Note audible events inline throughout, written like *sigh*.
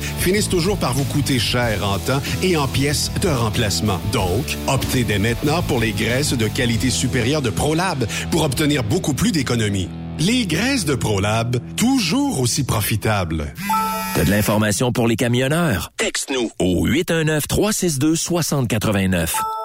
finissent toujours par vous coûter cher en temps et en pièces de remplacement. Donc, optez dès maintenant pour les graisses de qualité supérieure de ProLab pour obtenir beaucoup plus d'économies. Les graisses de ProLab, toujours aussi profitables. T'as de l'information pour les camionneurs? Texte-nous au 819-362-6089.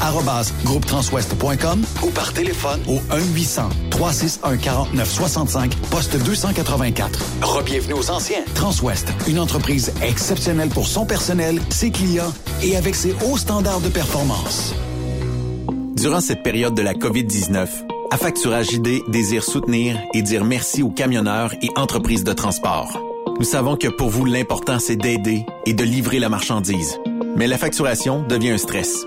arrobas groupetranswest.com ou par téléphone au 1-800-361-4965, poste 284. Rebienvenue aux anciens. Transwest, une entreprise exceptionnelle pour son personnel, ses clients et avec ses hauts standards de performance. Durant cette période de la COVID-19, Affacturage ID désire soutenir et dire merci aux camionneurs et entreprises de transport. Nous savons que pour vous, l'important, c'est d'aider et de livrer la marchandise. Mais la facturation devient un stress.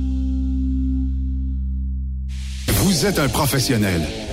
Vous êtes un professionnel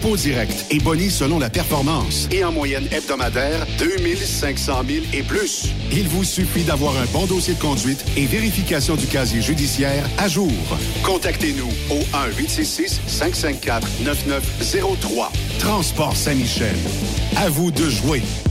dépôt direct et boni selon la performance. Et en moyenne hebdomadaire, 2500 000 et plus. Il vous suffit d'avoir un bon dossier de conduite et vérification du casier judiciaire à jour. Contactez-nous au 1-866-554-9903. Transport Saint-Michel. À vous de jouer.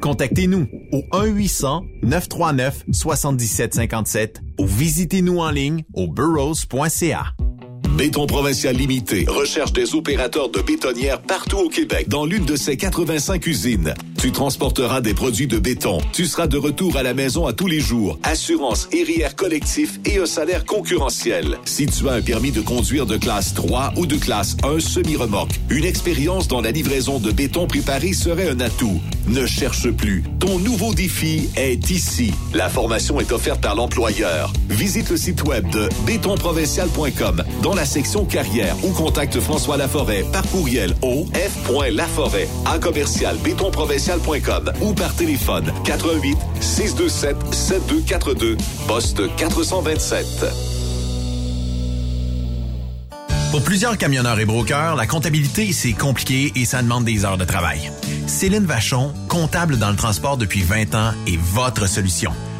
Contactez-nous au 1-800-939-7757 ou visitez-nous en ligne au burrows.ca. Béton Provincial Limité recherche des opérateurs de bétonnières partout au Québec dans l'une de ses 85 usines. Tu transporteras des produits de béton. Tu seras de retour à la maison à tous les jours. Assurance, RIR collectif et un salaire concurrentiel. Si tu as un permis de conduire de classe 3 ou de classe 1 semi-remorque, une expérience dans la livraison de béton préparé serait un atout. Ne cherche plus. Ton nouveau défi est ici. La formation est offerte par l'employeur. Visite le site web de bétonprovincial.com dans la section carrière ou contacte François Laforêt par courriel au f.laforêt à commercial bétonprovincial ou par téléphone 88 627 7242 poste 427. Pour plusieurs camionneurs et brokers, la comptabilité, c'est compliqué et ça demande des heures de travail. Céline Vachon, comptable dans le transport depuis 20 ans, est votre solution.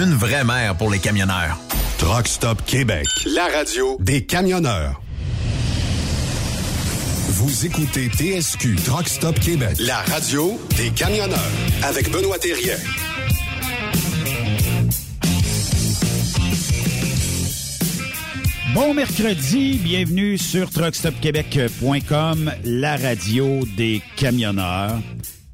Une vraie mère pour les camionneurs. Truck Stop Québec. La radio des camionneurs. Vous écoutez TSQ Truck Stop Québec. La radio des camionneurs. Avec Benoît Thérien. Bon mercredi, bienvenue sur truckstopquebec.com, la radio des camionneurs.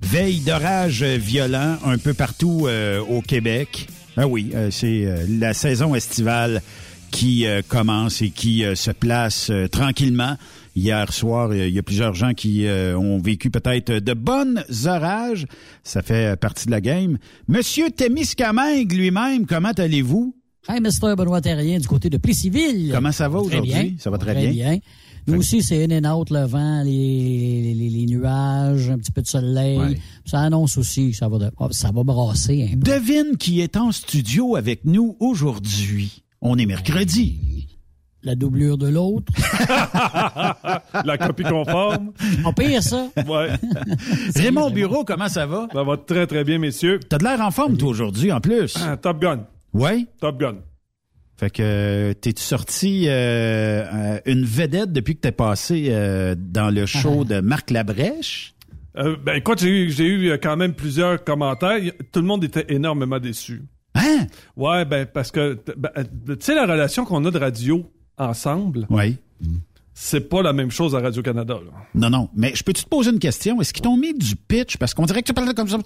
Veille d'orage violent un peu partout euh, au Québec. Ah oui, euh, c'est euh, la saison estivale qui euh, commence et qui euh, se place euh, tranquillement. Hier soir, il y a plusieurs gens qui euh, ont vécu peut-être de bonnes orages. Ça fait partie de la game. Monsieur Témiscamingue lui-même, comment allez-vous? Hey, Mr. Benoît Terrien du côté de Plessisville. Comment ça va aujourd'hui? Ça va très, bien. Nous aussi, c'est in and out, le vent, les, les, les nuages, un petit peu de soleil. Ouais. Ça annonce aussi que ça va, de- oh, ça va brasser un peu. Devine qui est en studio avec nous aujourd'hui. On est mercredi. La doublure de l'autre. *laughs* La copie conforme. On pire ça. Ouais. *laughs* Raymond Bureau, comment ça va? Ça va très, très bien, messieurs. T'as de l'air en forme, toi, aujourd'hui, en plus. Ah, Top Gun. Oui? Top Gun. Fait que t'es-tu sorti euh, une vedette depuis que t'es passé euh, dans le show de Marc Labrèche? Euh, ben, écoute, j'ai eu, j'ai eu quand même plusieurs commentaires. Tout le monde était énormément déçu. Hein? Ouais, ben, parce que, ben, tu sais, la relation qu'on a de radio ensemble, Oui. C'est pas la même chose à Radio-Canada, là. Non, non. Mais je peux-tu te poser une question? Est-ce qu'ils t'ont mis du pitch? Parce qu'on dirait que tu parles comme ça.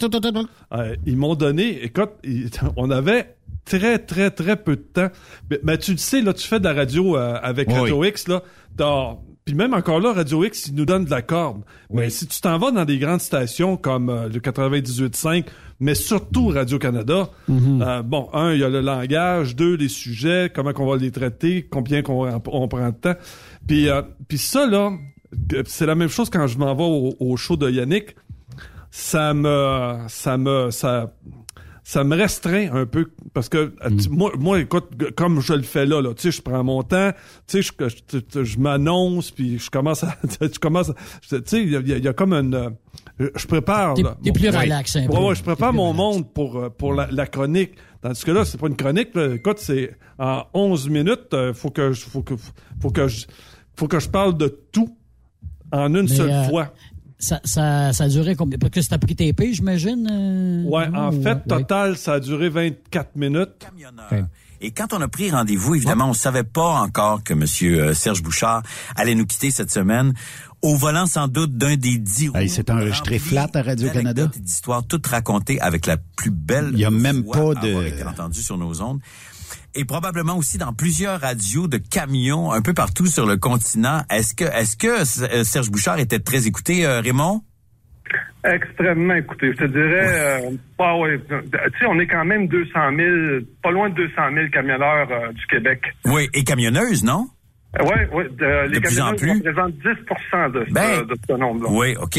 Euh, ils m'ont donné, écoute, ils- *laughs* on avait très, très, très peu de temps. Mais, mais tu le sais, là, tu fais de la radio euh, avec Oui. Radio X, là, t'as- Puis même encore là, Radio X, ils nous donnent de la corde. Mais si tu t'en vas dans des grandes stations comme euh, le 98.5, mais surtout Radio-Canada, euh, bon, un, il y a le langage, deux, les sujets, comment qu'on va les traiter, combien qu'on on prend de temps. Puis, euh, puis ça, là, c'est la même chose quand je m'en vais au, au show de Yannick ça me ça me ça ça me restreint un peu parce que euh, tu- moi moi écoute comme je le fais là là tu sais je prends mon temps tu sais je je, je- je m'annonce puis je commence à *laughs* je commence à- tu sais il y a, il y a- il y a comme une euh, je prépare T'es là, t'es mon- plus Ouais. relax un peu. Ouais, ouais, je prépare mon relax. monde pour euh, pour la, la chronique tandis que là c'est pas une chronique là. écoute c'est en 11 minutes euh, faut que je faut que faut que je faut que je parle de tout en une Mais, seule euh, fois Ça, ça, ça a duré combien? Parce que c'est pris pays, j'imagine? euh, Ouais, en ou- fait, ouais. total, ça a duré 24 minutes. Et quand on a pris rendez-vous, évidemment, on savait pas encore que Monsieur euh, Serge Bouchard allait nous quitter cette semaine. Au volant, sans doute, d'un des dix Hey, roues c'est enregistré flat à Radio-Canada. d'histoires toutes racontées avec la plus belle Il y a même pas de- entendue sur nos ondes. Et probablement aussi dans plusieurs radios de camions un peu partout sur le continent. Est-ce que, est-ce que euh, Serge Bouchard était très écouté, euh, Raymond? Extrêmement écoutez, Je te dirais, euh, ouais, tu sais, on est quand même 200 000, pas loin de 200 000 camionneurs euh, du Québec. Oui, et camionneuse, non? Ouais, de- les De plus en camionneurs plus. représentent 10 de, ce- Ben, de ce nombre-là. Oui, OK.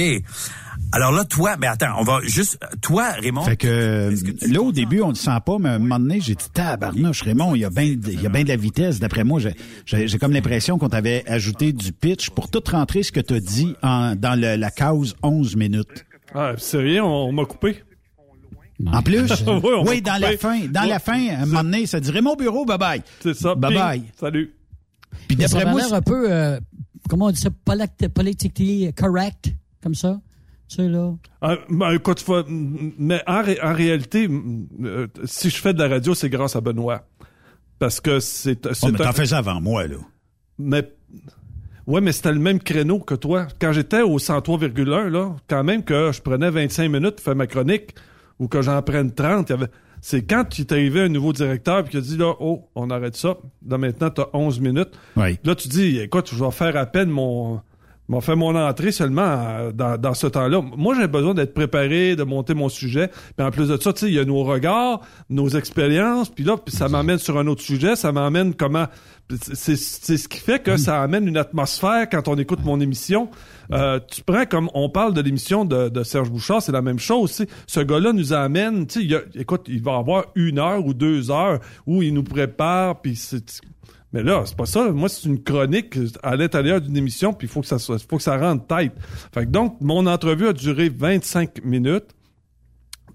Alors là, toi, mais attends, on va juste, toi, Raymond. Fait que est-ce que tu là, au début, on ne sent pas, mais à un moment donné, j'ai dit tabarnouche, Raymond, il y a bien il y a bien de la vitesse. D'après moi, j'ai- j'ai j'ai comme l'impression qu'on t'avait ajouté du pitch pour tout rentrer ce que tu as dit en, dans le- la cause 11 minutes. Ah, c'est rien, on, on m'a coupé. En plus, *laughs* Oui, dans la fin, dans Ouais, la fin, à un moment donné, ça dit Raymond Bureau, bye bye. C'est ça. Bye Ping. bye. Salut. Puis d'après a moi, l'air un peu, euh, comment on dit ça, politi- politically correct, comme ça? Tu sais, là. Ah, ben, écoute, faut- mais en, ré- en réalité, euh, si je fais de la radio, c'est grâce à Benoît. Parce que c'est... Oh, mais un- t'en faisais avant moi, là. mais Ouais, mais c'était le même créneau que toi. Quand j'étais au 103,1, là, quand même que je prenais 25 minutes pour faire ma chronique ou que j'en prenne 30, il y avait... c'est quand tu est arrivé un nouveau directeur puis qui a dit là, oh, on arrête ça. Là, maintenant, tu as 11 minutes. Oui. Là, tu dis, écoute, je vais faire à peine mon, m'ont fait mon entrée seulement euh, dans, dans ce temps-là. Moi, j'ai besoin d'être préparé, de monter mon sujet. Puis en plus de ça, tu sais, il y a nos regards, nos expériences. Puis là, puis ça m'amène sur un autre sujet. Ça m'amène comment... C'est c'est ce qui fait que ça amène une atmosphère quand on écoute mon émission. Euh, tu prends comme on parle de l'émission de, de Serge Bouchard, c'est la même chose. Ce gars-là nous amène, tu sais, il y a- écoute, il va avoir une heure ou deux heures où il nous prépare, puis c'est mais là, c'est pas ça. Moi, c'est une chronique à l'intérieur d'une émission, puis il faut que ça soit, faut que ça rentre tête. Fait que donc, mon entrevue a duré 25 minutes.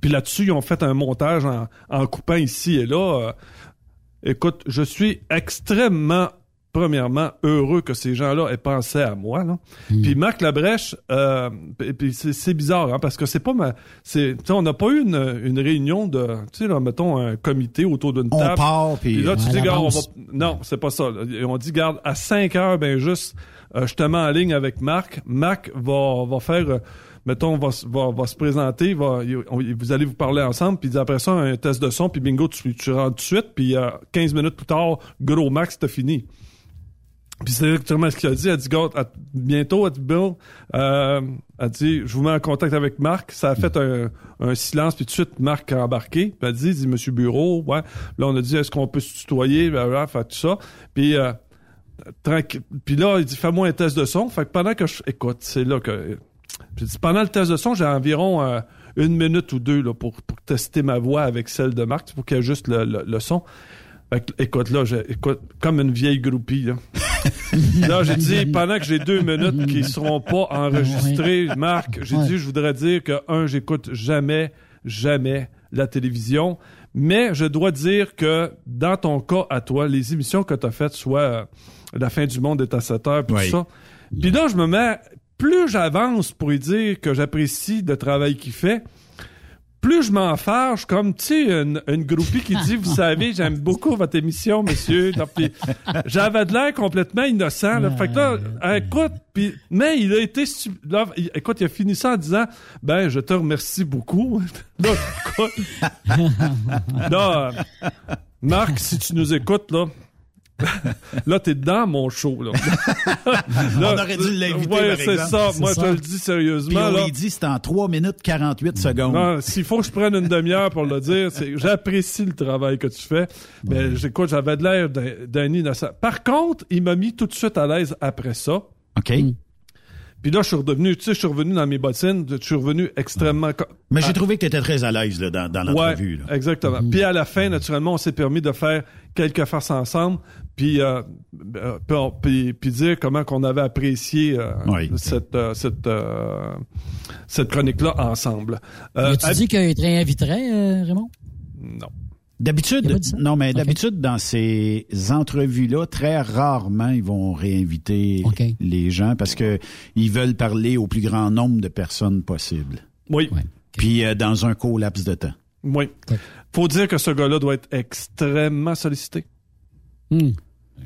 Puis là-dessus, ils ont fait un montage en, en coupant ici et là. Euh, écoute, je suis extrêmement, premièrement, heureux que ces gens-là aient pensé à moi. Là. Puis Marc Labrèche, euh, puis- c'est, bizarre, hein, parce que c'est pas ma... C'est, tu sais, on n'a pas eu une, une réunion de... Tu sais, là, mettons, un comité autour d'une On table. part, puis- là, tu dis, regarde, on va... Non, c'est pas ça. là. On dit, garde, à 5 heures, ben juste, euh, je te mets en ligne avec Marc. Marc va, va faire... euh, mettons, va, va, va se présenter, va, on- vous allez vous parler ensemble, puis après ça, un test de son, puis bingo, tu, tu rentres tout de suite, puis euh, 15 minutes plus tard, gros max, t'as fini. Puis c'est exactement ce qu'il a dit. Elle dit, à- bientôt, dit, Bill, euh, elle dit, je vous mets en contact avec Marc. Ça a fait un, un silence, puis tout de suite, Marc a embarqué. Puis elle dit, dit, Monsieur Bureau, ouais. Là, on a dit, est-ce qu'on peut se tutoyer, blablabla, fait tout ça. Puis, euh, tranquille. Puis là, il dit, fais-moi un test de son. Fait que pendant que je, écoute, c'est là que, puis pendant le test de son, j'ai environ euh, une minute ou deux là, pour, pour tester ma voix avec celle de Marc, pour qu'il y ait juste le, le, le son. Fait que, écoute, là, j'ai- écoute, comme une vieille groupie, là. *laughs* là, j'ai dit, pendant que j'ai deux minutes qui seront pas enregistrées, Marc, j'ai Ouais. dit, je voudrais dire que, un, j'écoute jamais, jamais la télévision. Mais je dois dire que, dans ton cas, à toi, les émissions que tu as faites, soit euh, La fin du monde est à 7 heures, puis Oui. tout ça. Puis là, je me mets, plus j'avance pour lui dire que j'apprécie le travail qu'il fait, plus je m'en fâche, comme, tu sais, une, une groupie qui dit, vous *laughs* savez, j'aime beaucoup votre émission, monsieur. J'avais de l'air complètement innocent. Là. Fait que là, écoute, puis, mais il a été... Là, il- écoute, il a fini ça en disant, ben, je te remercie beaucoup. *laughs* là, écoute, *laughs* là, Marc, si tu nous écoutes, là, *laughs* là, t'es dans mon show, *laughs* là. On aurait dû l'inviter, Ouais, par c'est exemple. ça. Moi, ça. je te le dis Puis sérieusement, on là. lui dit c'est en 3 minutes 48 secondes. Non, s'il faut que je prenne une demi-heure pour le dire, c'est j'apprécie le travail que tu fais. Mais j'écoute, j'avais de l'air d'un- d'un innocent. Par contre, il m'a mis tout de suite à l'aise après ça. OK. Puis là, je suis redevenu, tu sais, je suis revenu dans mes bottines, je suis revenu extrêmement... Mais j'ai trouvé que tu étais très à l'aise là, dans, dans l'entrevue. Ouais, là. exactement. Puis à la fin, naturellement, on s'est permis de faire quelques farces ensemble, puis euh, euh, puis, on- puis- puis dire comment qu'on avait apprécié euh, Oui. cette euh, cette euh, cette chronique-là ensemble. Euh, As-tu dit qu'il te réinviterait, euh, Raymond? non. D'habitude, non, mais dans ces entrevues-là, très rarement, ils vont réinviter les gens parce que ils veulent parler au plus grand nombre de personnes possible. Oui. Ouais. Puis euh, dans un court laps de temps. Oui. Faut dire que ce gars-là doit être extrêmement sollicité. Hmm.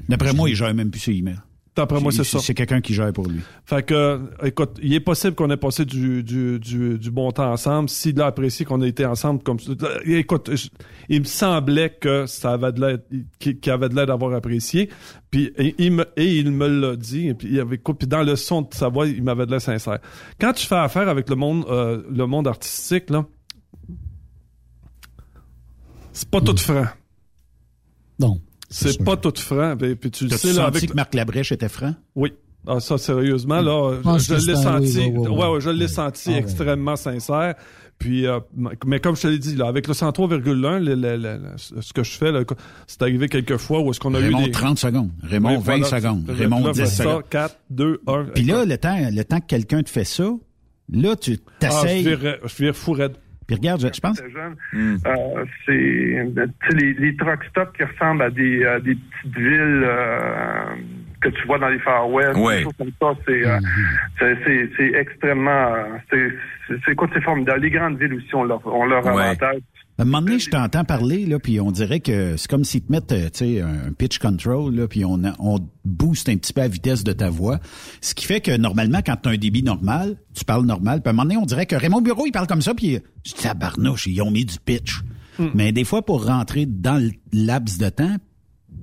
D'après moi, il gère même plus ses emails. D'après moi, c'est ça. C'est quelqu'un qui gère pour lui. Fait que, euh, écoute, il est possible qu'on ait passé du, du, du, du bon temps ensemble. S'il a apprécié qu'on ait été ensemble comme ça. euh, Écoute, je- il me semblait que ça avait de l'air, qu'il avait de l'air d'avoir apprécié. Puis, et, il me, et il me l'a dit. Et puis, il avait, écoute, puis dans le son de sa voix, il m'avait de l'air sincère. Quand tu fais affaire avec le monde, euh, le monde artistique, là, c'est pas tout franc. Non. C'est pas tout franc. Puis, puis tu le sais, là, senti avec que Marc Labrèche était franc? oui. Ah, ça, sérieusement, là, Je l'ai senti, oui, oui, oui. ouais, ouais, je l'ai senti Ah, extrêmement sincère. Puis, euh, mais comme je te l'ai dit, là, avec le 103,1, le- le- le- le- ce que je fais, c'est arrivé quelques fois où est-ce qu'on a Raymond, eu des... 30 secondes. Raymond, Oui, 20 voilà. secondes. Raymond, là, 10 ça, secondes. 4, 2, 1. Puis là, le temps, le temps que quelqu'un te fait ça, là, tu ah, je t'essayes. vire, je vire fou raide. Puis regarde, je, je pense. Jeune. Euh, c'est tu sais, les, les truck stops qui ressemblent à des, à des petites villes euh, que tu vois dans les Far West, Ouais. des choses comme ça. C'est euh, c'est- c'est c'est extrêmement. euh, c'est- C'est c'est quoi, c'est formidable. Les grandes villes aussi ont leur, ont leur Ouais. avantage. À un moment donné, je t'entends parler, là, puis on dirait que c'est comme s'ils te mettent, euh, un pitch control, là, puis on, on booste un petit peu la vitesse de ta voix. Ce qui fait que normalement, quand tu as un débit normal, tu parles normal, puis à un moment donné, on dirait que Raymond Bureau, il parle comme ça, puis je dis, tabarnouche, ils ont mis du pitch. Mais des fois, pour rentrer dans le laps de temps,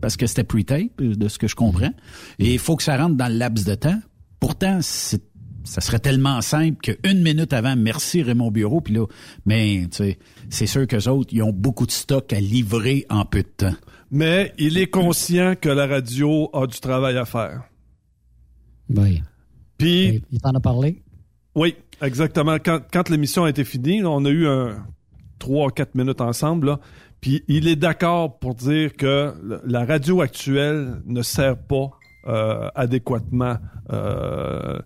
parce que c'était pre-tape, de ce que je comprends, et il faut que ça rentre dans le laps de temps, Pourtant, c'est ça serait tellement simple qu'une minute avant, merci Raymond Bureau, puis là, mais tu sais, c'est sûr qu'eux autres, ils ont beaucoup de stock à livrer en peu de temps. Mais il est conscient que la radio a du travail à faire. Oui. Puis, Il t'en a parlé? oui, exactement. Quand, quand l'émission a été finie, là, on a eu un trois, quatre minutes ensemble, là, puis il est d'accord pour dire que la radio actuelle ne sert pas euh, adéquatement euh,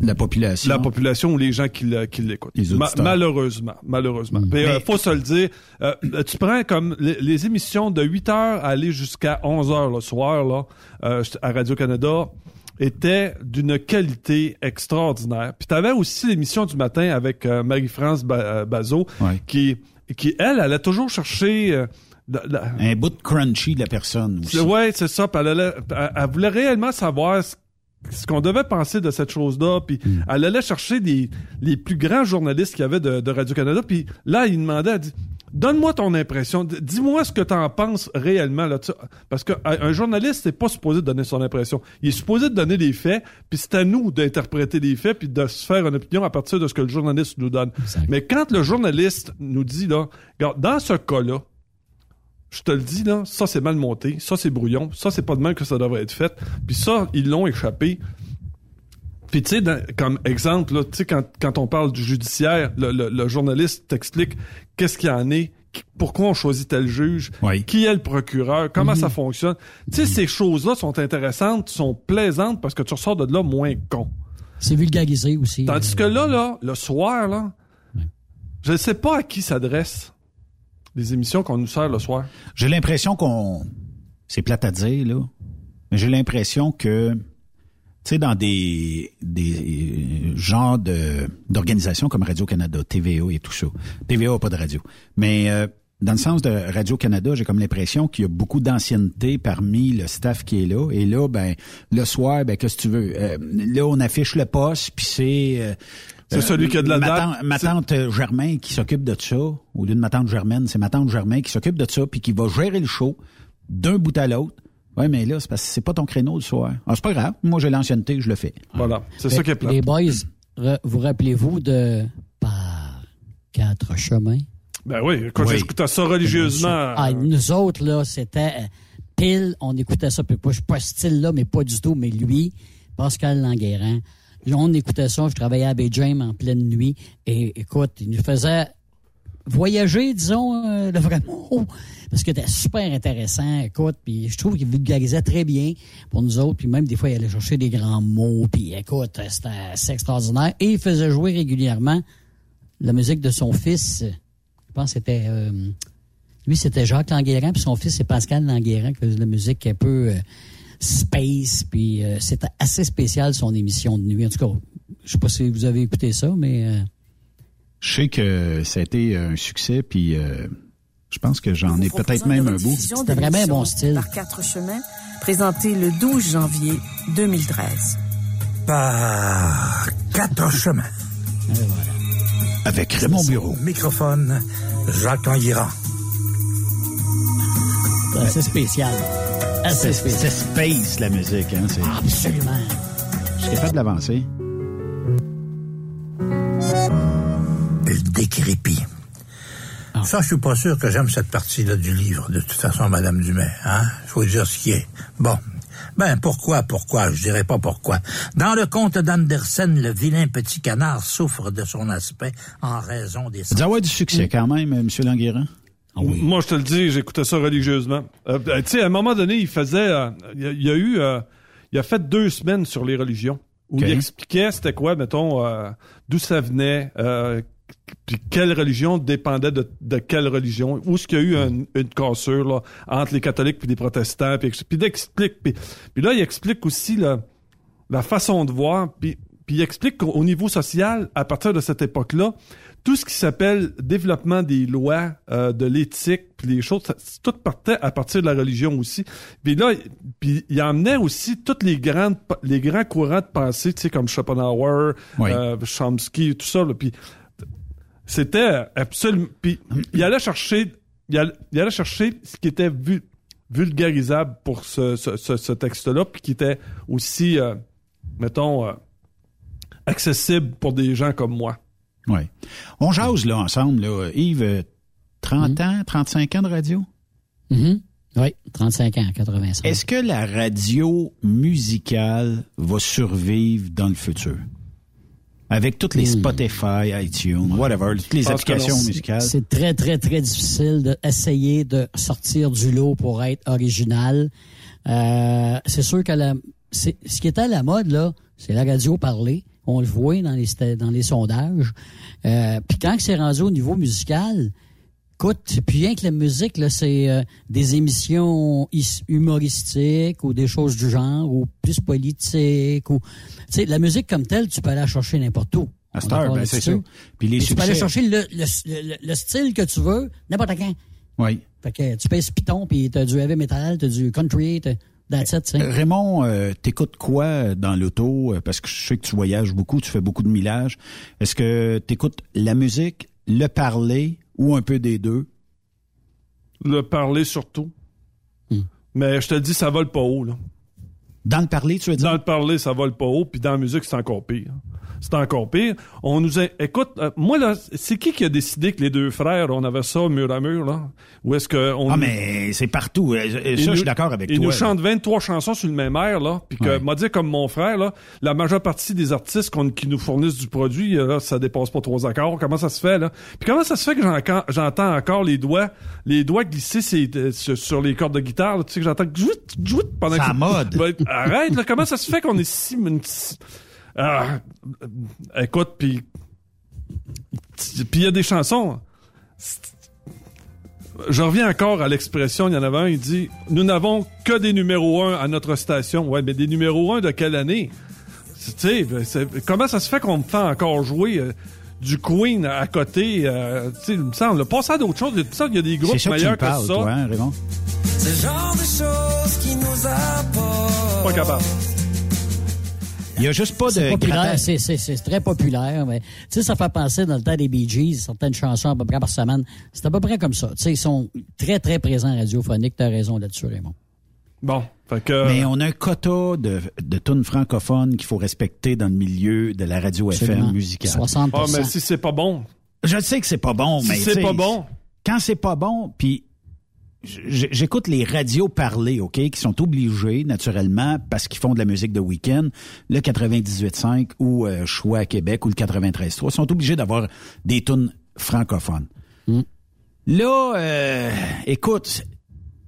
La population. la population ou les gens qui le- qui l'écoutent. Ma- malheureusement, malheureusement. Mais, euh, Mais- faut se le dire, euh, tu prends comme les, les émissions de 8 heures à aller jusqu'à 11 heures le soir là, euh, à Radio-Canada étaient d'une qualité extraordinaire. Puis tu avais aussi l'émission du matin avec euh, Marie-France Ba- Bazot Ouais. qui, qui, elle, elle a toujours cherché... euh, Un bout de crunchy de la personne aussi. c'est- Ouais, c'est ça. Elle, allait- elle- elle voulait réellement savoir ce, ce qu'on devait penser de cette chose-là. Puis Hmm. elle allait chercher les, les plus grands journalistes qu'il y avait de, de Radio-Canada. Puis là, il demandait, elle dit, donne-moi ton impression. Dis-moi ce que tu en penses réellement. Là, Parce qu'un un journaliste n'est pas supposé de donner son impression. Il est supposé de donner des faits. Puis c'est à nous d'interpréter les faits puis de se faire une opinion à partir de ce que le journaliste nous donne. Exact. Mais quand le journaliste nous dit, là, regarde, dans ce cas-là, je te le dis, là, ça c'est mal monté, ça c'est brouillon, ça c'est pas de même que ça devrait être fait, puis ça, ils l'ont échappé. Puis tu sais, comme exemple, là, tu sais, quand, quand on parle du judiciaire, le, le- le journaliste t'explique qu'est-ce qu'il y en est, qui- pourquoi on choisit tel juge, Oui. qui est le procureur, comment ça fonctionne. Tu sais, ces choses-là sont intéressantes, sont plaisantes parce que tu ressors de là moins con. C'est vulgarisé aussi. Tandis Euh, que là, là, le soir, là, je ne sais pas à qui s'adressent les émissions qu'on nous sert le soir. J'ai l'impression qu'on... C'est plate à dire, là. Mais j'ai l'impression que, tu sais, dans des, des genres de, d'organisations comme Radio-Canada, TVA et tout ça. TVA n'a pas de radio. Mais euh, dans le sens de Radio-Canada, j'ai comme l'impression qu'il y a beaucoup d'ancienneté parmi le staff qui est là. Et là, ben, le soir, ben, qu'est-ce que tu veux? Euh, là, on affiche le poste, puis c'est... euh, C'est celui qui a de la ma date. tante- Ma tante euh, Germain qui s'occupe de ça, au lieu de ma tante Germaine, c'est ma tante Germain qui s'occupe de ça, puis qui va gérer le show d'un bout à l'autre. Ouais, mais là, c'est parce que c'est pas ton créneau le soir. Ah, c'est pas grave. Moi, j'ai l'ancienneté, je le fais. Voilà, c'est ça qui est plat. Les boys, re- vous rappelez-vous de Par quatre chemins? Ben oui, Oui. j'écoutais ça religieusement. Ah, nous autres, là, c'était euh, pile, on écoutait ça. Puis, moi, je suis pas ce style-là, mais pas du tout. Mais lui, Pascal Languérin, là, on écoutait ça. Je travaillais à Bay James en pleine nuit. Et écoute, il nous faisait voyager, disons, euh, le vrai mot. Parce que c'était super intéressant, écoute, puis je trouve qu'il vulgarisait très bien pour nous autres, puis même des fois, il allait chercher des grands mots, puis écoute, c'était extraordinaire. Et il faisait jouer régulièrement la musique de son fils. Je pense que c'était... euh, lui, c'était Jacques Languérin, puis son fils, c'est Pascal Languérin, qui faisait de la musique un peu euh, space, puis euh, c'était assez spécial, son émission de nuit. En tout cas, je sais pas si vous avez écouté ça, mais... euh, Je sais que ça a été un succès, puis euh, je pense que j'en ai peut-être même un bout. C'était vraiment un bon style. Par quatre chemins, présenté le 12 janvier 2013. Par quatre chemins. Avec Raymond Bureau. Microphone, Jacques Languirand. C'est assez spécial. Assez C'est spécial. c'est space, la musique. Hein, c'est- Absolument. je suis capable de l'avancer. Le décrépit. Ça, je suis pas sûr que j'aime cette partie-là du livre, de toute façon, Madame Dumais. Hein? Faut dire ce qui est. Bon. Ben, pourquoi, pourquoi? Je dirais pas pourquoi. Dans le conte d'Andersen, le vilain petit canard souffre de son aspect en raison des... Ça doit avoir du succès quand même, M. Languérin. Moi, je te le dis, j'écoutais ça religieusement. Euh, euh, tu sais, à un moment donné, il faisait... euh, il y a- il a eu... euh, il a fait deux semaines sur les religions, où il expliquait c'était quoi, mettons, euh, d'où ça venait, euh, puis quelle religion dépendait de, de quelle religion, où est-ce qu'il y a eu un- une cassure là, entre les catholiques puis les protestants, puis, puis il explique, puis, puis là, il explique aussi là, la façon de voir, puis, puis il explique qu'au au niveau social, à partir de cette époque-là, tout ce qui s'appelle développement des lois, euh, de l'éthique, puis les choses, tout partait à partir de la religion aussi. Puis là, puis il emmenait aussi toutes les grandes, les grands courants de pensée, tu sais, comme Schopenhauer, Oui. euh, Chomsky, tout ça. là. Puis c'était absolument. Puis il allait chercher, il allait, il allait chercher ce qui était vu, vulgarisable pour ce, ce, ce, ce texte-là, puis qui était aussi, euh, mettons, euh, accessible pour des gens comme moi. Oui. On jase là ensemble, là. Yves, euh, 30 ans, 35 ans de radio? Mhm. Oui, 35 ans, 85. Est-ce que la radio musicale va survivre dans le futur? Avec toutes les Spotify, iTunes, whatever, toutes les applications musicales. C'est très, très, très difficile d'essayer de sortir du lot pour être original. Euh, c'est sûr que la, ce qui est à la mode, là, c'est la radio parlée. On le voit dans les, sta- dans les sondages. Euh, Puis quand c'est rendu au niveau musical, écoute, plus rien que la musique, là, c'est euh, des émissions humoristiques ou des choses du genre, ou plus politiques. Ou, tu sais, la musique comme telle, tu peux aller la chercher n'importe où. À d'accord ben, c'est ça. Puis les tu peux aller chercher le, le, le- le style que tu veux, n'importe quand. Oui. Fait que tu pèses Python, puis t'as du heavy metal, t'as du country, t'as that's it. Raymond, euh, t'écoutes quoi dans l'auto? Euh, Parce que je sais que tu voyages beaucoup, tu fais beaucoup de millage. Est-ce que t'écoutes la musique, le parler ou un peu des deux? Le parler surtout. Hmm. Mais je te dis, ça vole pas haut, là. Dans le parler, tu veux dire? Dans le parler, ça vole pas haut, puis dans la musique, c'est encore pire. C'est encore pire. On nous a... Écoute, euh, moi, là, c'est qui qui a décidé que les deux frères, on avait ça mur à mur, là? Ou est-ce que... On Ah, nous- mais c'est partout. Euh, Ils Ça, nous- je suis d'accord avec ils toi. nous là. chantent 23 chansons sur le même air, là. Puis que, m'a dit comme mon frère, là, la majeure partie des artistes qui nous fournissent du produit, euh, là, ça dépasse pas trois accords. Comment ça se fait, là? Puis comment ça se fait que j'en- j'entends encore les doigts, les doigts glisser sur, les cordes de guitare, là, tu sais, que j'entends pendant que... à mode. *laughs* Ben, arrête, là. Comment ça se fait qu'on est si... Ah, écoute, puis... Puis il y a des chansons... Je reviens encore à l'expression, il y en avait un, il dit Nous n'avons que des numéros 1 à notre station. Ouais, mais des numéros 1 de quelle année? Tu sais, ben, comment ça se fait qu'on me fait encore jouer euh, du Queen à côté euh, Tu sais, il me semble, passe à d'autres choses. Il me semble qu'il y a des groupes meilleurs me que, ça. toi, hein, Raymond? C'est le genre de choses qui nous apportent. Pas capable. Il y a juste pas de C'est populaire, très populaire. Mais, tu sais, ça fait penser dans le temps des Bee Gees, certaines chansons à peu près par semaine. C'est à peu près comme ça. Tu sais, ils sont très, très présents radiophoniques. T'as raison là-dessus, Raymond. Bon, fait que. Mais on a un quota de, de tunes francophones qu'il faut respecter dans le milieu de la radio Absolument. FM musicale. 60 Ah, mais si c'est pas bon. Je sais que c'est pas bon, Si mais c'est tu pas bon. Quand c'est pas bon, puis j'écoute les radios parler, OK, qui sont obligés, naturellement, parce qu'ils font de la musique de week-end, le 98.5 ou euh, Choix à Québec ou le 93.3, sont obligés d'avoir des tunes francophones. Là, euh, écoute,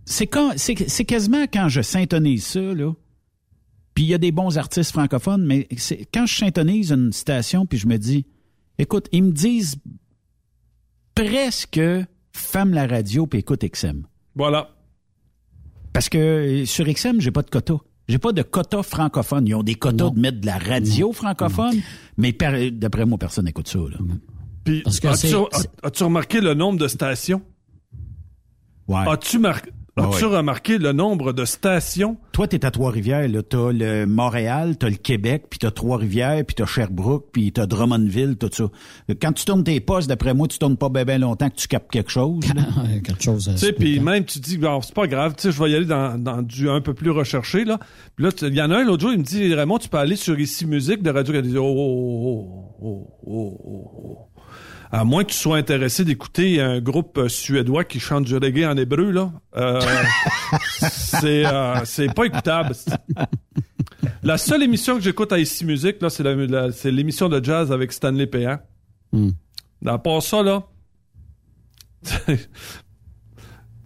c'est quand, c'est, quasiment quand je syntonise ça, là. Puis il y a des bons artistes francophones, mais c'est quand je syntonise une station, puis je me dis, écoute, ils me disent presque femme la radio puis écoute XM. Voilà. Parce que euh, sur XM, j'ai pas de quota. J'ai pas de quota francophone. Ils ont des quotas de mettre de la radio francophone, mais per- d'après moi, personne n'écoute ça. Là. Puis, Parce que as-tu, c'est- as- as-tu remarqué le nombre de stations? Ouais. As-tu, mar- Ah as-tu ouais. remarqué le nombre de stations? Toi, t'es à Trois-Rivières, là. T'as le Montréal, t'as le Québec, puis t'as Trois-Rivières, puis t'as Sherbrooke, puis t'as Drummondville, tout ça. Quand tu tournes tes postes, d'après moi, tu tournes pas bien ben longtemps que tu captes quelque chose. *laughs* quelque chose. Tu sais, puis même tu dis, bon, c'est pas grave, tu sais, je vais y aller dans, dans du un peu plus recherché, là. Puis là, tu- il y en a un l'autre jour, il me dit, Raymond, tu peux aller sur Ici Musique de Radio Canada. Oh, oh, oh, oh, oh, oh, oh. À moins que tu sois intéressé d'écouter un groupe euh, suédois qui chante du reggae en hébreu, là. Euh, *laughs* c'est, euh, c'est pas écoutable. La seule émission que j'écoute à Ici Musique, là, c'est, la- la- c'est l'émission de jazz avec Stanley Péan. À part ça, là.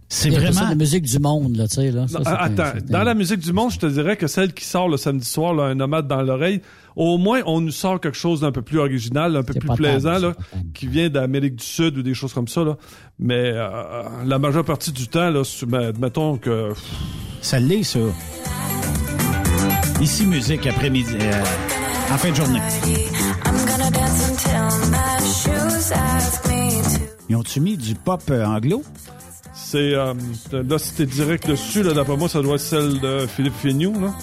C'est Il y a vraiment- ça, la musique du monde, là, tu sais, là. Ça, Non, c'est- attends, dans la musique du monde, je te dirais que celle qui sort le samedi soir, là, un nomade dans l'oreille, au moins on nous sort quelque chose d'un peu plus original, un peu plus plaisant, là, qui vient d'Amérique du Sud ou des choses comme ça. Là. Mais euh, la majeure partie du temps, là, ben, mettons que Ça l'est, ça. Ici, musique après-midi, euh, en fin de journée. Ils ont-tu mis du pop euh, anglo? c'est euh, là, si t'es direct dessus, là, d'après moi, ça doit être celle de Philippe Fignou, là.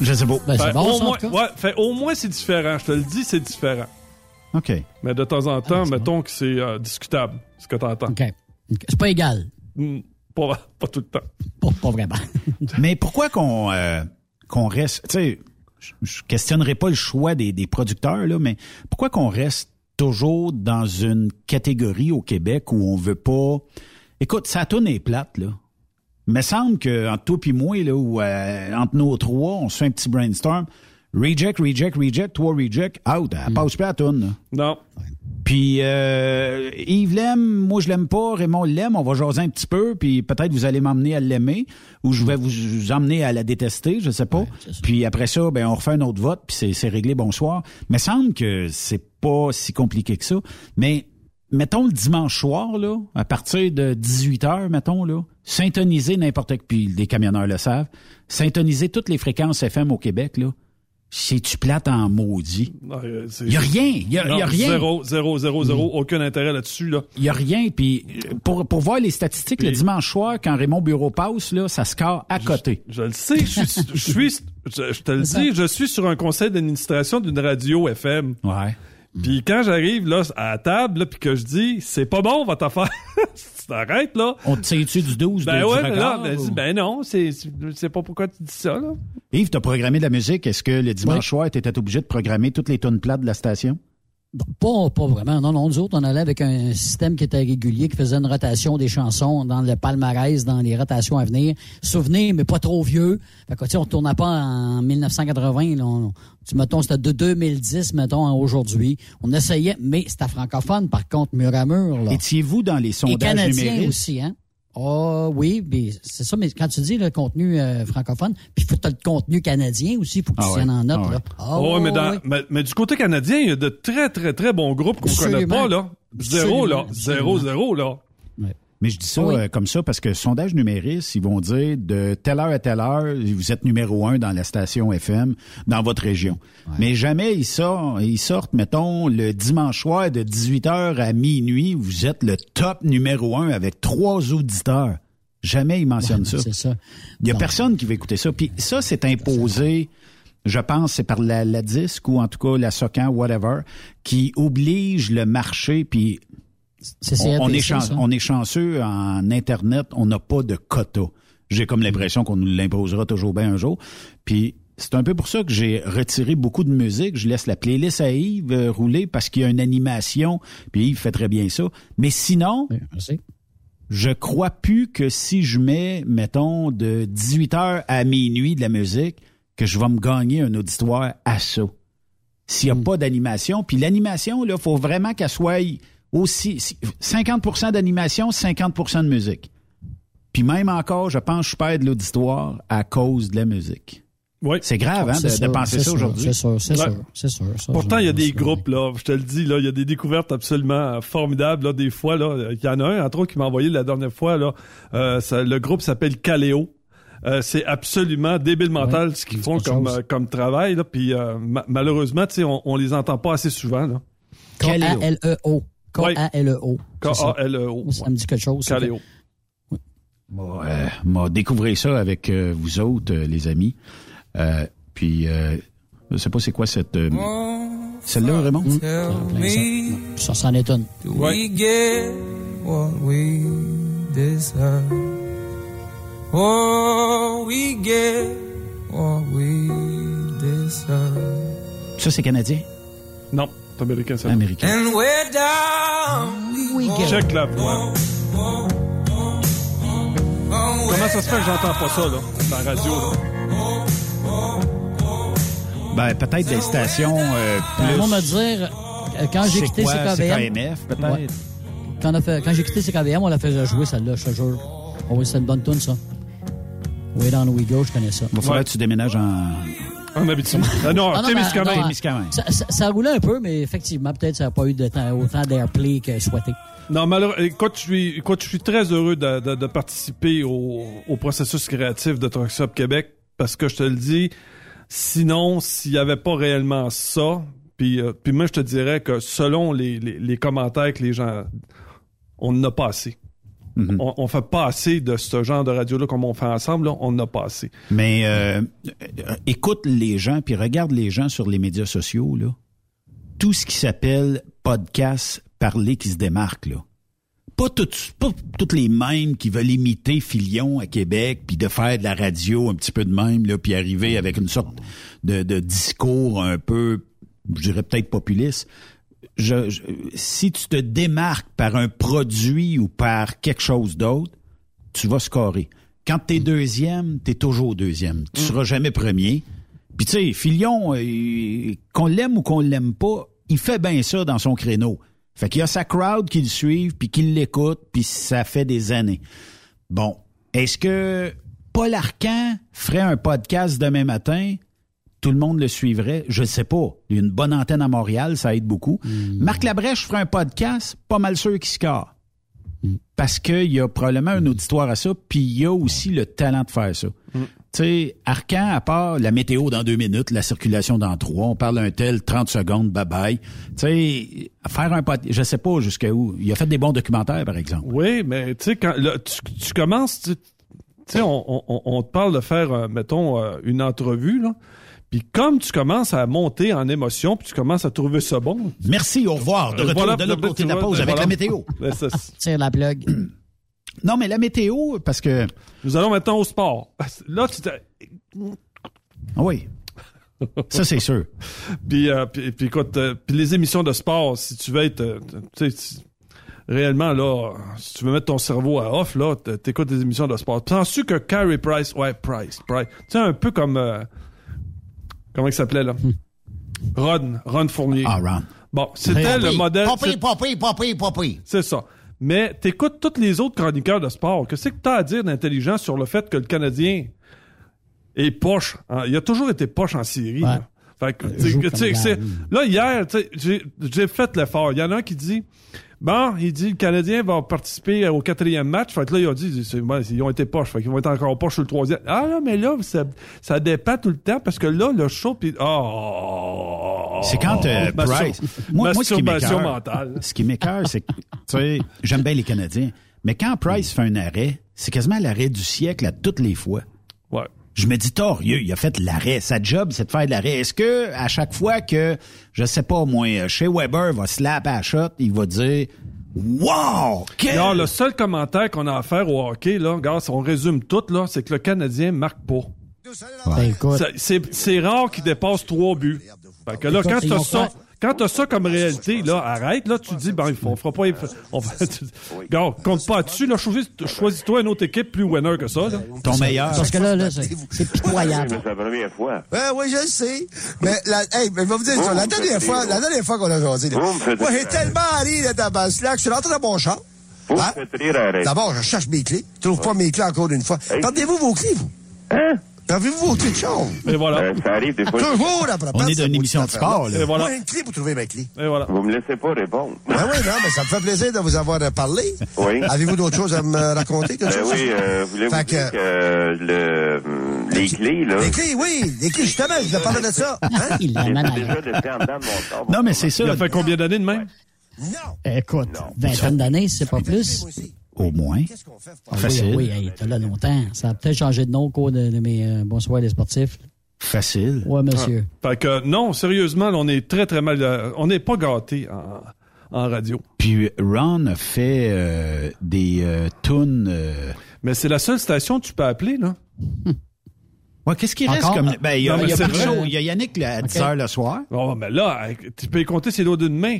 Je sais pas. Ben, c'est Fait bon, au ça, en moins, tout cas. ouais, fait, au moins c'est différent. Je te le dis, c'est différent. OK. Mais de temps en temps, mettons que c'est euh, discutable, ce que t'entends. OK. OK. C'est pas égal. Hmm, Pas, pas tout le temps. Pas, pas vraiment. *laughs* Mais pourquoi qu'on euh, qu'on reste... Tu sais, je questionnerai pas le choix des, des producteurs, là, mais pourquoi qu'on reste toujours dans une catégorie au Québec où on veut pas... Écoute, ça tourne est plate, là. Mais semble que entre toi et moi, là, ou euh, entre nos trois, on se fait un petit brainstorm. Reject, reject, reject, toi reject, out. Elle passe pas à là. Non. Puis euh, Yves l'aime, moi je l'aime pas, Raymond l'aime, on va jaser un petit peu, puis peut-être vous allez m'emmener à l'aimer, ou je vais vous, vous emmener à la détester, je sais pas. puis après ça, ben on refait un autre vote, puis c'est- c'est réglé, bonsoir. Mais semble que c'est pas si compliqué que ça. Mais mettons le dimanche soir, là, à partir de 18h, mettons, là, syntoniser n'importe qui, puis les camionneurs le savent, syntoniser toutes les fréquences FM au Québec, là, c'est-tu plate en maudit? Il y a rien, il y a, a rien. Zéro, zéro, zéro, zéro. Aucun intérêt là-dessus, là. Il y a rien. Puis euh, pour, pour voir les statistiques, le dimanche soir, quand Raymond Bureau passe, là, ça score à côté. Je le sais, je suis, je suis, je, je te le *laughs* dis, je suis sur un conseil d'administration d'une radio FM. Ouais. Puis quand j'arrive là à la table, là, puis que je dis c'est pas bon votre affaire, *laughs* tu t'arrêtes là. On te tire-tu du 12 Ben de, ouais, du mais là, ben, ou- ben non, c'est c'est pas pourquoi tu dis ça là. Yves, t'as programmé de la musique. Est-ce que le dimanche soir, t'étais obligé de programmer toutes les tonnes plates de la station? Pas, pas vraiment. Non, non, nous autres, on allait avec un système qui était régulier, qui faisait une rotation des chansons dans le palmarès, dans les rotations à venir. Souvenirs, mais pas trop vieux. Fait que, tu sais, on tournait pas en 1980. Là, on, tu, mettons, c'était de 2010, mettons, à aujourd'hui. On essayait, mais c'était francophone, par contre, mur à mur. Là. Étiez-vous dans les Et sondages numériques? aussi, hein? Ah oui, mais c'est ça, mais quand tu dis le contenu euh, francophone, puis il faut que tu le contenu canadien aussi, il faut que tu Ah tiennes ouais, en note. ah ouais. là. Ah ouais, mais, dans- mais, mais du côté canadien, il y a de très, très, très bons groupes qu'on connaît pas, là. Zéro, là. Zéro, absolument. zéro, là. Mais je dis ça Oui. euh, comme ça parce que sondage numériste, ils vont dire de telle heure à telle heure, vous êtes numéro un dans la station FM dans votre région. Mais jamais ils sortent, ils sortent, mettons, le dimanche soir de 18h à minuit, vous êtes le top numéro un avec trois auditeurs. Jamais ils mentionnent Ouais, ça. ça. Il y a Non. personne qui va écouter ça. Puis ça, c'est imposé, je pense, c'est par la, la disque ou en tout cas la Socan, whatever, qui oblige le marché. Puis on, est on chanceux en Internet, on n'a pas de quota. J'ai comme l'impression qu'on nous l'imposera toujours bien un jour. Puis c'est un peu pour ça que j'ai retiré beaucoup de musique. Je laisse la playlist à Yves euh, rouler parce qu'il y a une animation. Puis Yves fait très bien ça. Mais sinon, je crois plus que si je mets, mettons, de 18h à minuit de la musique, que je vais me gagner un auditoire à ça. S'il n'y a pas d'animation, puis l'animation, là, faut vraiment qu'elle soit aussi si- 50% d'animation, 50% de musique. Puis même encore, je pense que je perds de l'auditoire à cause de la musique. Oui. C'est grave, hein, de, penser ça aujourd'hui. C'est sûr, c'est Ouais. sûr, c'est sûr. ça, Pourtant, il y a des groupes, là, je te le dis, là, il y a des découvertes absolument formidables, là, des fois, là. Il y en a un, entre autres, qui m'a envoyé la dernière fois, là. Euh, ça- le groupe s'appelle Caléo. Euh, c'est absolument débile mental ce qu'ils font comme, euh, comme travail, là. Puis, euh, ma- malheureusement, tu sais, on, on les entend pas assez souvent, là. K-A-L-E-O. K-A-L-E-O. K-A-L-E-O. Ça me dit quelque chose. Caléo. Moi, euh, m'a découvrir ça avec euh, vous autres, euh, les amis. Euh, puis, euh, je sais pas c'est quoi cette... Celle-là, Raymond? Ça, ça s'en étonne. We get what we deserve. Oh, we get what we deserve. Ça, c'est canadien? Non, américain, ça. Américain. Check la voix. Comment ça se fait que j'entends pas ça, là, dans la radio, là? Ben, peut-être des stations euh, plus... Moi, me dire, euh, quand j'ai C'est quitté quoi, CKVM. CKMF, peut-être? Ouais. Quand, on a fait- quand j'ai quitté CKVM, on la faisait jouer, celle-là, je te jure. Oh oui, c'est une bonne tune, ça. Way Down We Go, je connais ça. Il va falloir que tu déménages en... En Abitibi. Ah non, Ah non, Témiscamingue. Témiscamingue. Ça, ça, ça roulait un peu, mais effectivement, peut-être ça n'a pas eu de temps- autant d'airplay que souhaité. Non, malheureusement, écoute, je suis, écoute, je suis très heureux de, de- de participer au, au processus créatif de Trucks Up Québec parce que je te le dis, sinon, s'il n'y avait pas réellement ça, puis, euh, puis moi, je te dirais que selon les, les, les commentaires que les gens, on n'a pas assez. Mhm. On, on fait pas assez de ce genre de radio-là comme on fait ensemble, là, on n'a pas assez. Mais euh, euh, écoute les gens, puis regarde les gens sur les médias sociaux, là. Tout ce qui s'appelle podcast, parler qui se démarque, là. pas toutes pas toutes les mêmes qui veulent imiter Filion à Québec puis de faire de la radio un petit peu de même là puis arriver avec une sorte de, de discours un peu je dirais peut-être populiste. Je, je- si tu te démarques par un produit ou par quelque chose d'autre, tu vas scorer. Quand t'es deuxième, t'es toujours deuxième. Tu seras jamais premier. Puis tu sais, Filion, euh, qu'on l'aime ou qu'on l'aime pas, il fait bien ça dans son créneau. Fait qu'il y a sa crowd qui le suivent, puis qui l'écoute, puis ça fait des années. Bon, est-ce que Paul Arcan ferait un podcast demain matin? Tout le monde le suivrait? Je ne sais pas. Il y a une bonne antenne à Montréal, ça aide beaucoup. Marc Labrèche ferait un podcast, pas mal sûr qu'il score. Parce qu'il y a probablement un auditoire à ça, puis il y a aussi le talent de faire ça. Tu sais, Arcan, à part la météo dans deux minutes, la circulation dans trois, on parle un tel 30 secondes, bye-bye. Tu sais, faire un podcast, je sais pas jusqu'à où. Il a fait des bons documentaires, par exemple. Oui, mais tu sais, quand là, tu, tu commences, tu sais, on, on, on te parle de faire, euh, mettons, euh, une entrevue, là. Puis comme tu commences à monter en émotion, puis tu commences à trouver ça bon. Merci, au revoir. De Euh, retour voilà, de l'autre côté de la pause *laughs* ben, avec voilà. la météo. Ben, Tire la plug. Non, mais la météo, parce que... Nous allons maintenant au sport. *laughs* Là, tu t'es- Ah oui. Ça, c'est sûr. *laughs* Puis, euh, puis, puis écoute, euh, puis les émissions de sport, si tu veux être, euh, tu sais, si- réellement là, si tu veux mettre ton cerveau à off là, t'écoutes des émissions de sport. Penses-tu que Carey Price, ouais, Price, Price, tu sais un peu comme euh, comment il s'appelait là, Ron, Ron Fournier. Ah, Ron. Bon, c'était le modèle. Pas pire, pas pire. C'est ça. Mais t'écoutes tous les autres chroniqueurs de sport. Qu'est-ce que t'as à dire d'intelligent sur le fait que le Canadien est poche? hein? Il a toujours été poche en série. là. Fait que, là, hier, j'ai fait l'effort. Il y en a un qui dit, bon, il dit, le Canadien va participer au quatrième match. Fait que là, ils ont dit, ils ont été poches. Fait qu'ils vont être encore poches sur le troisième. Ah, là, mais là, ça, ça dépend tout le temps parce que là, le show, puis oh, C'est quand euh, *laughs* Price? Moi, moi, ce qui m'écoeure, ce qui m'écoeure, c'est que, tu sais, j'aime bien les Canadiens, mais quand Price fait un arrêt, c'est quasiment l'arrêt du siècle à toutes les fois. Je me dis, torieux, il a fait l'arrêt. Sa job, c'est de faire de l'arrêt. Est-ce que, à chaque fois que, je sais pas, moi, chez Weber va slap à la shot, il va dire, wow! Quel... Non, le seul commentaire qu'on a à faire au hockey, là, regarde, si on résume tout, là, c'est que le Canadien marque pas. Ben, C'est rare qu'il dépasse trois buts. Fait que là, quand ils t'as vont ça, quand t'as ça comme réalité, là, arrête, là, tu dis, ben, il faut- on fera pas, on va, tu- regarde, compte pas dessus, là, choisis- choisis-toi une autre équipe plus winner que ça, là. Ton meilleur. Parce que là, là, c'est c'est pitoyable. C'est la première fois. Ben oui, je le sais. Mais, la, hey, mais je vais vous dire ça. La dernière fois, la dernière fois qu'on a jasé, là, moi, j'ai tellement ri, là, dans ma slack. Je suis rentré dans mon me Hein? faites rire, arrête. D'abord, je cherche mes clés. Je trouve pas mes clés encore une fois. Perdez-vous vos clés, vous? Hein? Clés de char? Et voilà. Euh, ça arrive des fois. Toujours après On est dans une émission de sport, là. Et voilà. Moi, une clé pour trouver mes clés. Et voilà. Vous me laissez pas répondre. Ben oui, non, mais ça me fait plaisir de vous avoir euh, parlé. Oui. Avez-vous d'autres choses à me raconter? quelque Ben chose? oui, euh, voulez-vous Fait dire que- euh, le, hum, les clés, là, Les clés, oui. Les clés, justement, je vous parlé de ça. *laughs* Hein? Il l'amène déjà laissé en dedans de mon corps. Non, mais c'est ça. Il a fait combien d'années de même? Non. Écoute, vingtaine d'années, c'est pas plus. Au moins. Qu'est-ce qu'on fait? pour- Ah Facile. Oui, oui, hey, t'as là longtemps. Ça a peut-être changé de nom au cours de, de mes euh, Bonsoir les sportifs. Facile. Ouais, monsieur. Fait que, non, sérieusement, on est très, très mal, euh, on n'est pas gâtés en, en radio. Puis Ron a fait euh, des euh, tunes... euh, Mais c'est la seule station que tu peux appeler, là. Ouais, qu'est-ce qui reste comme... Ben, il y a, Non, mais il y a c'est plus vrai. chaud. Il y a Yannick là, à Ok. 10 h le soir. Oh, mais là, tu peux y compter ses doigts d'une main.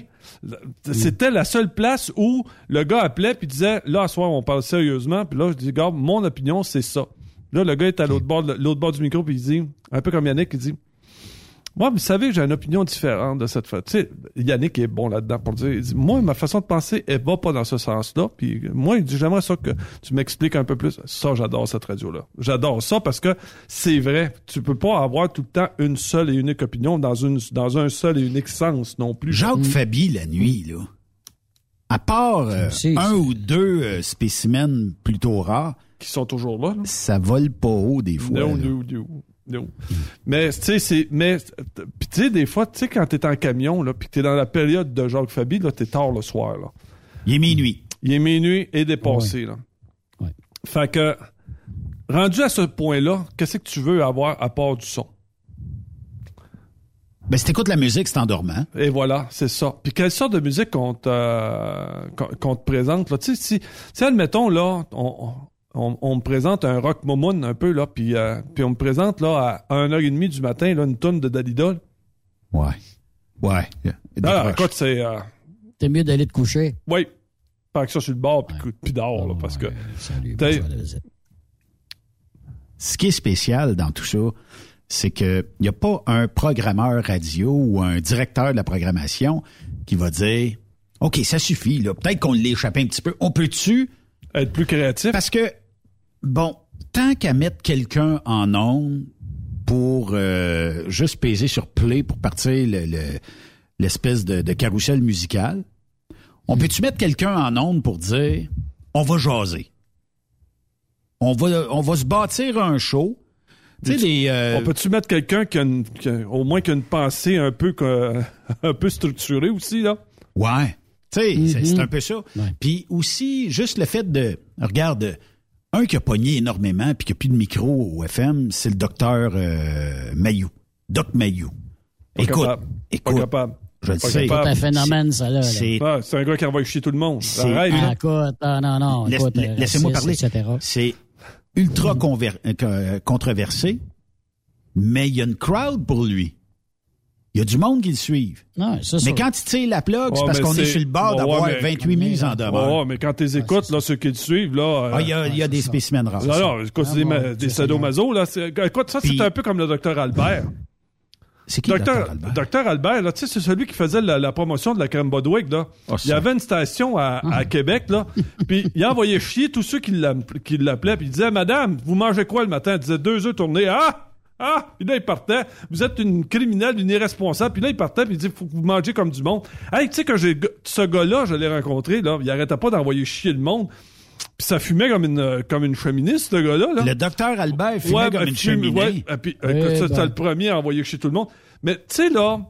C'était la seule place où le gars appelait puis disait, là, à soir, on parle sérieusement. Puis là, je dis, gars, mon opinion, c'est ça. Là, le gars est à l'autre bord, de- l'autre bord du micro puis il dit, un peu comme Yannick, il dit, moi, vous savez, j'ai une opinion différente de cette fois. Tu sais, Yannick est bon là-dedans pour le dire. Il dit, moi, ma façon de penser, elle va pas dans ce sens-là. Puis moi, il dit, j'aimerais ça que tu m'expliques un peu plus. Ça, j'adore cette radio-là. J'adore ça parce que c'est vrai. Tu peux pas avoir tout le temps une seule et unique opinion dans une dans un seul et unique sens non plus. Jacques Fabi, la nuit, là. À part euh, un ou deux euh, spécimens plutôt rares, Qui sont toujours là. là. ça vole pas haut des fois. Non, là. non, Mais, tu sais, c'est, mais, puis tu sais, des fois, tu sais, quand t'es en camion, là, que t'es dans la période de Jacques Fabi, là, t'es tard le soir, là. Il est minuit. Il est minuit et dépassé, là. Ouais. Fait que, rendu à ce point-là, qu'est-ce que tu veux avoir à part du son? Ben, si t'écoutes la musique, c'est endormant. Et voilà, c'est ça. Puis quelle sorte de musique qu'on te, euh, qu'on te présente là? Tu sais, si, si admettons là, on, on, on me présente un rock momoun un peu là, puis euh, puis on me présente là à 1h30 du matin là une tonne de Dalida. Ouais. Ouais. Ah, écoute, c'est euh, T'es mieux d'aller te coucher. oui, pas que ça sur le bord puis, puis dehors là, parce que Ce qui est spécial dans tout ça, c'est que il y a pas un programmeur radio ou un directeur de la programmation qui va dire OK, ça suffit là, peut-être qu'on l'a échappé un petit peu. On peut-tu être plus créatif Parce que bon, tant qu'à mettre quelqu'un en onde pour euh, juste peser sur play pour partir le- le- l'espèce de, de carrousel musical, on peut-tu mettre quelqu'un en onde pour dire on va jaser? On va on va se bâtir un show. Tu sais les euh, On peut-tu mettre quelqu'un qui a, une- qui a- au moins qui a une pensée un peu *laughs* un peu structurée aussi là? Ouais. Tu sais, c'est- Mhm. c'est un peu ça. Puis aussi, juste le fait de. Regarde, un qui a pogné énormément puis qui a plus de micro au FM, c'est le docteur euh, Mayou. Doc Mayou. Pas écoute, capable. écoute. Pas capable. Je le Pas sais. C'est un phénomène, ça, là. C'est- Ah, c'est un gars qui envoie chier tout le monde. Arrête, Ah, écoute, ah, non, non, Laisse- écoute, la- euh, Laissez-moi raciste, parler. etc. C'est ultra conver- euh, euh, controversé, mais il y a une crowd pour lui. Il y a du monde qui le suivent. Mais quand il tire la plug, c'est Ouais, parce qu'on est sur le bord Ouais, d'avoir mais- 28 mises en demeure. Ouais, mais quand tu les écoutes, là, ceux qui te suivent, là. euh, Ah, il y a, il y a des spécimens rares. Non, non, écoute, Ah, c'est des, sadomaso, là. Écoute, ça, c'est un peu comme le docteur Albert. C'est qui, le docteur. Albert? Docteur Albert, là, tu sais, c'est celui qui faisait la, la promotion de la crème Bodwig, là. Ah, il y avait une station à, à Québec, là. *laughs* puis il envoyait chier tous ceux qui l'appelaient, puis il disait, Madame, vous mangez quoi le matin? Il disait, deux œufs tournés. Ah! Ah! Puis là, il partait. Vous êtes une criminelle, une irresponsable. Puis là, il partait, puis il dit, faut que vous mangez comme du monde. Hey, tu sais, que j'ai, ce gars-là, je l'ai rencontré, là, il arrêtait pas d'envoyer chier le monde. Puis ça fumait comme une, comme une cheminée, ce gars-là, là. Le docteur Albert fumait Ouais, comme ben, une fume- cheminée. ouais, et puis, Eh écoute, ça, ben. le premier à envoyer chez tout le monde. Mais tu sais, là,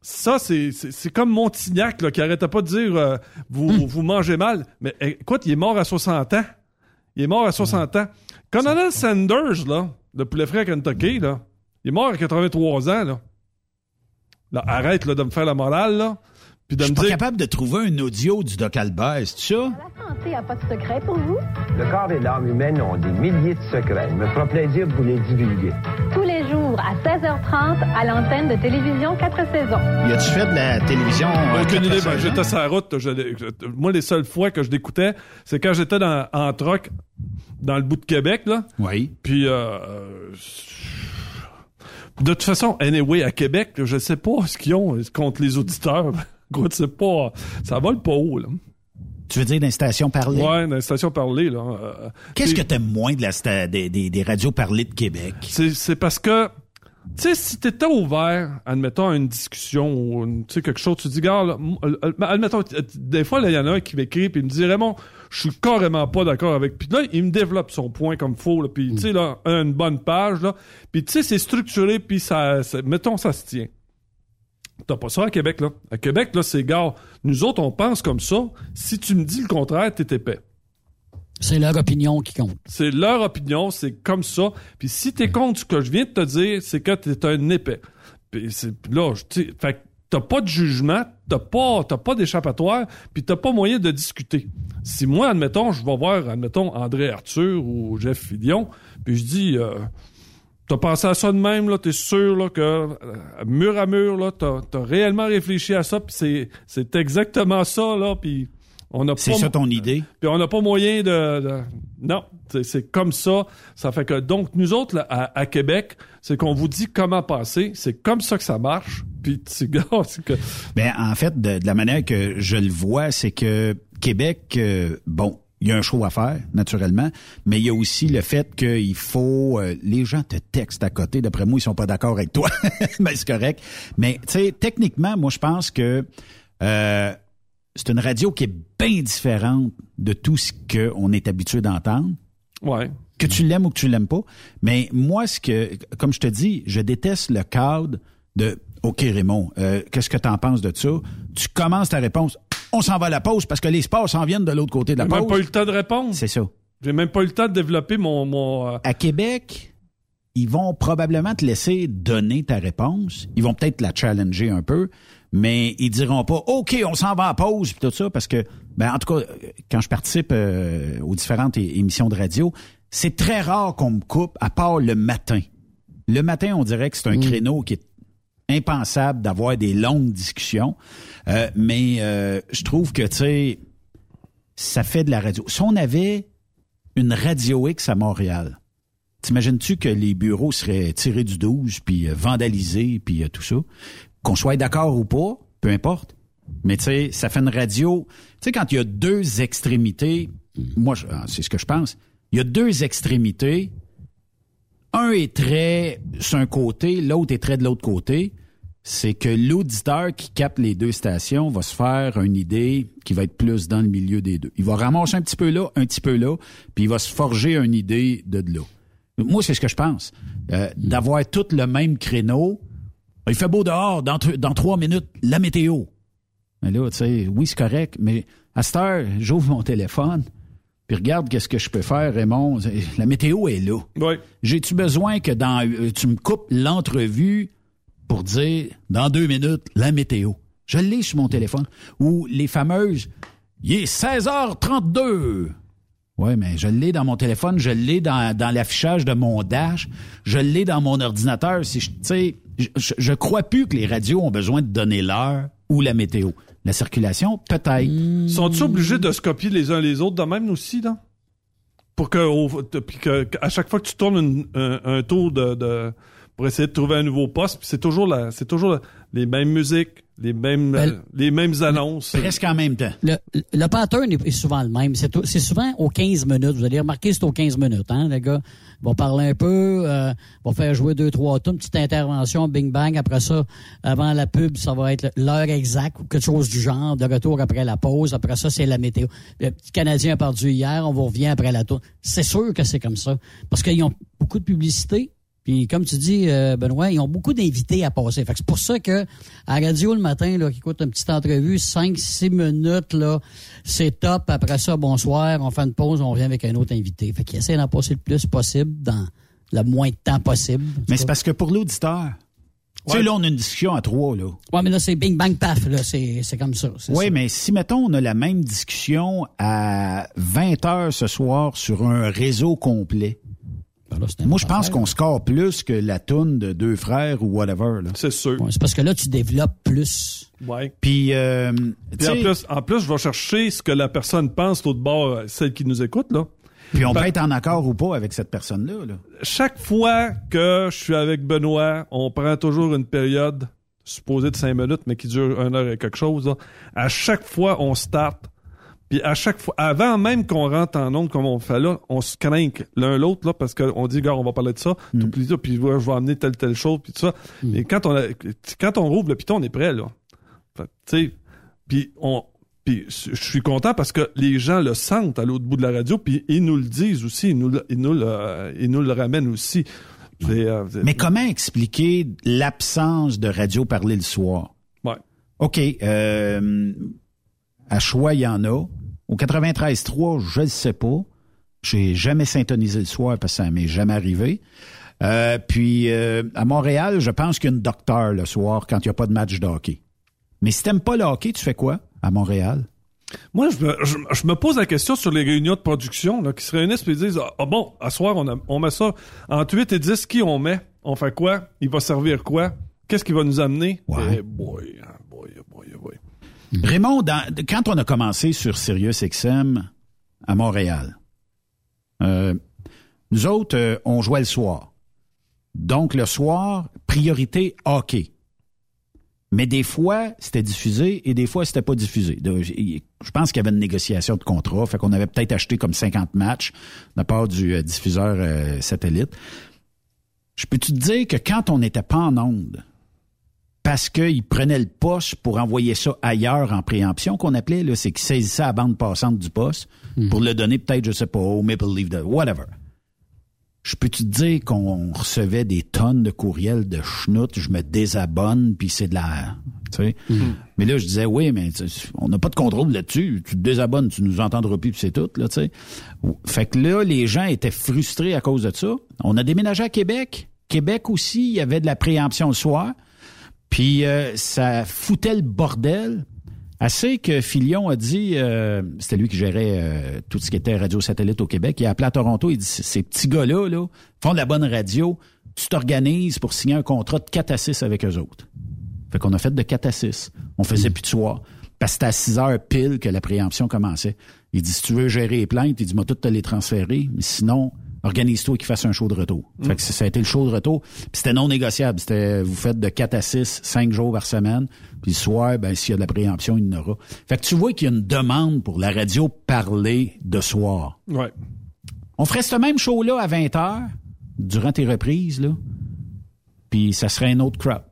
ça, c'est, c'est, c'est comme Montignac, là, qui arrêtait pas de dire euh, vous, Hmm. vous mangez mal. Mais écoute, il est mort à 60 ans. Il est mort à 60 ans. Colonel Sanders, là, le poulet frais à Kentucky, là, il est mort à 83 ans, là. Là, arrête là, de me faire la morale, là. Puis de Je suis me pas dire. capable de trouver un audio du Doc Albert, c'est ça? La santé n'a pas de secret pour vous? Le corps et l'âme humaine ont des milliers de secrets. Il me fera plaisir de vous les divulguer. Tous les jours à 16h30 à l'antenne de télévision 4 saisons. Y a-tu fait de la télévision? euh, Aucune idée. Ben, j'étais sur la route. je l'ai- je- moi, les seules fois que je l'écoutais, c'est quand j'étais dans, en troc dans le bout de Québec, là. Oui. Puis, euh, euh, de toute façon, anyway, à Québec, je sais pas ce qu'ils ont contre les auditeurs. Gros, c'est pas, ça vole pas haut, là. Tu veux dire dans les stations parlées? Ouais, dans les stations parlées, là. euh, Qu'est-ce que t'aimes moins de la sta- des, des, des radios parlées de Québec? C'est, parce que, tu sais, si t'étais ouvert, admettons, à une discussion ou, sais, quelque chose, tu dis, gars, euh, euh, admettons, des fois, il y en a un qui m'écrit puis il me dit, Raymond, je suis carrément pas d'accord avec. Puis là, il me développe son point comme faux, là, puis tu sais, là, une bonne page, là. Puis tu sais, c'est structuré, puis ça- mettons, ça se tient. T'as pas ça à Québec, là. À Québec, là, c'est, gars, nous autres, on pense comme ça. Si tu me dis le contraire, t'es épais. C'est leur opinion qui compte. C'est leur opinion, c'est comme ça. Puis si t'es contre ce que je viens de te dire, c'est que t'es un épais. Puis c'est là, tu fait t'as pas de jugement, t'as pas, t'as pas d'échappatoire, puis t'as pas moyen de discuter. Si moi, admettons, je vais voir, admettons, André Arthur ou Jeff Fillion, puis je dis, euh, t'as pensé à ça de même, là, t'es sûr, là, que euh, mur à mur, là, t'as, t'as réellement réfléchi à ça, puis c'est, c'est exactement ça, là, puis on a C'est ça ton idée? puis on n'a pas moyen de, de- non, c'est, comme ça. Ça fait que donc nous autres là, à, à Québec, c'est qu'on vous dit comment passer. C'est comme ça que ça marche. Puis c'est *laughs* gars, c'est que Ben, en fait, de, de la manière que je le vois, c'est que Québec, euh, bon, il y a un show à faire, naturellement, mais il y a aussi le fait qu'il faut... euh, les gens te textent à côté. D'après moi, ils sont pas d'accord avec toi. mais *laughs* c'est correct. Mais, tu sais, techniquement, moi, je pense que euh, c'est une radio qui est bien différente de tout ce qu'on est habitué d'entendre. ouais. que tu l'aimes ou que tu l'aimes pas. Mais moi, ce que, comme je te dis, je déteste le cadre de OK Raymond, euh, qu'est-ce que tu en penses de ça? Tu commences ta réponse. On s'en va à la pause parce que les sports s'en viennent de l'autre côté de la J'ai même pause. pas eu le temps de répondre. C'est ça. J'ai même pas eu le temps de développer mon mon. euh, À Québec, ils vont probablement te laisser donner ta réponse. Ils vont peut-être la challenger un peu, mais ils diront pas OK, on s'en va à pause puis tout ça parce que ben en tout cas quand je participe euh, aux différentes émissions de radio, c'est très rare qu'on me coupe à part le matin. Le matin, on dirait que c'est un créneau qui est impensable d'avoir des longues discussions, Euh, mais euh, je trouve que tu sais ça fait de la radio. Si on avait une radio X à Montréal, t'imagines-tu que les bureaux seraient tirés du 12 puis euh, vandalisés puis euh, tout ça? Qu'on soit d'accord ou pas, peu importe. Mais tu sais, ça fait une radio. Tu sais, quand il y a deux extrémités, moi, ah, c'est ce que je pense. Il y a deux extrémités. Un est très sur un côté, l'autre est très de l'autre côté. C'est que l'auditeur qui capte les deux stations va se faire une idée qui va être plus dans le milieu des deux. Il va ramasser un petit peu là, un petit peu là, puis il va se forger une idée de de là. Moi, c'est ce que je pense. Euh, D'avoir tout le même créneau. Il fait beau dehors, dans, dans trois minutes, la météo. Mais là, tu sais, oui, c'est correct, mais à cette heure, j'ouvre mon téléphone, puis regarde qu'est-ce que je peux faire, Raymond. La météo est là. J'ai-tu besoin que dans euh, tu me coupes l'entrevue pour dire dans deux minutes la météo? Je l'ai sur mon téléphone. Ou les fameuses Il est 16h32. Oui, mais je l'ai dans mon téléphone, je l'ai dans, dans l'affichage de mon dash, je l'ai dans mon ordinateur. Si je, tu sais, je, je- je crois plus que les radios ont besoin de donner l'heure ou la météo. La circulation, peut-être. Sont-ils obligés de se copier les uns les autres de même aussi, là? Pour que, au- à chaque fois que tu tournes une- un, un tour de, de- pour essayer de trouver un nouveau poste, puis c'est toujours la, c'est toujours la- les mêmes musiques, les mêmes, euh, les mêmes annonces. Presque en même temps. Le, le pattern est, souvent le même. C'est, c'est souvent aux 15 minutes. Vous allez remarquer, c'est aux 15 minutes. Hein, le gars va parler un peu, euh, va faire jouer deux, trois tours, une petite intervention, bing bang. Après ça, avant la pub, ça va être l'heure exacte ou quelque chose du genre. De retour après la pause. Après ça, c'est la météo. Le petit Canadien a perdu hier, on vous revient après la tour. C'est sûr que c'est comme ça. Parce qu'ils ont beaucoup de publicité. Puis comme tu dis, euh, Benoît, ils ont beaucoup d'invités à passer. Fait que c'est pour ça que à la radio le matin, là, qui écoute une petite entrevue, 5-6 minutes, là, c'est top. Après ça, bonsoir, on fait une pause, on revient avec un autre invité. Fait qu'ils essaient d'en passer le plus possible dans le moins de temps possible. Mais c'est parce que pour l'auditeur, tu sais, là, on a une discussion à trois, là. Ouais, mais là, c'est bing bang paf, là, c'est, c'est comme ça. Oui, mais si, mettons, on a la même discussion à 20 heures ce soir sur un réseau complet, moi, je pense qu'on score plus que la toune de deux frères ou whatever. C'est sûr. Ouais, c'est parce que là, tu développes plus. Ouais. Puis, euh, Puis en tu sais, plus, en plus, je vais chercher ce que la personne pense l'autre bord, euh, celle qui nous écoute, là. puis on peut être en accord ou pas avec cette personne-là. Là. chaque fois que je suis avec Benoît, on prend toujours une période supposée de cinq minutes, mais qui dure une heure et quelque chose. là. À chaque fois, on start. Puis à chaque fois, avant même qu'on rentre en onde comme on fait là, on se craint l'un l'autre là parce qu'on dit gars on va parler de ça, Mm. t'oublies ça, puis ouais, je vais amener telle telle chose puis tout ça. Et quand on a, quand on rouvre le piton, on est prêt là. Tu sais, puis on puis je suis content parce que les gens le sentent à l'autre bout de la radio, puis ils nous le disent aussi, ils nous le, ils nous le, ils nous le ramènent aussi. Euh, Mais comment expliquer l'absence de radio parler le soir? Ouais. OK. Euh, à choix, il y en a. Au 93.3, je ne sais pas. J'ai jamais syntonisé le soir parce que ça m'est jamais arrivé. Euh, puis euh, à Montréal, je pense qu'il y a une docteur le soir quand il n'y a pas de match de hockey. Mais si t'aimes pas le hockey, tu fais quoi à Montréal? Moi, je me, je, je me pose la question sur les réunions de production là, qui se réunissent et disent Ah bon, à soir, on, a- on met ça entre 8 et 10, qui on met? On fait quoi? Il va servir quoi? Qu'est-ce qui va nous amener? Eh boy, ah, ah, ah, boy. Raymond, dans- quand on a commencé sur Sirius XM à Montréal, euh, nous autres, euh, on jouait le soir. Donc, le soir, priorité hockey. Mais des fois, c'était diffusé et des fois, c'était pas diffusé. Je pense qu'il y avait une négociation de contrat, fait qu'on avait peut-être acheté comme 50 matchs de la part du euh, diffuseur euh, satellite. Je peux te dire que quand on n'était pas en onde, parce qu'il prenait le poste pour envoyer ça ailleurs en préemption, qu'on appelait, là, c'est qu'il saisissait la bande passante du poste pour le donner peut-être, je sais pas, au Maple Leaf, de, whatever. Je peux te dire qu'on recevait des tonnes de courriels de schnout, je me désabonne, puis c'est de la... tu sais? Mais là, je disais, oui, mais on n'a pas de contrôle là-dessus. Tu te désabonnes, tu nous entendras plus, puis c'est tout, là, tu sais. Fait que là, les gens étaient frustrés à cause de ça. On a déménagé à Québec. Québec aussi, il y avait de la préemption le soir. Puis euh, ça foutait le bordel. Assez que Filion a dit, euh, c'était lui qui gérait euh, tout ce qui était radio satellite au Québec, il a appelé à Toronto, il dit, ces petits gars-là là, font de la bonne radio, tu t'organises pour signer un contrat de 4 à 6 avec eux autres. Fait qu'on a fait de 4 à 6. On faisait plus de soir. Parce que c'était à 6 heures pile que la préemption commençait. Il dit, si tu veux gérer les plaintes, il dit, moi, tout te les transférer. Mais sinon, organise-toi qu'il fasse un show de retour. Fait que ça ça a été le show de retour. Puis c'était non négociable. C'était, vous faites de 4 à 6, 5 jours par semaine. Puis le soir, ben, s'il y a de la préemption, il y en aura. Fait que tu vois qu'il y a une demande pour la radio parler de soir. Ouais. On ferait ce même show-là à 20 heures, durant tes reprises, là. Puis ça serait un autre crowd.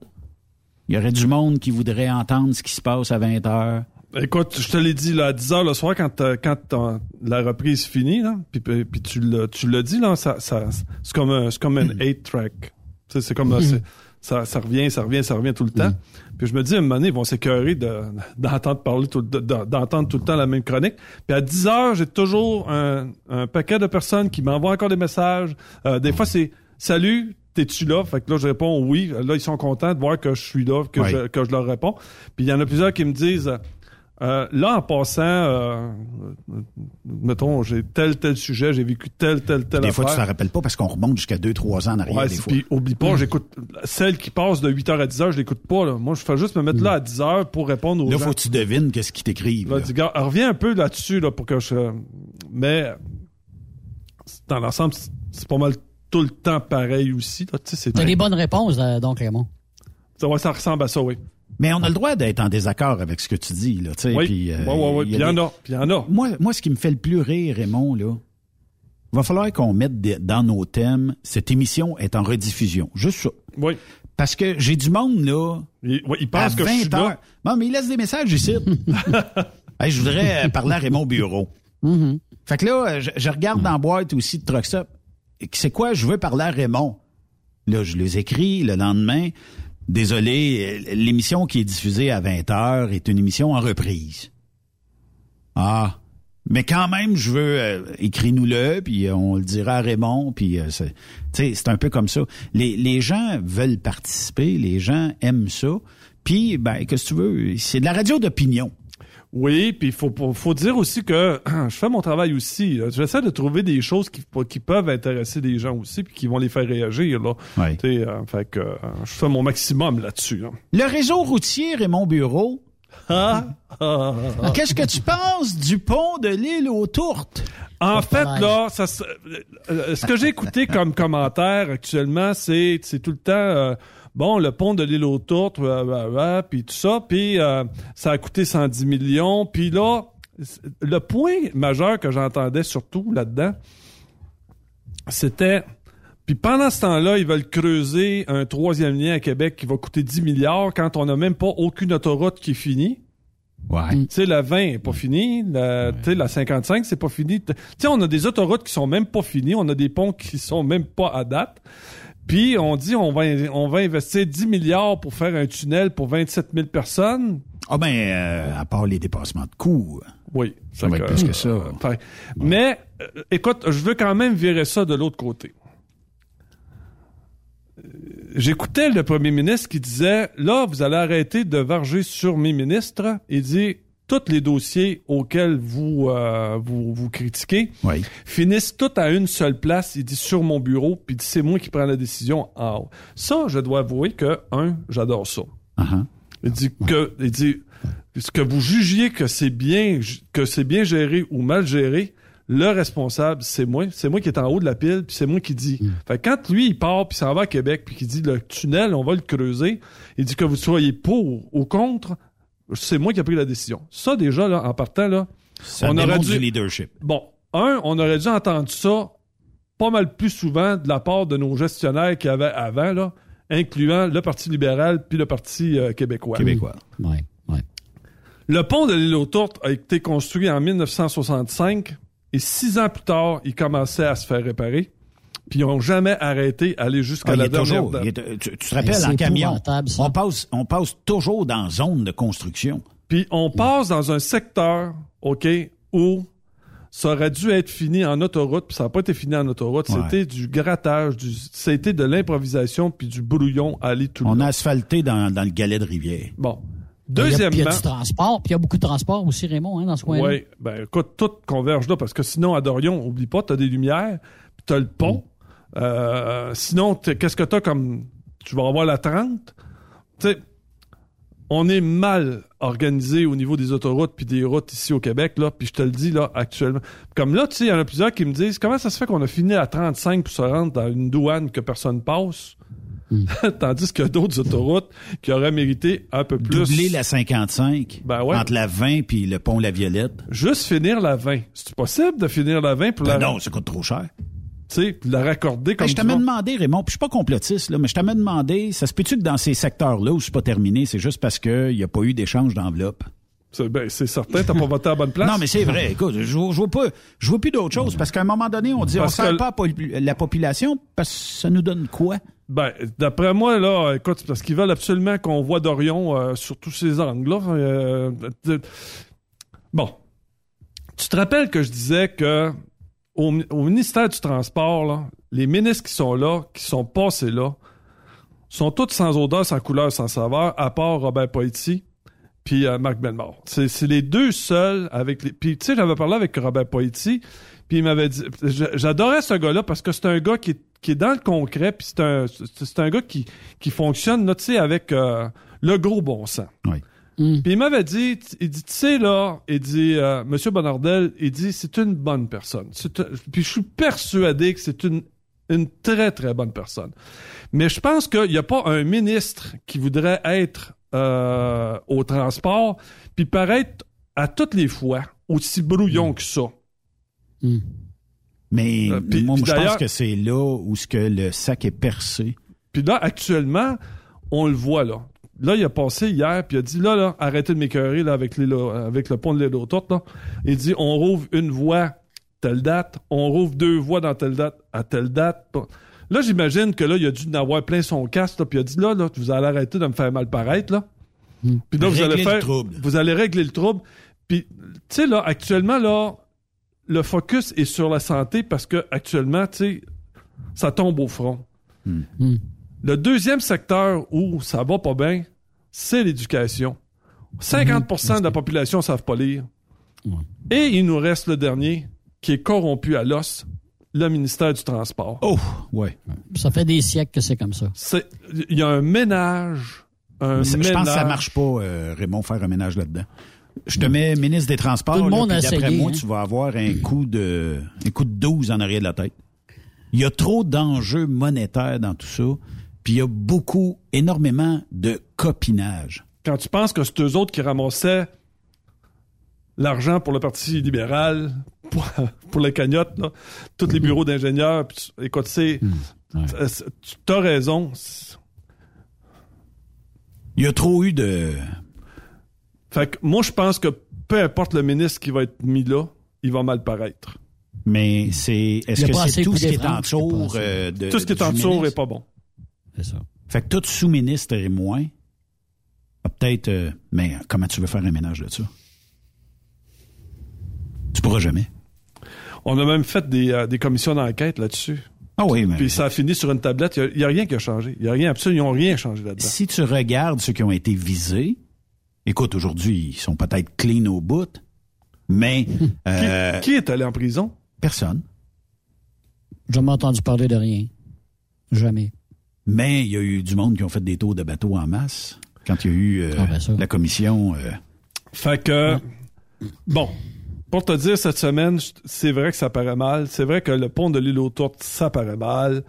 Il y aurait du monde qui voudrait entendre ce qui se passe à 20 heures. Écoute, je te l'ai dit là, à 10 heures le soir quand, quand la reprise finit, là, puis, puis, tu l'as tu l'as dit, là, ça, ça, c'est comme un, c'est comme un 8-track. Tu sais, c'est comme, c'est- ça, ça revient, ça revient, ça revient tout le temps. Puis je me dis, à un moment donné, ils vont s'écœurer de- d'entendre parler tout, de- d'entendre tout le temps la même chronique. Puis à 10 heures, j'ai toujours un, un paquet de personnes qui m'envoient encore des messages. Euh, des fois, c'est « Salut, t'es-tu là? » Fait que là, je réponds « Oui. » Là, ils sont contents de voir que je suis là, que, je, que je leur réponds. Puis il y en a plusieurs qui me disent... Euh, là, en passant, euh, mettons, j'ai tel, tel sujet, j'ai vécu tel, tel, tel Des fois, tu t'en rappelles pas parce qu'on remonte jusqu'à 2-3 ans en arrière. Ouais, des c'est- fois. puis oublie pas, j'écoute celle qui passe de 8h à 10h, je l'écoute pas. Là. Moi, je fais juste me mettre là à 10h pour répondre aux Là, gens. faut que tu devines qu'est-ce qu'ils t'écrivent. Là, là. dis, gars, reviens un peu là-dessus là, pour que je. Mais dans l'ensemble, c'est- c'est pas mal tout le temps pareil aussi. Là. Tu sais, c'est T'as des bonnes réponses, euh, donc, Raymond. ça, ouais, ça ressemble à ça, oui. Mais on a le droit d'être en désaccord avec ce que tu dis, là, tu sais. Oui, puis, euh, ouais, ouais, ouais, il y puis il y en a, puis il y en a. Moi, moi, ce qui me fait le plus rire, Raymond, là, va falloir qu'on mette des- dans nos thèmes, cette émission est en rediffusion. Juste ça. Oui. Parce que j'ai du monde, là. Il, il pense à que je 20 suis là. heures. Non, mais il laisse des messages ici. *laughs* Hey, je voudrais euh, parler à Raymond Bureau. Fait que là, je, je regarde dans la boîte aussi de Truck C'est quoi? Je veux parler à Raymond. Là, je les écris le lendemain. Désolé, l'émission qui est diffusée à 20 heures est une émission en reprise. Ah. Mais quand même, je veux, euh, écris-nous-le, puis euh, on le dira à Raymond, puis euh, c'est un peu comme ça. Les, les gens veulent participer, les gens aiment ça, puis, ben, qu'est-ce que tu veux, c'est de la radio d'opinion. Oui, puis il faut, faut dire aussi que *clears throat* je fais mon travail aussi. J'essaie de trouver des choses qui, qui peuvent intéresser des gens aussi, puis qui vont les faire réagir. Là. Sais, euh, fait que euh, je fais mon maximum là-dessus. là. Le réseau routier Raymond Bureau, Ah, *laughs* qu'est-ce que tu penses du pont de l'île aux tourtes? En fait, là, ça, se- euh, ce que j'ai écouté comme commentaire actuellement, c'est c'est tout le temps euh, bon le pont de l'île aux tourtes, ouais, ouais, ouais, puis tout ça, puis euh, ça a coûté 110 millions, puis là, le point majeur que j'entendais surtout là-dedans, c'était puis pendant ce temps-là, ils veulent creuser un troisième lien à Québec qui va coûter 10 milliards quand on n'a même pas aucune autoroute qui est finie. Ouais. Tu sais, la 20 est pas finie, la, tu sais, la 55 c'est pas fini. Tu sais, on a des autoroutes qui sont même pas finies, on a des ponts qui sont même pas à date. Puis on dit on va on va investir 10 milliards pour faire un tunnel pour 27 000 personnes. Ah ben, euh, à part les dépassements de coûts. Oui, Ça va être plus que ça. euh, mais euh, écoute, je veux quand même virer ça de l'autre côté. J'écoutais le premier ministre qui disait là, vous allez arrêter de varger sur mes ministres. Il dit tous les dossiers auxquels vous euh, vous, vous critiquez Oui. finissent tous à une seule place. Il dit sur mon bureau, puis c'est moi qui prends la décision en haut. Ça, je dois avouer que un, j'adore ça. Uh-huh. Il dit que, il dit, ce que vous jugiez que c'est bien, que c'est bien géré ou mal géré, le responsable, c'est moi. C'est moi qui est en haut de la pile, puis c'est moi qui dit. Fait que quand lui, il part, puis s'en va à Québec, puis qu'il dit le tunnel, on va le creuser, il dit que vous soyez pour ou contre, c'est moi qui ai pris la décision. Ça, déjà, là, en partant, là, Ça on aurait dû... du leadership. Bon, un, on aurait dû entendre ça pas mal plus souvent de la part de nos gestionnaires qu'il y avait avant, là, incluant le Parti libéral puis le Parti euh, québécois. Québécois. Ouais, ouais. Le pont de l'île aux Tourtes a été construit en 1965 et six ans plus tard, il commençait à se faire réparer. Puis ils ont jamais arrêté d'aller jusqu'à Ah, la dernière toujours, est- tu, tu te rappelles, en camion, on passe, on passe toujours dans zone de construction. Puis on passe dans un secteur, OK, où ça aurait dû être fini en autoroute, puis ça n'a pas été fini en autoroute. Ouais. C'était du grattage, du, c'était de l'improvisation, puis du brouillon à aller tout le On long. a asphalté dans, dans le galet de rivière. Bon. Il y a- Deuxièmement... puis Il y a du transport, puis il y a beaucoup de transport aussi, Raymond, hein, dans ce coin-là. Oui, ben écoute, tout converge là, parce que sinon, à Dorion, oublie pas, t'as des lumières, puis t'as le pont. Euh, sinon, qu'est-ce que t'as comme... Tu vas avoir la 30. Tu sais, on est mal organisé au niveau des autoroutes puis des routes ici au Québec, là, puis je te le dis, là, actuellement. Comme là, tu sais, il y en a plusieurs qui me disent, comment ça se fait qu'on a fini à 35 pour se rendre dans une douane que personne passe? *laughs* Tandis qu'il y a d'autres autoroutes qui auraient mérité un peu plus... Doubler la 55 Ben ouais. entre la 20 puis le pont La Violette. Juste finir la 20. C'est possible de finir la 20 pour Ben la... non, ça coûte trop cher. Tu sais, puis la raccorder comme Hey, je t'avais demandé, Raymond, puis je suis pas complotiste, là, mais je t'avais demandé, ça se peut-tu que dans ces secteurs-là où c'est pas terminé, c'est juste parce qu'il n'y a pas eu d'échange d'enveloppe? C'est ben, certain, t'as pas voté à la bonne place. Non, mais c'est vrai. *laughs* Écoute, je, je vois pas, je vois plus d'autre chose parce qu'à un moment donné, on dit Parce on sert que- pas la population parce que ça nous donne quoi? Ben, d'après moi, là, écoute, parce qu'ils veulent absolument qu'on voit Dorion euh, sur tous ces angles-là. Euh, bon. Tu te rappelles que je disais que au, mi- au ministère du Transport, là, les ministres qui sont là, qui sont passés là, sont tous sans odeur, sans couleur, sans saveur, à part Robert Poitiers puis euh, Marc Bellemare. C'est les deux seuls avec les... Puis, tu sais, j'avais parlé avec Robert Poitiers, puis il m'avait dit... j'a- J'adorais ce gars-là parce que c'est un gars qui est, qui est dans le concret, puis c'est un, un gars qui, qui fonctionne, tu avec euh, le gros bon sens. Puis il m'avait dit, il dit, tu sais, là, il dit, euh, Monsieur Bonardel, il dit, c'est une bonne personne. Un- Puis je suis persuadé que c'est une, une très, très bonne personne. Mais je pense qu'il n'y a pas un ministre qui voudrait être euh, au transport, puis paraître à toutes les fois aussi brouillon que ça. Mais Euh, puis- moi, puis je pense que c'est là où ce que le sac est percé. Puis là, actuellement, on le voit, là. Là, il a passé hier, puis il a dit, là, là, arrêtez de m'écœurer, là, avec, avec le pont de l'île là. Il dit, on rouvre une voie telle date, on rouvre deux voies dans telle date, à telle date. Là, j'imagine que là, il a dû en avoir plein son casque, là, puis il a dit, là, là, vous allez arrêter de me faire mal paraître, là. Puis là, vous Régler allez le faire... trouble. Vous allez régler le trouble. Puis, tu sais, là, actuellement, là, le focus est sur la santé parce que actuellement, tu sais, ça tombe au front. Le deuxième secteur où ça va pas bien, c'est l'éducation. 50% de la population ne savent pas lire. Et il nous reste le dernier, qui est corrompu à l'os, le ministère du Transport. Oh, ouais. Ça fait des siècles que c'est comme ça. C'est- Il y a un ménage. Un je pense que ça marche pas, euh, Raymond, faire un ménage là-dedans. Je te mets ministre des Transports, Tout le là, monde puis a d'après essayé, moi, hein. tu vas avoir un coup de un coup de 12 en arrière de la tête. Il y a trop d'enjeux monétaires dans tout ça, puis il y a beaucoup, énormément de copinage. Quand tu penses que c'est eux autres qui ramassaient l'argent pour le Parti libéral, pour, *laughs* pour les cagnottes, là, tous les bureaux d'ingénieurs, puis tu- écoute, c'est... c'est- Tu as raison. Il y a trop eu de... Fait que moi, je pense que peu importe le ministre qui va être mis là, il va mal paraître. Mais c'est est-ce que c'est tout ce qui est des en francs, je sais pas, tour ça. euh, de Tout ce qui est du en dessous ministre? est pas bon. C'est ça. Fait que tout sous-ministre et moins. ah, Peut-être, euh, mais comment tu veux faire un ménage de ça? Tu pourras jamais. On a même fait des, euh, des commissions d'enquête là-dessus. Ah oui, mais Puis ça a fini sur une tablette. Il n'y a, rien qui a changé. Il n'y a rien, absolument, ils n'ont rien changé là-dedans. si tu regardes ceux qui ont été visés, écoute, aujourd'hui, ils sont peut-être clean au bout, mais *laughs* euh, Qui est allé en prison? personne. J'ai jamais entendu parler de rien. Jamais. Mais il y a eu du monde qui ont fait des tours de bateau en masse quand il y a eu euh, Ah, ben la commission. euh, Fait que, bon, pour te dire, cette semaine, c'est vrai que ça paraît mal. C'est vrai que le pont de l'île aux Tourtes, ça paraît mal.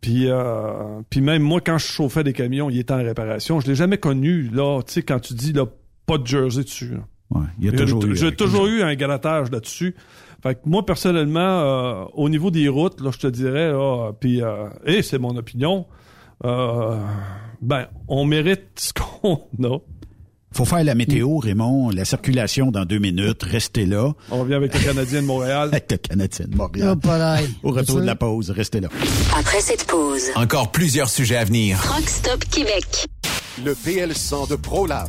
Puis, euh, puis même moi, quand je chauffais des camions, il était en réparation. Je l'ai jamais connu, là, tu sais, quand tu dis, là, pas de jersey dessus. là. ouais, il y a J'ai toujours eu. j'ai toujours eu un grattage là-dessus. Fait que moi, personnellement, euh, au niveau des routes, là, je te dirais, là, puis, euh, et c'est mon opinion, euh, ben, on mérite *laughs* ce qu'on a. Faut faire la météo, Raymond. La circulation dans deux minutes. Restez là. On revient avec le Canadien de Montréal. *laughs* Avec le Canadien de Montréal. Oh. Au retour de la pause, restez là. Après cette pause, encore plusieurs sujets à venir. Truck Stop Québec. Le PL100 de ProLab.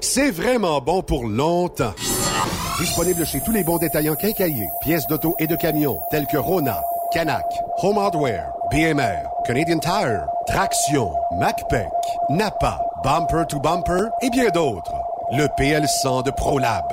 c'est vraiment bon pour longtemps. Disponible chez tous les bons détaillants quincailliers, pièces d'auto et de camions, tels que Rona, Canac, Home Hardware, BMR, Canadian Tire, Traction, MacPac, Napa, Bumper to Bumper et bien d'autres. Le PL100 de ProLab.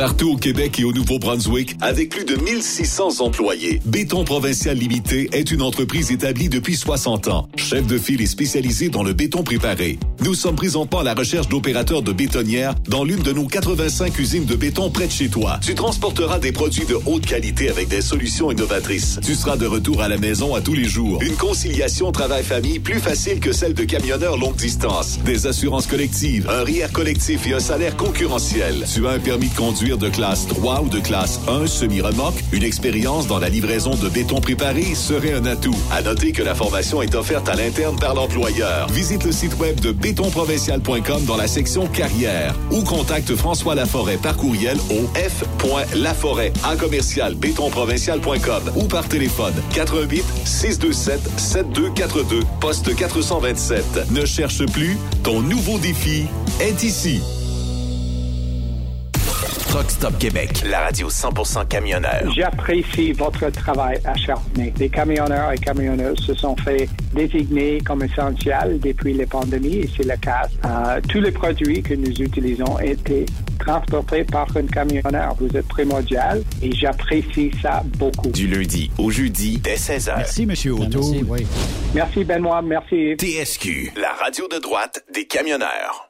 Partout au Québec et au Nouveau-Brunswick, avec plus de 1600 employés, Béton Provincial Limité est une entreprise établie depuis 60 ans. Chef de file et spécialisé dans le béton préparé. Nous sommes présentement à la recherche d'opérateurs de bétonnières dans l'une de nos 85 usines de béton près de chez toi. Tu transporteras des produits de haute qualité avec des solutions innovatrices. Tu seras de retour à la maison à tous les jours. Une conciliation travail-famille plus facile que celle de camionneurs longue distance. Des assurances collectives, un RIER collectif et un salaire concurrentiel. Tu as un permis de conduire de classe 3 ou de classe 1 semi-remorque, une expérience dans la livraison de béton préparé serait un atout. À noter que la formation est offerte à l'interne par l'employeur. Visite le site web de bétonprovincial.com dans la section carrière ou contacte François Laforêt par courriel au f.laforêt à commercial bétonprovincial.com ou par téléphone 88 627 7242 poste 427. Ne cherche plus, ton nouveau défi est ici. Truck Stop Québec, la radio 100% camionneur. J'apprécie votre travail acharné. Les camionneurs et camionneuses se sont fait désigner comme essentiels depuis la pandémie et c'est le cas. Euh, tous les produits que nous utilisons étaient transportés par un camionneur. Vous êtes primordial et j'apprécie ça beaucoup. Du lundi au jeudi dès 16h. Merci, Monsieur Auto. Merci Benoît, merci. TSQ, la radio de droite des camionneurs.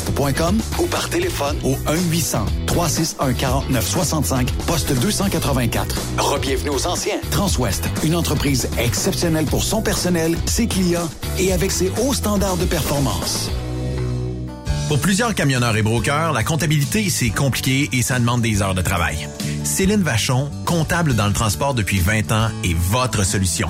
ou par téléphone au 1-800-361-4965, poste 284. Rebienvenue aux anciens. Transwest, une entreprise exceptionnelle pour son personnel, ses clients et avec ses hauts standards de performance. Pour plusieurs camionneurs et brokers, la comptabilité, c'est compliqué et ça demande des heures de travail. Céline Vachon, comptable dans le transport depuis 20 ans, est votre solution.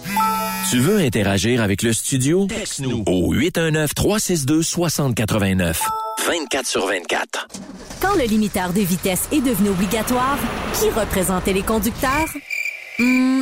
Tu veux interagir avec le studio? Texte-nous au 819-362-6089. 24 sur 24. Quand le limiteur de vitesse est devenu obligatoire, qui représentait les conducteurs? Hmm,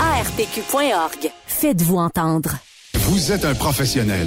ARPQ.org. Faites-vous entendre. Vous êtes un professionnel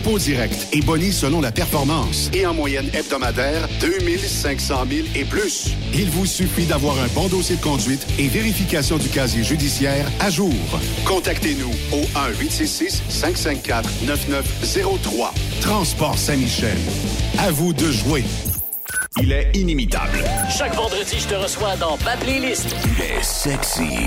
dépôt direct et boni selon la performance. Et en moyenne hebdomadaire, 2500 000 et plus. Il vous suffit d'avoir un bon dossier de conduite et vérification du casier judiciaire à jour. Contactez-nous au 1-866-554-9903. Transport Saint-Michel. À vous de jouer. Il est inimitable. Chaque vendredi, je te reçois dans ma playlist. Il est sexy.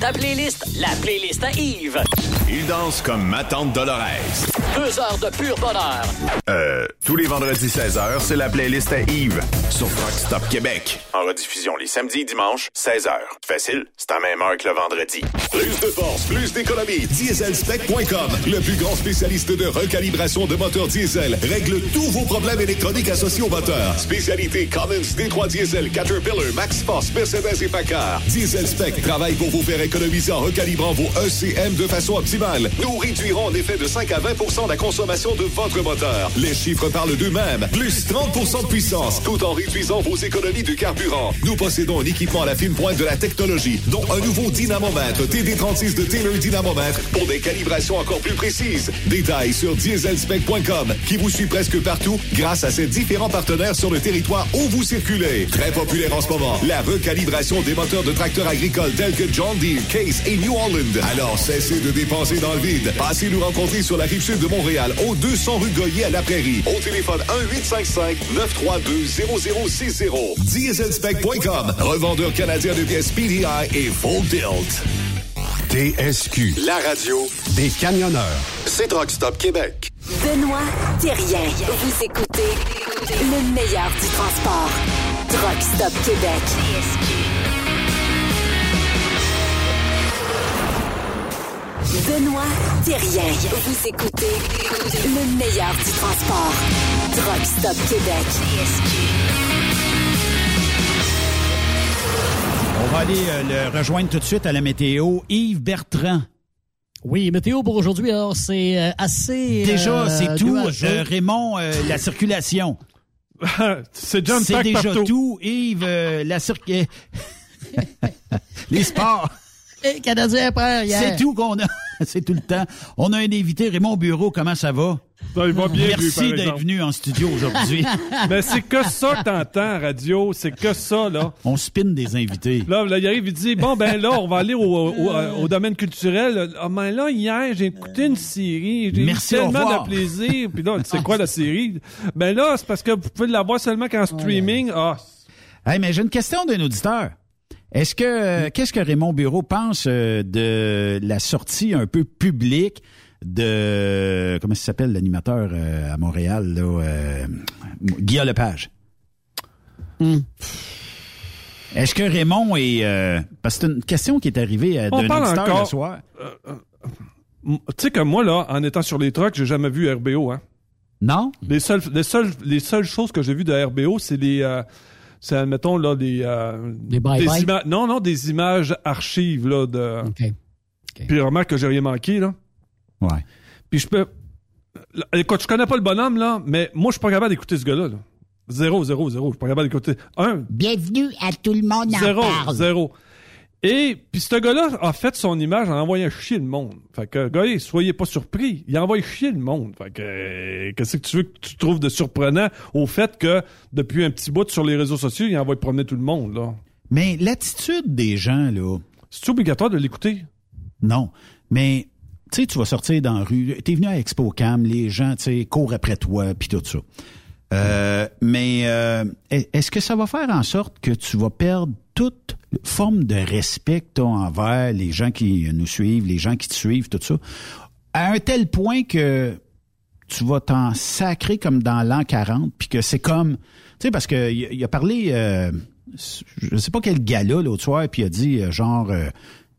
Ta playlist, la playlist à Yves. Il danse comme ma tante Dolores. Deux heures de pur bonheur. Euh, tous les vendredis 16h, c'est la playlist à Yves sur Rock Stop Québec. En rediffusion les samedis et dimanches, 16h. Facile, c'est à même heure que le vendredi. Plus de force, plus d'économie. Dieselspec.com, le plus grand spécialiste de recalibration de moteurs diesel, règle tous vos problèmes électroniques associés au moteur. Spécialité Cummins, D3 Diesel, Caterpillar, Max Force, Mercedes et Packard. Diesel Spec travaille pour vous faire économiser en recalibrant vos ECM de façon optimale. Nous réduirons en effet de 5 à 20 la consommation de votre moteur. Les chiffres parlent d'eux-mêmes. Plus 30% de puissance, tout en réduisant vos économies de carburant. Nous possédons un équipement à la fine pointe de la technologie, dont un nouveau dynamomètre TD36 de Taylor Dynamomètre pour des calibrations encore plus précises. Détails sur dieselspec.com qui vous suit presque partout grâce à ses différents partenaires sur le territoire où vous circulez. Très populaire en ce moment, la recalibration des moteurs de tracteurs agricoles tels que John Deere, Case et New Holland. Alors cessez de dépenser dans le vide. Passez nous rencontrer sur la rive sud de Montréal, au 200 rue Goyer à la Prairie. Au téléphone 1-855-932-0060. Dieselspec.com, revendeur canadien de pièces PDI et Full Tilt. TSQ, la radio des camionneurs. C'est Rock Stop Québec. Benoît Thérien. Vous écoutez le meilleur du transport. Truck Stop Québec. Benoît Thérien. Vous écoutez le meilleur du transport. Truck Stop Québec. On va aller euh, le rejoindre tout de suite à la météo. Yves Bertrand. Oui, météo pour aujourd'hui, alors c'est euh, assez. Déjà, euh, c'est tout. Euh, Raymond, euh, la circulation. *laughs* c'est John C'est Pack déjà partout. tout. Yves, euh, la circulation. *laughs* Les sports. Hier. C'est tout qu'on a. *laughs* C'est tout le temps. On a un invité, Raymond Bureau. Comment ça va? Ben, il va bien, Merci d'être venu en studio aujourd'hui. *laughs* Mais c'est que ça que t'entends radio, c'est que ça, là. On spin des invités. Là, là, il arrive, il dit, bon, ben là, on va aller au, au, au domaine culturel. Ah, ben là, hier, j'ai écouté une série, j'ai eu tellement de plaisir. Puis là, c'est *laughs* quoi la série? Ben là, c'est parce que vous pouvez l'avoir seulement qu'en streaming. Ah, Hey, mais j'ai une question d'un auditeur. Est-ce que euh, qu'est-ce que Raymond Bureau pense euh, de la sortie un peu publique de comment ça s'appelle l'animateur euh, à Montréal là euh, Guillaume Lepage? Est-ce que Raymond est euh, parce que c'est une question qui est arrivée à d'un parle auditeur encore. le soir. Euh, tu sais que moi, là, en étant sur les trucks, j'ai jamais vu RBO, hein. Non? Les seules, les seules, les seules choses que j'ai vues de RBO, c'est les, c'est, admettons, là, des, euh, Des bye-bye? ima- non, non, des images archives, là, de, OK. puis remarque que j'ai rien manqué, là. Ouais. Puis je peux, écoute, je connais pas le bonhomme, là, mais moi, je suis pas capable d'écouter ce gars-là, là. Zéro, zéro, zéro. Je suis pas capable d'écouter. Un, Bienvenue à tout le monde en zéro, parle. zéro. Et puis ce gars-là a fait son image en envoyant chier le monde. Fait que, gars, soyez pas surpris. Il envoie chier le monde. Fait que, euh, qu'est-ce que tu veux que tu trouves de surprenant au fait que, depuis un petit bout sur les réseaux sociaux, il envoie promener tout le monde, là? Mais l'attitude des gens là, C'est obligatoire de l'écouter? non. Mais, tu sais, tu vas sortir dans la rue, t'es venu à ExpoCam, les gens, tu sais, courent après toi, puis tout ça. Euh, mais euh, est-ce que ça va faire en sorte que tu vas perdre toute forme de respect que t'as envers les gens qui nous suivent, les gens qui te suivent, tout ça, à un tel point que tu vas t'en sacrer comme dans l'an 40, puis que c'est comme, tu sais, parce que il, il a parlé, euh, je sais pas quel gars-là l'autre soir, puis il a dit euh, genre, euh,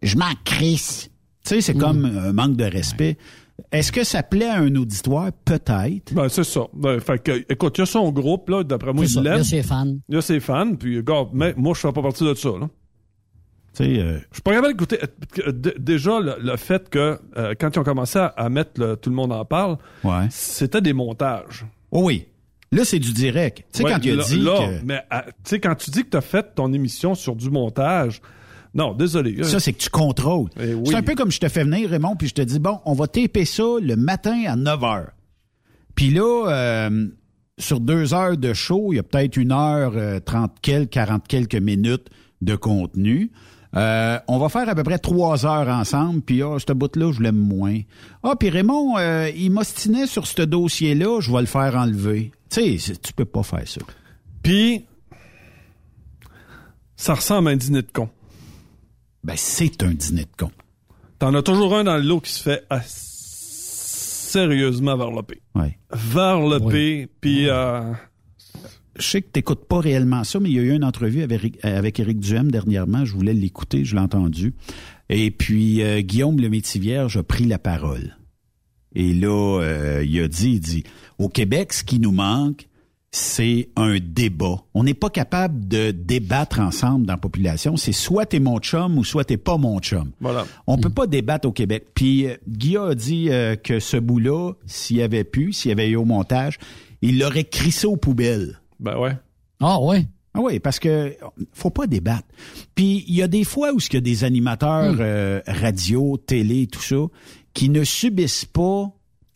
je m'en crisse. Tu sais, c'est comme un manque de respect. Est-ce que ça plaît à un auditoire? Peut-être. Ben, c'est ça. Ben, fait que, écoute, il y a son groupe, là, d'après moi, il l'aime. Il y a ses fans. Il y a ses fans, puis, regarde, mais moi, je fais pas partie de ça, là. Tu sais, euh, Je suis pas capable d'écouter. euh, Déjà, le, le fait que, euh, quand ils ont commencé à, à mettre le, tout le monde en parle, ouais. c'était des montages. Oh oui. Là, c'est du direct. Tu sais, Ouais, quand il a là- dit là, que... Mais, euh, tu sais, quand tu dis que tu as fait ton émission sur du montage, non, désolé. Ça, c'est que tu contrôles. Eh oui. C'est un peu comme je te fais venir, Raymond, puis je te dis, bon, on va taper ça le matin à 9 h. Puis là, euh, sur deux heures de show, il y a peut-être une heure, euh, 30 quelques, 40 quelques minutes de contenu. Euh, on va faire à peu près trois heures ensemble, puis ah, ce bout-là, je l'aime moins. Ah, puis Raymond, euh, il m'ostinait sur ce dossier-là, je vais le faire enlever. Tu sais, tu peux pas faire ça. Puis, ça ressemble à un dîner de con. Ben, c'est un dîner de con. T'en as toujours un dans le lot qui se fait ah, sérieusement varloper. Ouais. Varloper, puis... euh, je sais que t'écoutes pas réellement ça, mais il y a eu une entrevue avec, Eric- avec Éric Duhem dernièrement. Je voulais l'écouter, je l'ai entendu. Et puis euh, Guillaume le Métivierge a pris la parole. Et là, euh, il a dit, il dit, au Québec, ce qui nous manque, c'est un débat. On n'est pas capable de débattre ensemble dans la population. C'est soit t'es mon chum ou soit t'es pas mon chum. Voilà. On peut pas débattre au Québec. Puis euh, Guillaume a dit euh, que ce bout-là, s'il y avait pu, s'il y avait eu au montage, il l'aurait crissé aux poubelles. Ben ouais. Ah ouais. Ah oui, parce que faut pas débattre. Puis il y a des fois où il y a des animateurs euh, radio, télé, tout ça, qui ne subissent pas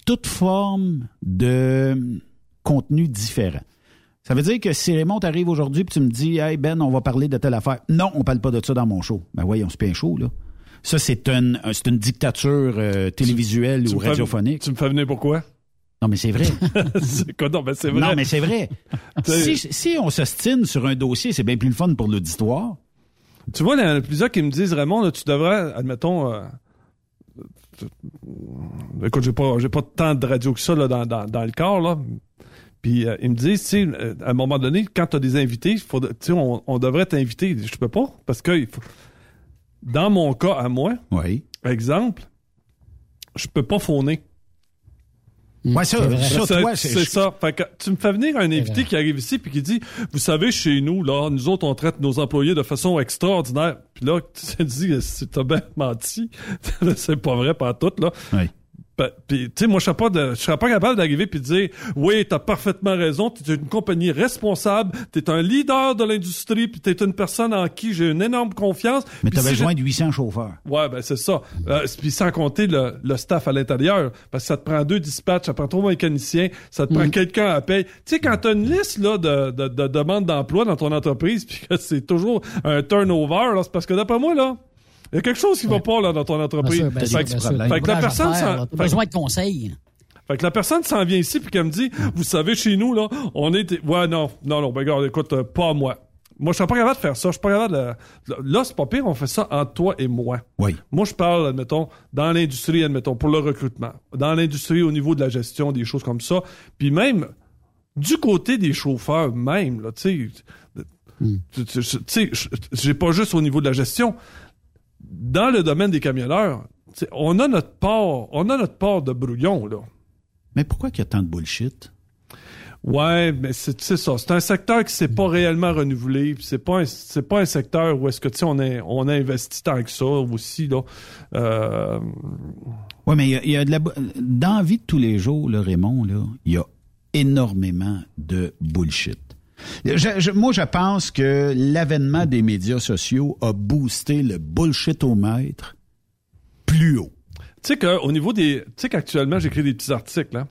toute forme de contenu différent. Ça veut dire que si Raymond t'arrive aujourd'hui puis tu me dis Hey Ben, on va parler de telle affaire. Non, on parle pas de ça dans mon show. Ben oui, on se paye un show, là. Ça, c'est une, un- c'est une dictature euh, télévisuelle Tu ou fais- radiophonique. Tu me fais venir pourquoi? Non, mais c'est vrai. *laughs* c'est? Non, c'est vrai. Non, mais c'est vrai. *laughs* si, si on s'ostine sur un dossier, c'est bien plus le fun pour l'auditoire. Tu vois, il y en a plusieurs qui me disent, Raymond, là, tu devrais, admettons, euh, euh, écoute, j'ai pas, j'ai pas tant de radio que ça là, dans, dans, dans le corps, là. Puis euh, ils me disent, tu sais, euh, à un moment donné, quand tu as des invités, faut, tu sais, on, on devrait t'inviter. Je peux pas, parce que il faut... dans mon cas à moi, oui. exemple, je peux pas fauner. Ouais, ça, ça, c'est toi, c'est ça. Fait que tu me fais venir un invité qui arrive ici puis qui dit, vous savez, chez nous, là, nous autres, on traite nos employés de façon extraordinaire. Puis là, tu te dis, c'est- t'as bien menti. *laughs* c'est pas vrai, pas tout, là. Oui. Puis, tu sais, moi, je serais pas, de- je serais pas capable d'arriver puis de dire, oui, t'as parfaitement raison, t'es une compagnie responsable, t'es un leader de l'industrie, puis t'es une personne en qui j'ai une énorme confiance. Mais t'as si besoin de 800 chauffeurs. Ouais, ben c'est ça. Euh, Puis sans compter le, le staff à l'intérieur, parce que ça te prend deux dispatchs, ça prend trois mécaniciens, ça te prend quelqu'un à payer. Tu sais, quand t'as une liste là de, de, de demandes d'emploi dans ton entreprise, *laughs* puis que c'est toujours un turnover, c'est parce que d'après moi, là, il y a quelque chose qui va pas là, dans ton entreprise. Bien sûr, bien fait, sûr, que- bien sûr. fait que la personne faire, fait- besoin de conseils. fait que la personne s'en vient ici puis qu'elle me dit, vous savez, chez nous, là, on est... Ouais, non, non, non, ben regarde, écoute, euh, pas moi. Moi, je suis pas capable de faire ça. Je suis pas capable de... Là, c'est pas pire, on fait ça entre toi et moi. Oui. Moi, je parle, admettons, dans l'industrie, admettons, pour le recrutement. Dans l'industrie, au niveau de la gestion, des choses comme ça. Puis même, du côté des chauffeurs même, là, tu sais... tu- tu- sais, je- j'ai pas juste au niveau de la gestion. Dans le domaine des camionneurs, on a notre part, on a notre part de brouillon, là. Mais pourquoi qu'il y a tant de bullshit? Ouais, mais c'est ça. C'est un secteur qui s'est pas réellement renouvelé. C'est pas un, c'est pas un secteur où est-ce que tu sais on a on a investi tant que ça aussi là. Euh, Oui, mais il y a, il y a de la dans la vie de tous les jours, là, Raymond, là, il y a énormément de bullshit. Je- je- moi, je pense que l'avènement des médias sociaux a boosté le bullshit au maître plus haut. tu sais qu'au niveau des, tu sais qu'actuellement j'écris des petits articles hein.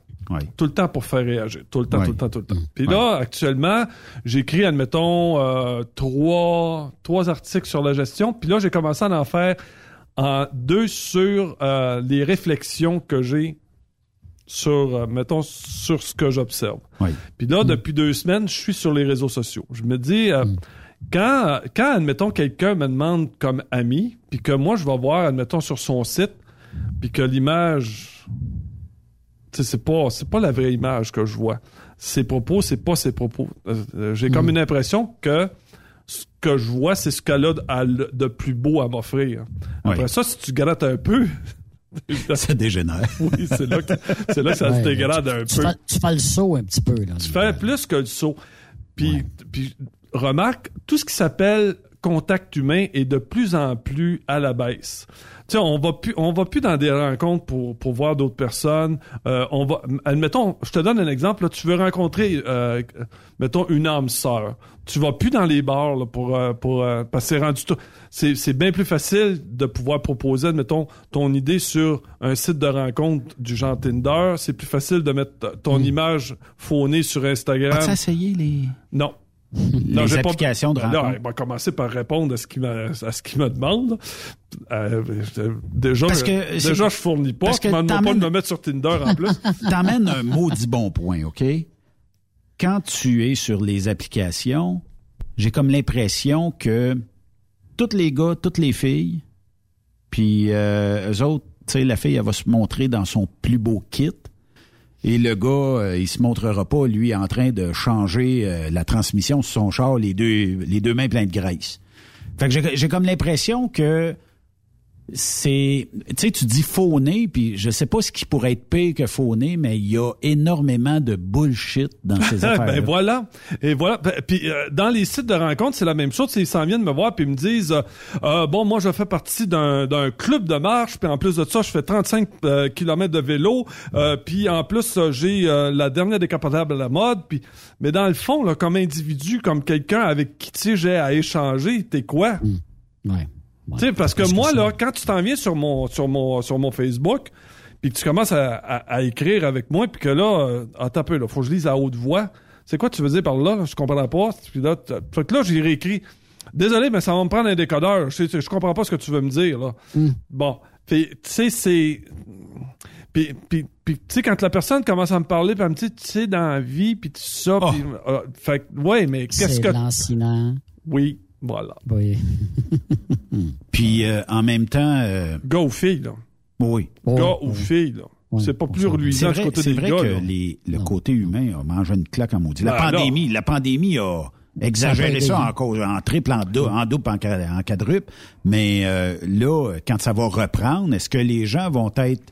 Tout le temps pour faire réagir. Tout le temps, tout le temps, tout le temps. Puis là, actuellement, j'écris, admettons, euh, trois, trois articles sur la gestion. Puis là, j'ai commencé à en faire en deux sur euh, les réflexions que j'ai sur, euh, mettons, sur ce que j'observe. Oui. Puis là, depuis deux semaines, je suis sur les réseaux sociaux. Je me dis, euh, quand, quand, admettons, quelqu'un me demande comme ami, puis que moi, je vais voir, admettons, sur son site, puis que l'image, tu sais, c'est pas, c'est pas la vraie image que je vois. Ses propos, c'est pas ses propos. Euh, J'ai comme une impression que ce que je vois, c'est ce qu'elle a de, plus beau à m'offrir. Après Oui. ça, si tu grattes un peu, Ça dégénère. *laughs* oui, c'est là que, c'est là que ça Ouais, se dégrade un Tu peu. fais, tu fais le saut un petit peu. Là. Tu fais plus que le saut. Puis, puis remarque, tout ce qui s'appelle contact humain est de plus en plus à la baisse. Tu sais, on va plus, on va plus dans des rencontres pour, pour voir d'autres personnes. Euh, on va, admettons, je te donne un exemple. Là, tu veux rencontrer, euh, mettons, une âme sœur. Tu vas plus dans les bars là, pour, euh, pour euh, parce que c'est rendu. C'est, c'est bien plus facile de pouvoir proposer, admettons, ton idée sur un site de rencontre du genre Tinder. C'est plus facile de mettre ton image faunée sur Instagram. As-tu essayé les, Non. Les j'ai pas- applications de rencontre? elle va commencer par répondre à ce qu'il me, à ce qu'il me demande. Euh, déjà, Parce je- que déjà, je fournis pas. parce que m'en demandes pas de me mettre sur Tinder en plus. *laughs* T'emmènes un maudit bon point, OK? Quand tu es sur les applications, j'ai comme l'impression que tous les gars, toutes les filles, puis euh, eux autres, tu sais, la fille, elle va se montrer dans son plus beau kit. Et le gars, euh, il se montrera pas, lui, en train de changer euh, la transmission sur son char, les deux, les deux mains pleines de graisse. Fait que j'ai comme l'impression que c'est tu sais tu dis fauné puis je sais pas ce qui pourrait être pire que fauné mais il y a énormément de bullshit dans ces affaires *laughs* ben voilà. Et voilà. Puis euh, dans les sites de rencontres, c'est la même chose. Ils s'en viennent me voir puis ils me disent euh, Euh, bon, moi je fais partie d'un d'un club de marche, puis en plus de ça, je fais 35 euh, kilomètres de vélo, euh, puis en plus j'ai euh, la dernière décapotable à la mode, puis mais dans le fond là, comme individu, comme quelqu'un avec qui tu sais j'ai à échanger, t'es quoi? Ouais. Tu sais, parce que moi, là, quand tu t'en viens sur mon, sur mon, sur mon Facebook, puis que tu commences à, à- à écrire avec moi, puis que là, euh, attends un peu, là, faut que je lise à haute voix. C'est quoi tu veux dire par là? Je comprends pas. Puis là, fait que là, j'ai réécrit. Désolé, mais ça va me prendre un décodeur. Je, je comprends pas ce que tu veux me dire, là. Bon. Puis, tu sais, c'est... Puis, puis, puis, tu sais, quand la personne commence à me parler, puis elle me dit, tu sais, dans la vie, puis tout ça, puis... euh, fait que, ouais, mais qu'est-ce C'est que... lancinant. Oui, voilà. Oui. *laughs* puis euh, en même temps euh, Gars ou fille, là. oui Gars ou fille, là. c'est pas plus reluisant du côté des vrai gars, que les- le côté humain a mangé une claque en maudit la Ben, pandémie la pandémie a exagéré Ça en, cause- en triple en, en double en quadruple mais euh, là quand ça va reprendre est-ce que les gens vont être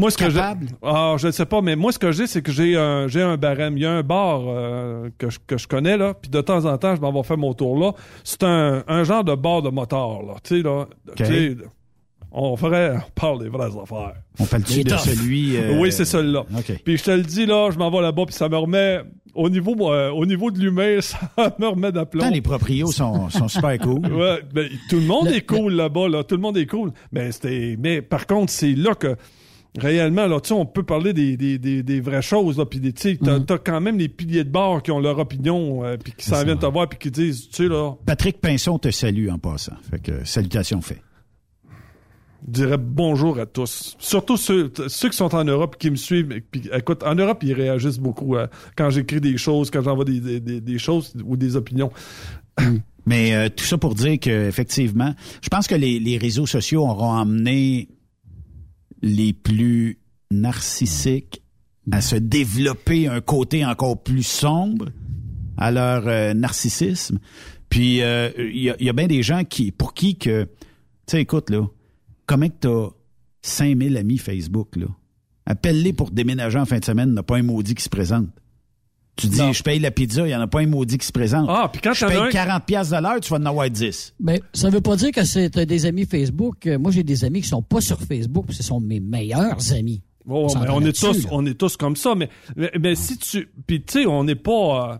Moi, ce que j'ai. Ah, je ne sais pas, mais moi, ce que j'ai, c'est que j'ai un, j'ai un barème. Il y a un bar euh, que, je, que je connais, là, puis de temps en temps, je m'en vais faire mon tour là. C'est un, un genre de bar de motard, là. Tu sais, là. tu sais, on ferait. On parle des vraies affaires. on parle-tu Les de toughs. celui euh, Oui, c'est celui-là. Puis je te le dis, là, je m'en vais là-bas, puis ça me remet. Au niveau, euh, au niveau de l'humain, *laughs* ça me remet d'aplomb. Tant les proprios sont, sont super cool *laughs* Ouais, ben, tout le monde Le- est cool là-bas, là. Tout le monde est cool. Mais c'était, mais par contre, c'est là que réellement, là, tu sais, on peut parler des, des, des, des vraies choses, là. Puis, des- tu sais, t'as, Mm. quand même les piliers de bar qui ont leur opinion, euh, puis qui s'en viennent te voir, puis qui disent, tu sais, là, Patrick Pinson te salue en passant fait que salutations fait je dirais bonjour à tous. Surtout ceux, ceux qui sont en Europe qui me suivent. Puis, écoute, en Europe, ils réagissent beaucoup euh, quand j'écris des choses, quand j'envoie des, des, des, des choses ou des opinions. Mais euh, tout ça pour dire que effectivement, je pense que les, les réseaux sociaux auront amené les plus narcissiques à se développer un côté encore plus sombre à leur euh, narcissisme. Puis euh, il y, a, bien des gens qui pour qui que tu sais écoute là, comment que t'as 5000 amis Facebook là? Appelle-les pour déménager en fin de semaine, il n'y a pas un maudit qui se présente. Tu dis, Non. je paye la pizza, il n'y en a pas un maudit qui se présente. Ah, puis quand je paye un- 40 pièces de l'heure, tu vas en avoir 10. Ben, ça veut pas dire que c'est des amis Facebook. Euh, Moi, j'ai des amis qui sont pas sur Facebook, puis ce sont mes meilleurs amis. Oh, s'entend mais on est tous, là. on est tous comme ça. Mais, mais, mais si tu, puis tu sais, on n'est pas. euh,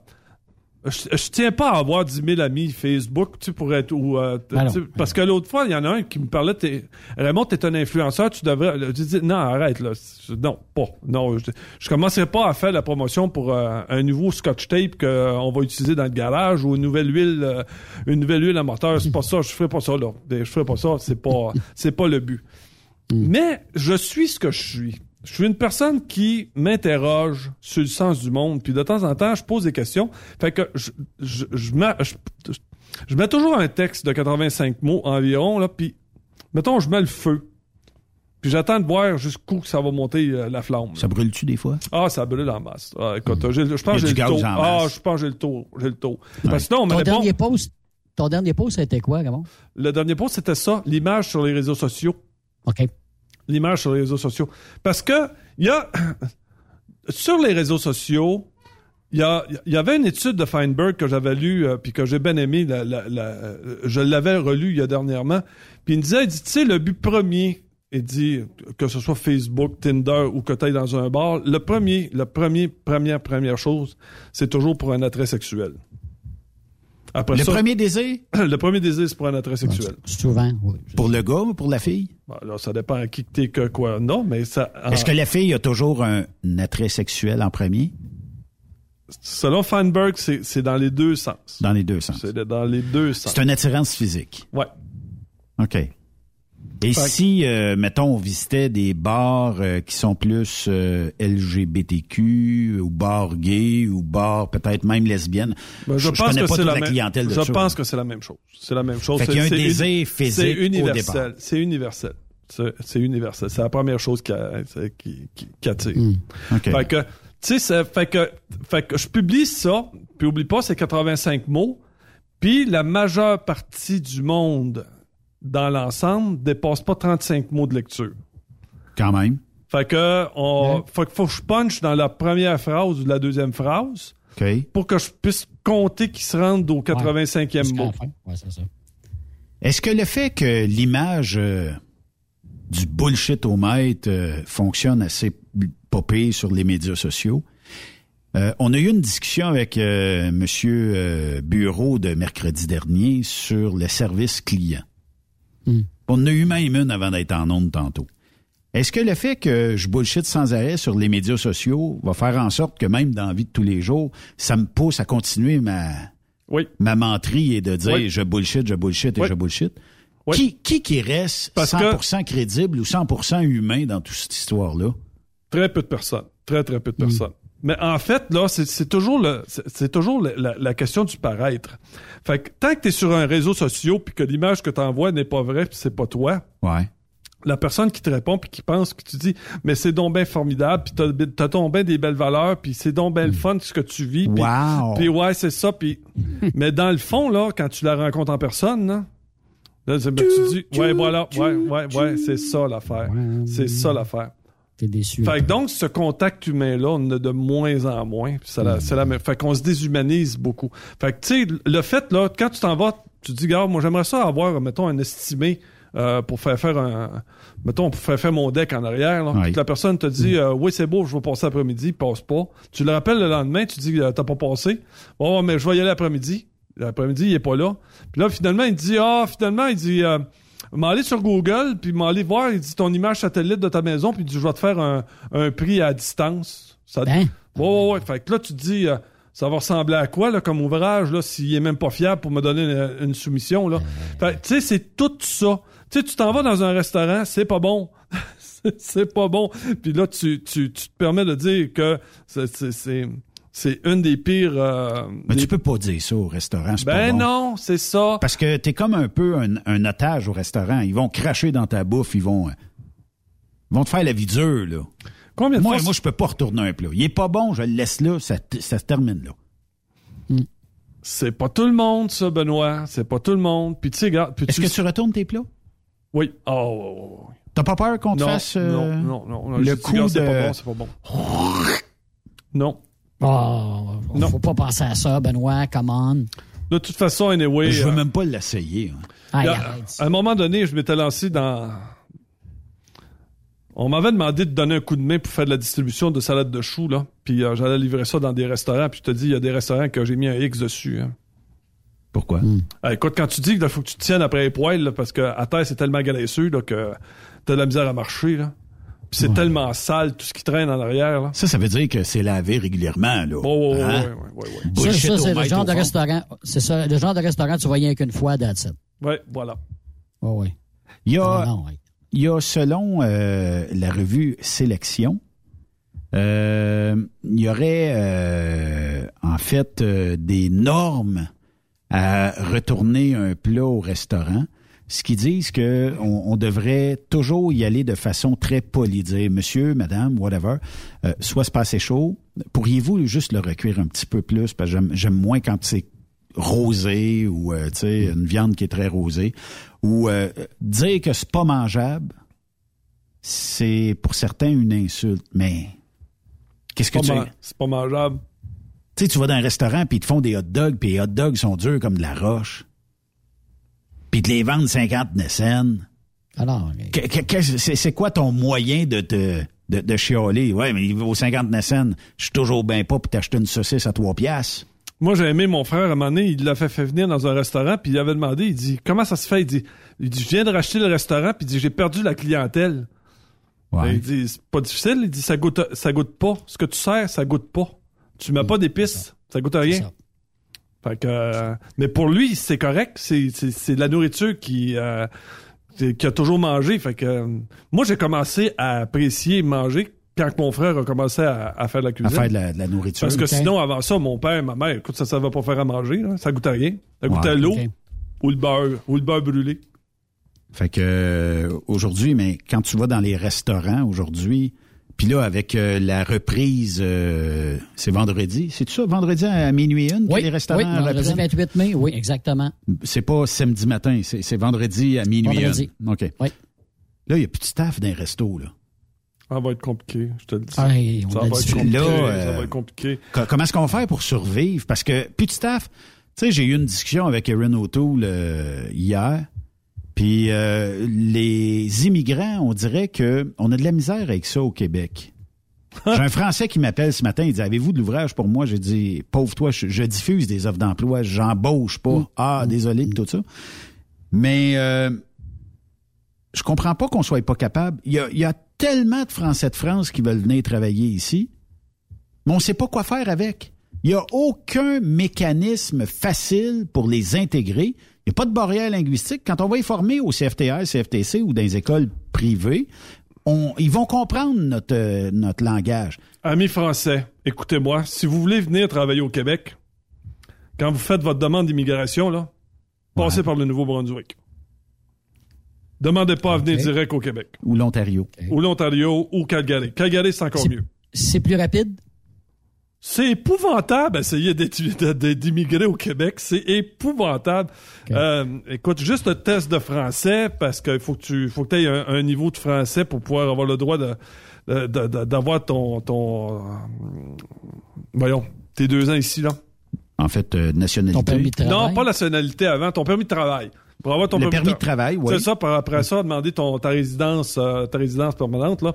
je, je tiens pas à avoir 10 000 amis Facebook, tu sais, pour être ou euh, Ben non, parce que l'autre fois, il y en a un qui me parlait, t'es- Raymond, t'es un influenceur, tu devrais, je dis non, arrête là, non, pas, non, je, je commencerai pas à faire la promotion pour euh, un nouveau Scotch tape qu'on va utiliser dans le garage ou une nouvelle huile, euh, une nouvelle huile à moteur, c'est pas ça, je ferai pas ça là, je ferai pas ça, c'est pas, c'est pas le but. Mais je suis ce que je suis. Je suis une personne qui m'interroge sur le sens du monde, puis de temps en temps, je pose des questions. Fait que je, je, je, mets, je, je- je mets toujours un texte de 85 mots environ, là, puis mettons, je mets le feu. Puis j'attends de voir jusqu'où ça va monter euh, la flamme. Ça brûle-tu des fois? Ah, ça brûle en masse. Ah, écoute, j'ai- je pense que j'ai le tour. Ah, masse. je pense que j'ai le tour. J'ai le tour. Parce que sinon, on Ton dernier post, ton dernier post, c'était quoi, Ramon? Le dernier post, c'était ça, l'image sur les réseaux sociaux. OK. L'image sur les réseaux sociaux. Parce que, il y a, *coughs* sur les réseaux sociaux, il y, avait une étude de Feinberg que j'avais lue, euh, puis que j'ai bien aimé, la- la- la- euh, je l'avais relu il y a dernièrement, puis il me disait, dit, tu sais, le but premier, il dit, que ce soit Facebook, Tinder ou que tu ailles dans un bar, le premier, le premier, première, première chose, c'est toujours pour un attrait sexuel. Après Le ça- premier désir? *clears throat* le premier désir, c'est pour un attrait sexuel. Souvent, oui. Pour le gars ou pour la fille? Bon, là, ça dépend à qui que t'es que quoi. Non, mais ça. Est-ce que la fille a toujours un attrait sexuel en premier? Selon Feinberg, c'est c'est dans les deux sens. Dans les deux sens. C'est dans les deux sens. C'est une attirance physique. Ouais. OK. Et Fait si, euh, mettons, on visitait des bars euh, qui sont plus euh, LGBTQ ou bars gays ou bars peut-être même lesbiennes, Ben, je, je, pense connais que pas toute la, clientèle de Je ça. pense que c'est la même chose. C'est la même chose. Fait qu'il y a un désir physique universel. C'est universel. C'est c'est universel. C'est la première chose qui, a- c'est- qui, qui, qui attire. Hmm. Fait que, tu sais, fait que, fait que je publie ça, puis oublie pas, c'est 85 mots, puis la majeure partie du monde dans l'ensemble dépasse pas 35 mots de lecture. Quand même. Fait que, on, faut, que- faut que je punch dans la première phrase ou la deuxième phrase pour que je puisse compter qu'ils se rendent au 85e Jusqu'à mot. la fin. Ouais, ça. Est-ce que le fait que l'image euh, du bullshit au maître euh, fonctionne assez popé sur les médias sociaux? Euh, on a eu une discussion avec Monsieur Bureau de mercredi dernier sur le service client. On a eu même une avant d'être en onde tantôt. Est-ce que le fait que je bullshit sans arrêt sur les médias sociaux va faire en sorte que même dans la vie de tous les jours, ça me pousse à continuer ma, Oui. ma menterie et de dire Oui. je bullshit, je bullshit et Oui. je bullshit? Qui, qui qui reste Parce 100% crédible ou 100% humain dans toute cette histoire-là? Très peu de personnes. Très, très Hmm. peu de personnes. Mais en fait, là, c'est toujours, le, c'est toujours le- la, la question du paraître. Fait que tant que tu es sur un réseau social puis que l'image que tu envoies n'est pas vraie puis c'est pas toi, Ouais. la personne qui te répond puis qui pense que tu dis mais c'est donc bien formidable puis t'as t'as donc bien des belles valeurs puis c'est donc bien le fun ce que tu vis puis Wow. puis ouais c'est ça puis *laughs* mais dans le fond là quand tu la rencontres en personne là, là c'est- ben, tu dis ouais voilà ouais ouais ouais c'est ça l'affaire c'est ça l'affaire T'es déçu. fait que donc, ce contact humain-là, on a de moins en moins. Puis c'est la- c'est la. Fait qu'on se déshumanise beaucoup. Fait que, tu sais, le fait, là, quand tu t'en vas, tu te dis, regarde, moi, j'aimerais ça avoir, mettons, un estimé euh, pour faire faire un. Mettons, pour faire faire mon deck en arrière. Là, Oui. Puis que la personne te dit, euh, oui, c'est beau, je vais passer l'après-midi, passe pas. Tu le rappelles le lendemain, tu dis, euh, t'as pas passé. Bon, mais je vais y aller l'après-midi. L'après-midi, il est pas là. Puis là, finalement, il dit, ah, finalement, il dit, euh, m'aller sur Google, puis m'aller voir, il dit ton image satellite de ta maison, puis il dit, je vais te faire un, un prix à distance. Ça, Hein? Ouais, ouais, ouais. Fait que là, tu te dis, euh, ça va ressembler à quoi, là, comme ouvrage, là, s'il est même pas fiable pour me donner une, une soumission, là? Fait que, tu sais, c'est tout ça. Tu sais, tu t'en vas dans un restaurant, c'est pas bon. C'est- *laughs* c'est pas bon. Puis là, tu, tu, tu te permets de dire que c'est, c'est, une des pires... euh, Mais des- tu peux pas dire ça au restaurant, c'est Ben pas bon. non, c'est ça. Parce que t'es comme un peu un, un otage au restaurant. Ils vont cracher dans ta bouffe, ils vont, euh, ils vont te faire la vie dure, là. Combien de Moi, fois... moi, je peux pas retourner un plat. Il est pas bon, je le laisse là, ça, ça se termine là. C'est pas tout le monde, ça, Benoît. C'est pas tout le monde. Puis tu sais, regarde... Est-ce que tu retournes tes plats? Oui. Oh, oh, oh, oh. T'as pas peur qu'on te non, fasse euh, non, non, non, non. le coup regarde, C'est de- pas bon, c'est pas bon. Non. Oh, Non. faut pas penser à ça, Benoît, come on. De toute façon, anyway... Je veux euh, même pas l'essayer. hein. À un moment donné, je m'étais lancé dans. On m'avait demandé de donner un coup de main pour faire de la distribution de salade de choux, là. Puis euh, j'allais livrer ça dans des restaurants. Puis je te dis, il y a des restaurants que j'ai mis un X dessus. hein. Pourquoi? Ah, écoute, quand tu dis qu'il faut que tu te tiennes après les poils, là, parce que à terre, c'est tellement graisseux là, que t'as de la misère à marcher. Là. Puis c'est tellement sale, tout ce qui traîne en arrière. Là. Ça, ça veut dire que c'est lavé régulièrement, là. Oh, ouais, Hein? ouais. Ça, ça, c'est le genre de restaurant. C'est ça, le genre de restaurant que tu voyais qu'une fois, that's it. Ouais, voilà. Oh, oui. Il y a, Ah, non, il y a selon euh, la revue Sélection, euh, il y aurait euh, en fait euh, des normes à retourner un plat au restaurant. Ce qui disent que on, on devrait toujours y aller de façon très polie, dire monsieur, madame, whatever, euh, soit se passer chaud. Pourriez-vous juste le recuire un petit peu plus? Parce que j'aime, moins quand c'est rosé ou euh, tu sais une viande qui est très rosée ou euh, dire que c'est pas mangeable, c'est pour certains une insulte. Mais qu'est-ce que tu C'est pas mangeable. tu sais, tu vas dans un restaurant puis ils te font des hot dogs puis les hot dogs sont durs comme de la roche. Puis te les vendent 50 Nessen. Alors, c'est quoi ton moyen de te de, de chialer? Ouais, mais il vaut 50 Nessen. Je suis toujours bien pas pour t'acheter une saucisse à 3 piastres. Moi, j'ai aimé mon frère, à un moment donné, il l'a fait, fait venir dans un restaurant, puis il avait demandé, il dit, comment ça se fait? Il dit, il dit je viens de racheter le restaurant, puis il dit, j'ai perdu la clientèle. Ben, il dit, c'est pas difficile, il dit, ça goûte, ça goûte pas. Ce que tu sers, ça goûte pas. Tu mets pas d'épices, ça goûte à rien. Fait que, euh, mais pour lui, c'est correct. C'est, c'est, c'est de la nourriture qui, euh, qui a toujours mangé. Fait que, euh, moi, j'ai commencé à apprécier manger quand mon frère a commencé à, à faire de la À cuisine. faire de la, de la nourriture. Parce que sinon, avant ça, mon père et ma mère, écoute, ça, ça va pas faire à manger. là. Ça goûte à rien. Ça Ouais, à l'eau ou le beurre, ou le beurre brûlé. Fait que aujourd'hui, mais quand tu vas dans les restaurants aujourd'hui, puis là avec euh, la reprise, euh, c'est vendredi, c'est ça, vendredi à minuit une que Oui, les restaurants oui, vendredi reprennent? 28 mai, oui, exactement. C'est pas samedi matin, c'est vendredi à minuit Vendredi. une. Ok. Oui. Là, il y a plus de staff dans les restos là. Ça va être compliqué, je te le dis. Ah, on ça a va dit- être compliqué. Là, ça euh, va être compliqué. Co- Comment est-ce qu'on va faire pour survivre? Parce que plus de staff. Tu sais, j'ai eu une discussion avec Erin O'Toole euh, hier. Puis euh, les immigrants, on dirait que on a de la misère avec ça au Québec. *laughs* J'ai un Français qui m'appelle ce matin, il dit Avez-vous de l'ouvrage pour moi? J'ai dit Pauvre toi, je, je diffuse des offres d'emploi, j'embauche pas. Ah, désolé pis tout ça. Mais euh, je comprends pas qu'on soit pas capable. Il y a, il y a tellement de Français de France qui veulent venir travailler ici, mais on sait pas quoi faire avec. Il y a aucun mécanisme facile pour les intégrer. Il n'y a pas de barrière linguistique. Quand on va les former au CFTR, CFTC ou dans les écoles privées, on, ils vont comprendre notre, euh, notre langage. Amis français, écoutez-moi, si vous voulez venir travailler au Québec, quand vous faites votre demande d'immigration, là, passez par le Nouveau-Brunswick. Demandez pas à venir direct au Québec. Ou l'Ontario. Ou l'Ontario, ou Calgary. Calgary, c'est encore mieux. C'est plus rapide? C'est épouvantable d'essayer d'être- de- de- d'immigrer au Québec. C'est épouvantable. Euh, écoute, juste le test de français, parce qu'il faut que tu faut que aies un, un niveau de français pour pouvoir avoir le droit de de- de- de- d'avoir ton ton euh, voyons tes deux ans ici là. En fait, euh, nationalité. Ton permis de travail? Non, pas la nationalité avant, ton permis de travail. Pour avoir ton Le permis, permis de travail, oui. C'est ça, par après ça, demander ton, ta résidence, euh, ta résidence permanente, là.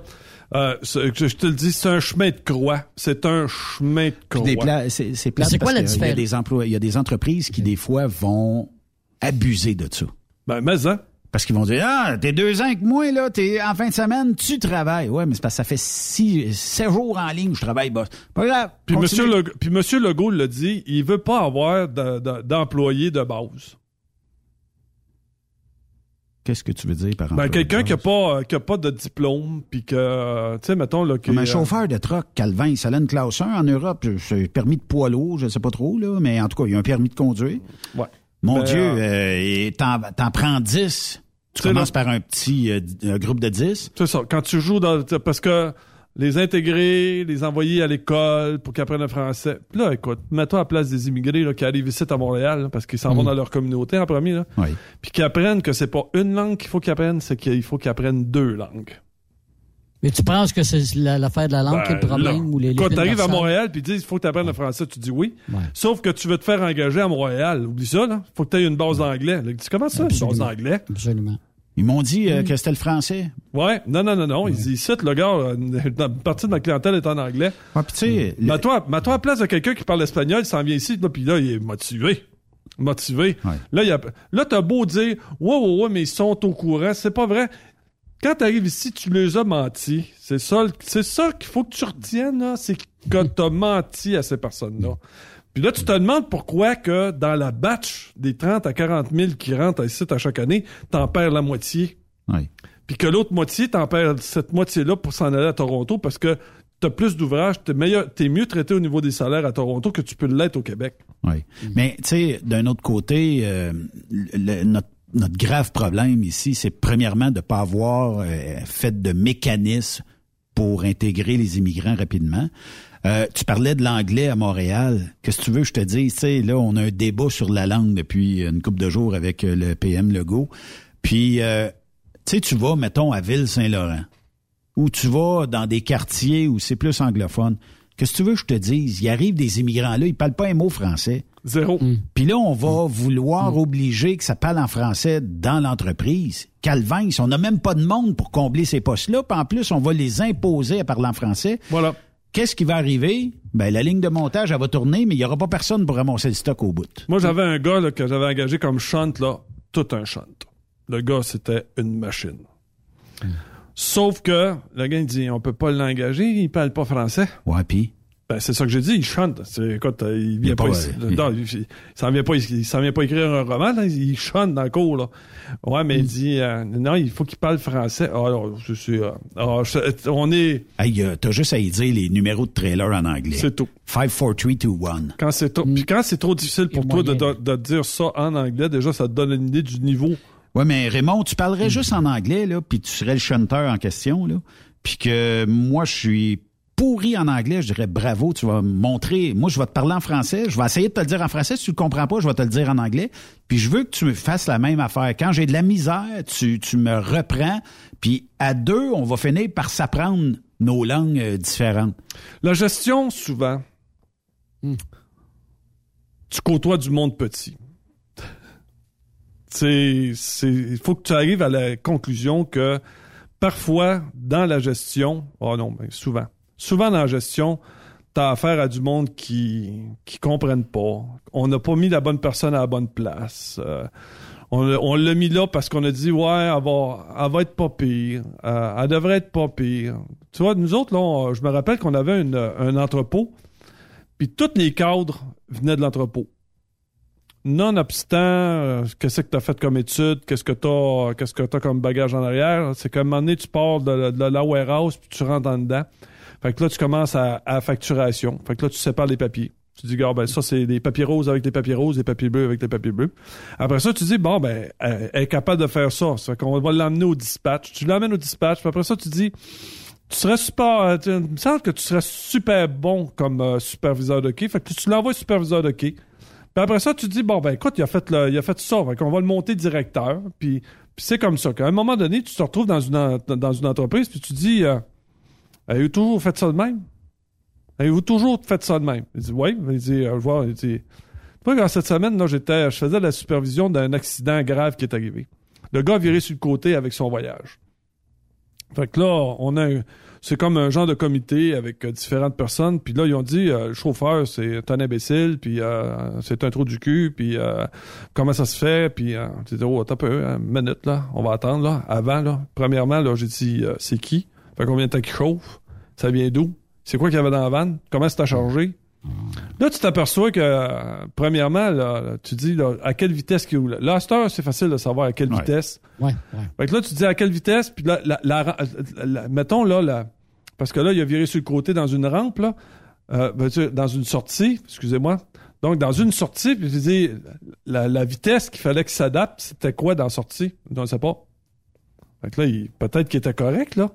Euh, c'est- je, je te le dis, c'est un chemin de croix. C'est un chemin de croix. c'est c'est plate c'est quoi parce la qu'il y a différence? des emplois, il y a des entreprises qui des fois vont abuser de ça. Ben, mais hein? Parce qu'ils vont dire Ah, t'es deux ans avec moi, là, t'es en fin de semaine, tu travailles. Ouais, mais c'est parce que ça fait six, sept jours en ligne que je travaille, boss. Pas grave. Puis. Monsieur, Legault, puis Monsieur Legault l'a dit, il veut pas avoir de- de- d'employés de, base. Qu'est-ce que tu veux dire par Ben, quelqu'un qui a base? pas, euh, qui a pas de diplôme, puis que, tu sais, mettons, là, Comme un euh, chauffeur de truck, Calvin, ça a une classe 1 en Europe, c'est permis de poids lourd, je sais pas trop, là, mais en tout cas, il y a un permis de conduire. Ouais. Mon Ben, Dieu, euh, euh, t'en, prends 10. Tu commences là- par un petit euh, un groupe de 10. C'est ça. Quand tu joues dans. Parce que les intégrer, les envoyer à l'école pour qu'ils apprennent le français. Puis là, écoute, mets-toi à la place des immigrés là, qui arrivent ici à Montréal, là, parce qu'ils s'en vont Mhm. dans leur communauté en premier, là, Oui. puis qu'ils apprennent que c'est pas une langue qu'il faut qu'ils apprennent, c'est qu'il faut qu'ils apprennent deux langues. Mais tu penses que c'est la- l'affaire de la langue qui est le Ben, problème? ou les, les Quand fils t'arrives à? Montréal puis ils disent il faut que tu apprennes le français, tu dis oui. Ouais. Sauf que tu veux te faire engager à Montréal. Oublie ça, là. Faut que tu aies une base d'anglais. Tu dis comment ça, une base Absolument. d'anglais? Absolument. Ils m'ont dit euh, que c'était le français. Ouais, non, non, non, non. Ils, ils citent le gars, euh, *laughs* une, partie de ma clientèle est en anglais. Ouais, puis tu sais, le- Mets-toi mets-toi à la place de quelqu'un qui parle espagnol, il s'en vient ici, là, puis là, il est motivé. Motivé. Là, il y a, là, t'as beau dire, ouais, ouais, ouais, mais ils sont au courant. C'est pas vrai. Quand t'arrives ici, tu les as menti. C'est ça, le- c'est ça qu'il faut que tu retiennes, là. C'est que t'as menti à ces personnes-là. Puis là, tu te demandes pourquoi que dans la batch des 30 à 40 000 qui rentrent ici à chaque année, t'en perds la moitié. Oui. Puis que l'autre moitié, t'en perds cette moitié-là pour s'en aller à Toronto parce que t'as plus d'ouvrages, t'es meilleur, t'es mieux traité au niveau des salaires à Toronto que tu peux l'être au Québec. Oui. Mais, tu sais, d'un autre côté, euh, le- notre, notre grave problème ici, c'est premièrement de ne pas avoir euh, fait de mécanismes pour intégrer les immigrants rapidement. Euh, tu parlais de l'anglais à Montréal. Qu'est-ce que tu veux que je te dise? Tu sais, là, on a un débat sur la langue depuis une couple de jours avec euh, le PM Legault. Puis, euh, tu sais, tu vas, mettons, à Ville-Saint-Laurent, ou tu vas dans des quartiers où c'est plus anglophone. Qu'est-ce que tu veux que je te dise? Il arrive des immigrants là, ils parlent pas un mot français. Zéro. Puis là, on va vouloir obliger que ça parle en français dans l'entreprise. Calvin, on n'a même pas de monde pour combler ces postes-là. Puis en plus, on va les imposer à parler en français. Voilà. Qu'est-ce qui va arriver? Ben, la ligne de montage, elle va tourner, mais il n'y aura pas personne pour ramasser le stock au bout. Moi, j'avais un gars là, que j'avais engagé comme là, tout un chant. Le gars, c'était une machine. Sauf que le gars, il dit, on peut pas l'engager, il parle pas français. Ouais, puis? Ben, c'est ça que j'ai dit, il chante. C'est, écoute, euh, il vient pas, pas- ici. il- Non, il, il s'en vient pas, il, s'en vient pas écrire un roman, là, il chante dans le cours, là. Ouais, mais il dit, euh, non, il faut qu'il parle français. Ah, alors, je suis, euh, ah, je- on est, Hey, euh, t'as juste à y dire les numéros de trailer en anglais. C'est tout. 5, 4, 3, 2, 1. quand c'est trop, puis quand c'est trop difficile pour toi de, de, de dire ça en anglais, déjà, ça te donne une idée du niveau. Ouais, mais Raymond, tu parlerais juste en anglais, là, puis tu serais le chanteur en question, là. Puis que moi, je suis pourri en anglais, je dirais bravo, tu vas me montrer. Moi, je vais te parler en français. Je vais essayer de te le dire en français. Si tu le comprends pas, je vais te le dire en anglais. Puis je veux que tu me fasses la même affaire. Quand j'ai de la misère, tu, tu me reprends. Puis à deux, on va finir par s'apprendre nos langues euh, différentes. La gestion, souvent, tu côtoies du monde petit. C'est, c'est, il faut que tu arrives à la conclusion que parfois, dans la gestion, oh non, mais souvent, souvent dans la gestion, t'as affaire à du monde qui, qui comprennent pas. On n'a pas mis la bonne personne à la bonne place. Euh, on, l'a- mis là parce qu'on a dit, ouais, elle va, elle être pas pire. Euh, elle devrait être pas pire. Tu vois, nous autres, là, je me rappelle qu'on avait une- un entrepôt, puis tous les cadres venaient de l'entrepôt. Nonobstant, euh, qu'est-ce que tu as fait comme étude, qu'est-ce que tu as, que t'as comme bagage en arrière, c'est qu'à un moment donné, tu pars de la warehouse, puis tu rentres en dedans. Fait que là, tu commences à, à facturation. Fait que là, tu sépares les papiers. Tu dis, gars, ben ça, c'est des papiers roses avec les papiers roses, des papiers bleus avec les papiers bleus. Après ça, tu dis, bon, ben, elle, est capable de faire ça. Ça fait qu'on va l'emmener au dispatch. Tu l'emmènes au dispatch, puis après ça, tu dis, tu serais super, euh, il me semble que tu serais super bon comme euh, superviseur de quai. Fait que tu l'envoies superviseur de quai. Puis après ça, tu dis, bon, ben écoute, il a fait, il a fait ça. Fait qu'on va le monter directeur. Puis, c'est comme ça. qu'à un moment donné, tu te retrouves dans une, dans une entreprise, puis tu dis, euh, avez-vous toujours fait ça de même? Avez-vous toujours fait ça de même? Il dit, oui. Il dit, euh, je vois, il dit, tu vois, cette semaine, là, j'étais, je faisais la supervision d'un accident grave qui est arrivé. Le gars viré sur le côté avec son voyage. Fait que là, on a c'est comme un genre de comité avec euh, différentes personnes. Puis là, ils ont dit, euh, le chauffeur, c'est un imbécile, puis euh, c'est un trou du cul, puis comment ça se fait? Puis j'ai dit, oh, attends un hein, une minute, là, on va attendre, là. Avant, là, premièrement, là, j'ai dit, c'est qui? Fait combien de temps qu'il chauffe? Ça vient d'où? C'est quoi qu'il y avait dans la vanne? Comment c'est à charger? Là, tu t'aperçois que, premièrement, là, tu dis là, à quelle vitesse qu'il roule. Là, c'est facile de savoir à quelle vitesse. Ouais, ouais. Fait que là, tu dis à quelle vitesse, puis là, la, la- la- la- mettons là, la- parce que là, il a viré sur le côté dans une rampe, là, euh, ben, tu dans une sortie, excusez-moi. Donc, dans une sortie, puis je dis, la, la vitesse qu'il fallait qu'il s'adapte, c'était quoi dans la sortie? Je ne sais pas. Fait que là, peut-être qu'il était correct, là.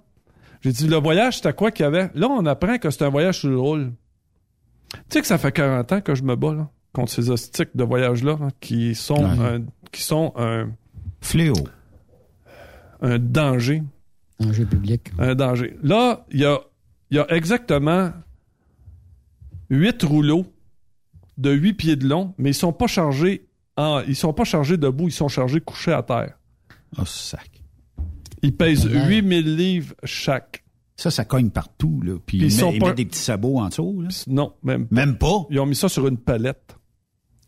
J'ai dit, le voyage, c'était quoi qu'il y avait? Là, on apprend que c'est un voyage sur le rôle. Tu sais que ça fait 40 ans que je me bats, là, contre ces hostiques de voyage-là, là, qui sont, Ouais. un, qui sont un, Fléau. un danger. Danger public. Un danger. Là, il y a, il y a exactement huit rouleaux de 8 pieds de long, mais ils sont pas chargés en, ils sont pas chargés debout, ils sont chargés couchés à terre. Oh, sac. Ils pèsent Ouais. 8000 livres chaque. Ça, ça cogne partout, là. Puis Puis ils ils, sont ils pas- mettent des petits sabots en dessous, là. Non, même pas. Même pas? Ils ont mis ça sur une palette.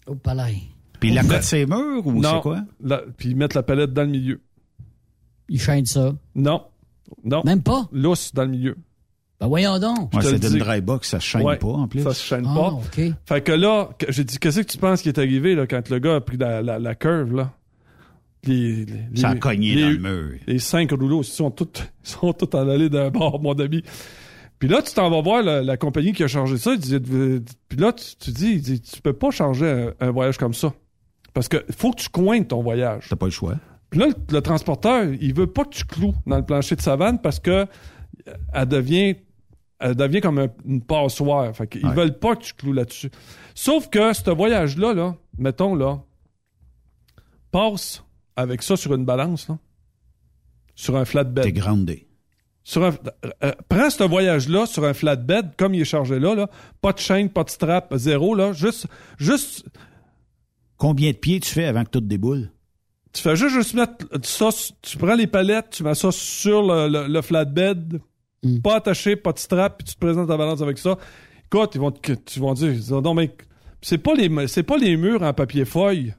Au palais. Puis la Mais- cote ses murs ou c'est quoi? la- puis ils mettent la palette dans le milieu. Ils chaînent ça. Non. Non. Même pas? Lousse dans le milieu. Ben voyons donc. Ouais, c'est le d'une dry box, ça se chaîne Ouais, pas en plus. Ça se chaîne Ah, pas. OK. Fait que là, j'ai dit, qu'est-ce que tu penses qui est arrivé là, quand le gars a pris la, la, la curve, là? Les, les- Ça a les- cogné les- dans le mur. Les cinq rouleaux, sont tous, ils *laughs* sont tous en allée d'un bord, mon ami. Puis là, tu t'en vas voir la, la compagnie qui a changé ça. euh, Puis là, tu, tu dis, tu peux pas changer un, un voyage comme ça. Parce que faut que tu cointes ton voyage. T'as pas le choix. Puis là, le, le transporteur, il veut pas que tu cloues dans le plancher de savane parce que euh, elle devient, elle devient comme un- une passoire. Fait qu'ils Ouais. veulent pas que tu cloues là-dessus. Sauf que ce voyage-là, là, mettons, là, passe avec ça sur une balance, là, sur un flatbed. T'es grandé. Sur un, euh, euh, prends ce voyage-là sur un flatbed, comme il est chargé là, là, pas de chaîne, pas de strap, zéro, là, juste, juste, Combien de pieds tu fais avant que tout déboule? tu fais juste, juste mettre ça, tu prends les palettes, tu mets ça sur le, le- le flatbed, pas attaché, pas de strap, puis tu te présentes ta balance avec ça. Écoute, ils vont, te- tu vont dire, ils non, mais c'est pas les, c'est pas les murs en papier feuille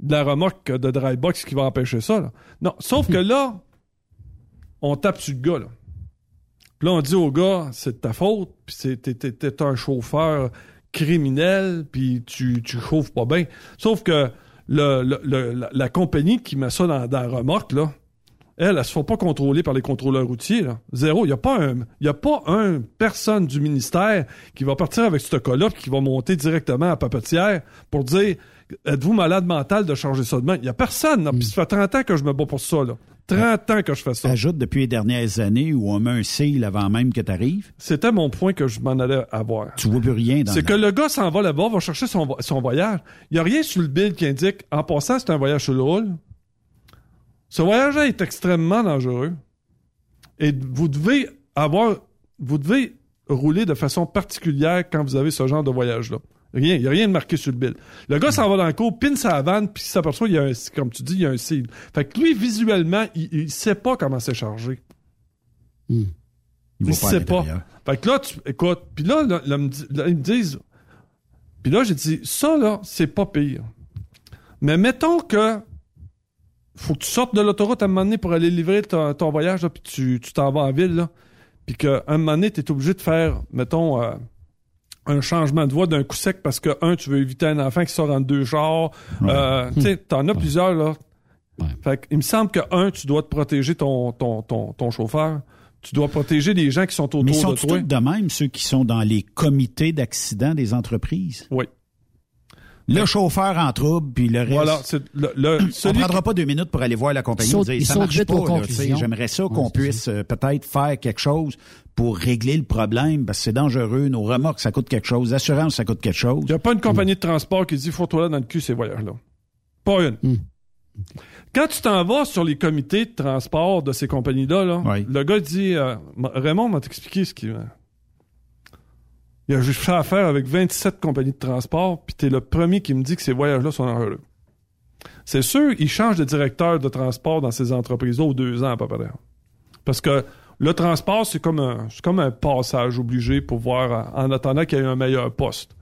de la remorque de Drybox qui va empêcher ça. Non, sauf que là, on tape sur le gars, là. Puis là, on dit au gars, c'est de ta faute, puis t'es, un chauffeur criminel, puis tu, tu chauffes pas bien. Sauf que la, compagnie qui met ça dans, la remorque, là, elle, elle se fait pas contrôler par les contrôleurs routiers. Zéro. Il n'y a pas un y a pas un personne du ministère qui va partir avec ce cas-là qui va monter directement à Papetière pour dire Êtes-vous malade mental de changer ça demain? Il n'y a personne. là. Puis ça fait 30 ans que je me bats pour ça. Là. 30 ans que je fais ça. Ajoute depuis les dernières années où on met un seal avant même que tu arrives. C'était mon point que je m'en allais avoir. Tu vois plus rien dans C'est que le gars s'en va là-bas, va chercher son voyage. Il n'y a rien sur le bill qui indique, en passant, c'est un voyage sur le roule. Ce voyage-là est extrêmement dangereux. Et vous devez avoir, vous devez rouler de façon particulière quand vous avez ce genre de voyage-là. Rien, il n'y a rien de marqué sur le bill. Le gars s'en va dans le cours, pine sa vanne, puis il s'aperçoit, il y a un, comme tu dis, il y a un signe. Fait que lui, visuellement, il, il sait pas comment c'est chargé. Il Il à sait pas. Fait que là, tu, écoute, puis là, là, là, me dit- là, ils me disent, puis là, j'ai dit, ça, là, c'est pas pire. Mais mettons que faut que tu sortes de l'autoroute à un moment donné pour aller livrer ton, ton voyage, puis tu tu t'en vas en ville, là, puis qu'à un moment donné, tu es obligé de faire, mettons, euh, un changement de voie d'un coup sec parce que, un, tu veux éviter un enfant qui sort en deux chars. Euh, tu sais, t'en as plusieurs, là. Fait que, il me semble que, un, tu dois te protéger ton, ton, ton, ton chauffeur. Tu dois protéger les gens qui sont autour Mais de sont toi. tous de même, ceux qui sont dans les comités d'accidents des entreprises? Oui. Le chauffeur en trouble, puis le reste. Voilà, c'est le, le- On celui prendra pas deux minutes pour aller voir la compagnie sautent- dire ils ça marche pas. J'aimerais ça qu'on puisse euh, peut-être faire quelque chose pour régler le problème parce que c'est dangereux. Nos remorques, ça coûte quelque chose. L'assurance, ça coûte quelque chose. Il n'y a pas une compagnie de transport qui dit faut-toi là dans le cul ces voyages-là. Pas une. Hmm. Quand tu t'en vas sur les comités de transport de ces compagnies-là, là, Oui. le gars dit euh, Raymond m'a expliqué ce qu'il. Il a juste fait affaire avec 27 compagnies de transport, puis t'es le premier qui me dit que ces voyages-là sont dangereux. C'est sûr, il change de directeur de transport dans ces entreprises-là aux deux ans à peu près. Parce que le transport, c'est comme un, c'est comme un passage obligé pour voir en en attendant qu'il y ait un meilleur poste.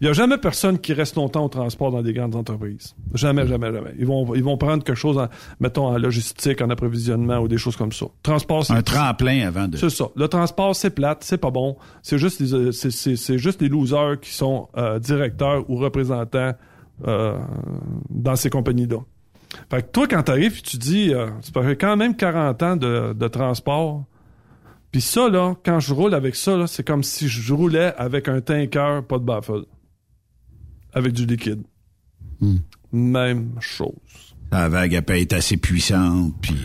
Il n'y a jamais personne qui reste longtemps au transport dans des grandes entreprises. Jamais, jamais, jamais. Ils vont, ils vont prendre quelque chose, en, mettons, en logistique, en approvisionnement ou des choses comme ça. Transport, c'est Un tremplin avant de. c'est ça. Le transport, c'est plate, c'est pas bon. C'est juste les, c'est, c'est- c'est juste les losers qui sont euh, directeurs ou représentants euh, dans ces compagnies-là. Fait que toi, quand t'arrives, tu dis, euh, ça fait quand même 40 ans de, de transport. Puis ça, là, quand je roule avec ça, là, c'est comme si je roulais avec un tanker, pas de baffle. Avec du liquide. Même chose. La vague elle peut être assez puissante, puis.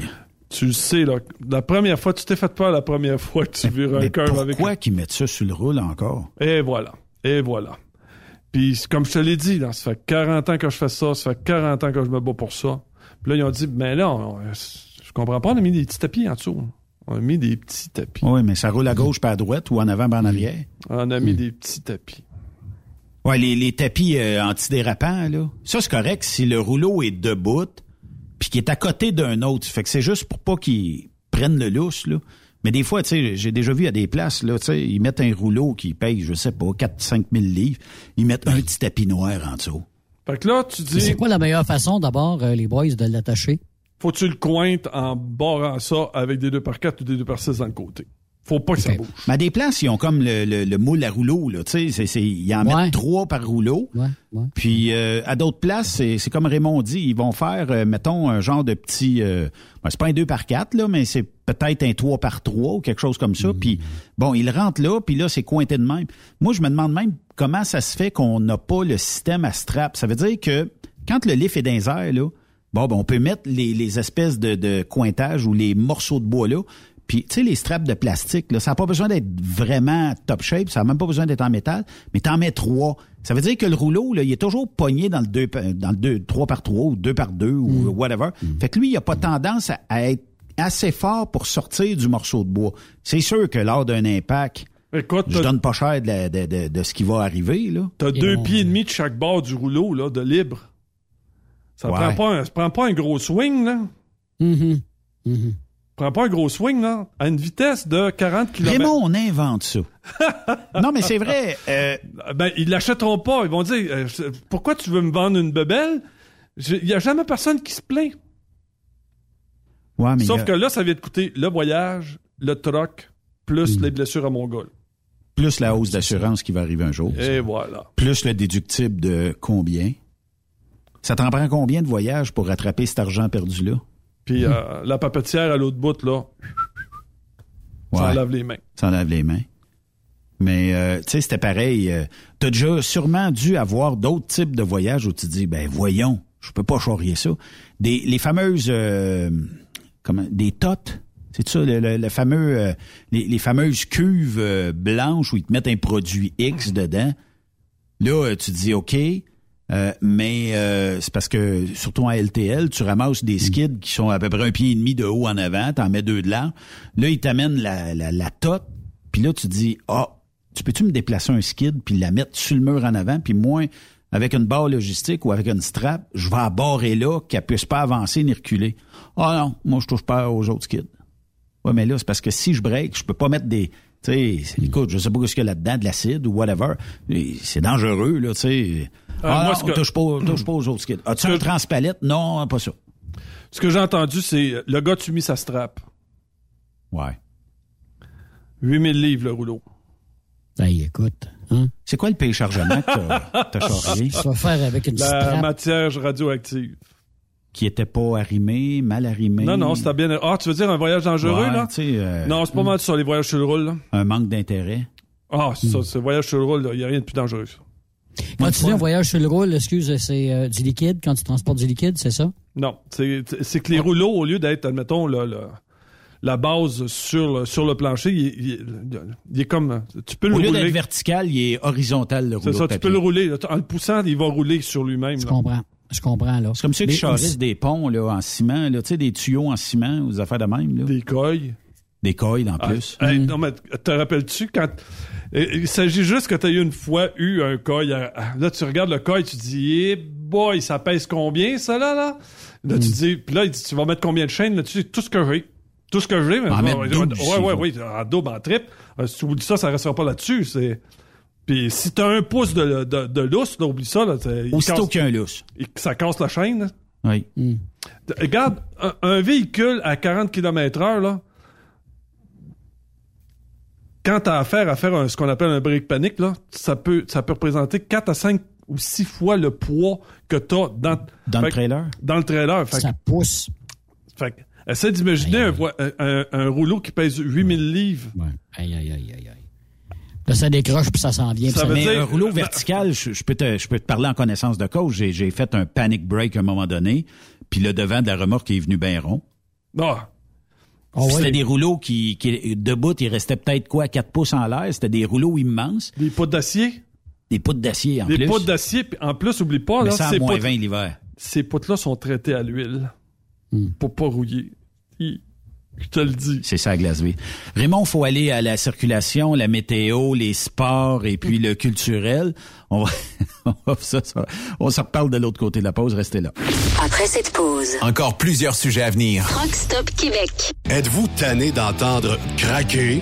Tu le sais, là, la première fois, tu t'es fait peur la première fois que tu vires un Mais cœur avec pourquoi qu'ils mettent ça sur le roule encore? Et voilà. Et voilà. Puis, comme je te l'ai dit, là, ça fait 40 ans que je fais ça, ça fait 40 ans que je me bats pour ça. Puis là, ils ont dit, mais là, on- je comprends pas, on a mis des petits tapis en dessous. On a mis des petits tapis. Oui, mais ça roule à gauche pas à droite ou en avant pas en arrière. On a mis des petits tapis. Ouais, les, les tapis euh, antidérapants, là. Ça, c'est correct si le rouleau est debout, puis qui est à côté d'un autre. Fait que c'est juste pour pas qu'ils prennent le lousse, là. Mais des fois, tu sais, j'ai déjà vu à des places, là, tu sais, ils mettent un rouleau qui paye, je sais pas, 4-5 000 livres. Ils mettent un petit tapis noir en dessous. Fait que là, tu dis, C'est quoi la meilleure façon, d'abord, euh, les boys, de l'attacher? Faut que tu le cointes en barrant ça avec des 2 par 4 ou des 2 par 6 dans le côté. Faut pas que ça bouge. Mais à des places, ils ont comme le, le, le moule à rouleau, là, tu sais, c'est- c'est- ils en mettent trois par rouleau. Puis euh, à d'autres places, c'est c'est comme Raymond dit, ils vont faire, euh, mettons, un genre de petit, euh, ben, c'est pas un 2 par 4 là, mais c'est peut-être un 3 par 3 ou quelque chose comme ça. Puis bon, ils rentrent là, puis là, c'est cointé de même. Moi, je me demande même comment ça se fait qu'on n'a pas le système à strap. Ça veut dire que quand le lift est dans les airs, là, bon, ben, on peut mettre les, les espèces de, de cointage ou les morceaux de bois là. Puis, tu sais, les straps de plastique, là, ça n'a pas besoin d'être vraiment top shape, ça n'a même pas besoin d'être en métal, mais t'en mets trois. Ça veut dire que le rouleau, là, il est toujours pogné dans le 2 dans le 2 3 par 3 ou 2 par 2 ou whatever. Fait que lui, il a pas tendance à, être assez fort pour sortir du morceau de bois. C'est sûr que lors d'un impact, Écoute, je donne pas cher de, la- de, de- de ce qui va arriver, là. T'as deux pieds et demi de chaque bord du rouleau, là, de libre. Ça Ouais. prend pas un, ça prend pas un gros swing, là. Mm-hmm. Prend pas un gros swing, là. À une vitesse de 40 km. Raymond, on invente ça. *laughs* non, mais c'est vrai. euh, Ben, ils l'achèteront pas. Ils vont dire, euh, pourquoi tu veux me vendre une bebelle? Il y a jamais personne qui se plaint. ouais, mais Sauf a que là, ça vient de coûter le voyage, le troc, plus les blessures à Mongol. plus la hausse d'assurance qui va arriver un jour. Et voilà. Plus le déductible de combien? Ça t'en prend combien de voyages pour rattraper cet argent perdu-là? Puis euh, la papetière à l'autre bout, là, ça Ouais. lave les mains. Ça enlève les mains. Mais, euh, tu sais, c'était pareil. euh, T'as déjà sûrement dû avoir d'autres types de voyages où tu te dis, ben voyons, je peux pas charrier ça. Des, les fameuses, euh, comment, des totes. C'est ça, le, le- le fameux, euh, les, les fameuses cuves blanches où ils te mettent un produit X dedans. Là, tu te dis, OK, euh, mais euh, c'est parce que, surtout en LTL, tu ramasses des skids qui sont à peu près un pied et demi de haut en avant, t'en mets deux de large. Là, ils t'amènent la, la, la tote, puis là, tu dis, ah, tu peux-tu me déplacer un skid puis la mettre sur le mur en avant, puis moi, avec une barre logistique ou avec une strap, je vais aborrer là, qu'elle puisse pas avancer ni reculer. Ah non, moi, je touche pas aux autres skids. Ouais, mais là, c'est parce que si je break, je peux pas mettre des. Tu sais, écoute, je sais pas ce qu'il y a là-dedans, de l'acide ou whatever. C'est dangereux, là, tu sais. Euh, Ah, moi, non, touche, pas, touche pas aux autres skids. As-tu un transpalette? Non, pas ça. Ce que j'ai entendu, c'est euh, le gars, tu mis sa strap. Ouais. 8000 livres, le rouleau. Hey, écoute. Hein? C'est quoi le pays chargement que t'as- t'as *laughs* chargé? Ça va faire avec une La strap. matière radioactive. Qui était pas arrimé, mal arrimé. Non, non, c'était bien. Ah, tu veux dire un voyage dangereux, Ouais, là? tu sais, euh, Non, c'est pas mal sur les voyages sur le roule, là. Un manque d'intérêt. Ah, c'est ça, c'est voyage sur le roule, là. Il n'y a rien de plus dangereux, ça. Quand tu dis un voyage sur le roule, excuse, c'est euh, du liquide, quand tu transportes du liquide, c'est ça? Non, c'est que les rouleaux, au lieu d'être, admettons, là, là, la base sur le, sur le plancher, il, est- il est- il est comme... Tu peux le Au lieu rouler. d'être vertical, il est horizontal, le rouleau C'est ça, de tu peux le rouler. En le poussant, il va rouler sur lui-même. Je comprends. Je comprends, là. C'est comme ceux qui aussi- des ponts là, en ciment, là, tu sais, des tuyaux en ciment, ou des affaires de même. Là. Des coils. Des coils, en Ah, plus. hey, non, mais te rappelles-tu quand. euh, Il s'agit juste que tu as eu une fois eu un coil. à- Là, tu regardes le coil, tu dis, eh boy, ça pèse combien, ça, là, là? Là, tu dis, puis là, il dit, tu vas mettre combien de chaînes? Là, tu dis, tout ce que j'ai. Tout ce que j'ai. mais En double ouais, ouais, oui, en double, en triple. Euh, si tu oublies ça, ça restera pas là-dessus. C'est. Puis si t'as un pouce de, de, de lousse, là, oublie ça. Là, Aussitôt qu'il y a un lousse. il- ça casse la chaîne. là. Oui. Regarde, un, un véhicule à 40 km heure, là, quand t'as affaire à faire un- ce qu'on appelle un break panique, là, ça peut, ça peut représenter 4 à 5 ou 6 fois le poids que t'as dans, Dans le fait que- trailer? Dans le trailer. Fait, que- Ça pousse. fait que, essaie d'imaginer un, voi- un, un- un rouleau qui pèse 8000 livres. Ouais. Aïe, aïe, aïe, aïe, aïe. Là, ça décroche puis ça s'en vient. puis Ça veut Mais dire- un rouleau vertical, je, je peux te, je peux te parler en connaissance de cause. J'ai, j'ai fait un panic break à un moment donné, puis le devant de la remorque est venu bien rond. Ah, Ah. C'était des rouleaux qui, qui, debout, il restait peut-être quoi, 4 pouces en l'air. C'était des rouleaux immenses. des poutres d'acier. Des poutres d'acier en Des plus. poutres d'acier. puis En plus, oublie pas, Mais là, ça à ces moins poutres- 20 l'hiver. ces poutres-là sont traitées à l'huile Hmm. pour pas rouiller. Hi. Je te le dis. C'est ça, Glasby. Raymond, faut aller à la circulation, la météo, les sports et puis le culturel. On va, *laughs* on va- ça, ça- on s'en reparle de l'autre côté de la pause. Restez là. Après cette pause, Encore plusieurs sujets à venir. Truck Stop Québec. Êtes-vous tanné d'entendre craquer,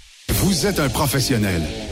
Vous êtes un professionnel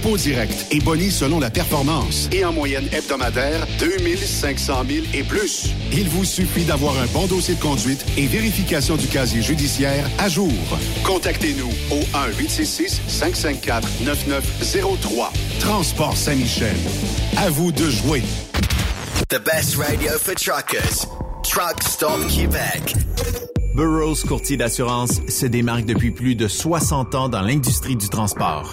dépôt direct et boni selon la performance. Et en moyenne hebdomadaire, 2500 000 et plus. Il vous suffit d'avoir un bon dossier de conduite et vérification du casier judiciaire à jour. Contactez-nous au 1-866-554-9903. Transport Saint-Michel. À vous de jouer. The best radio for truckers. Truck Stop Québec. Burroughs Courtier d'assurance se démarque depuis plus de 60 ans dans l'industrie du transport.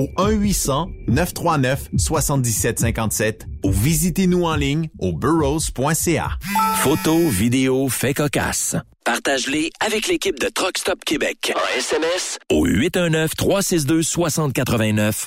au 1-800-939-7757 ou visitez-nous en ligne au burrows.ca. Photos, vidéos, faits cocasse. Partage-les avec l'équipe de Truck Stop Québec. En SMS au 819-362-6089.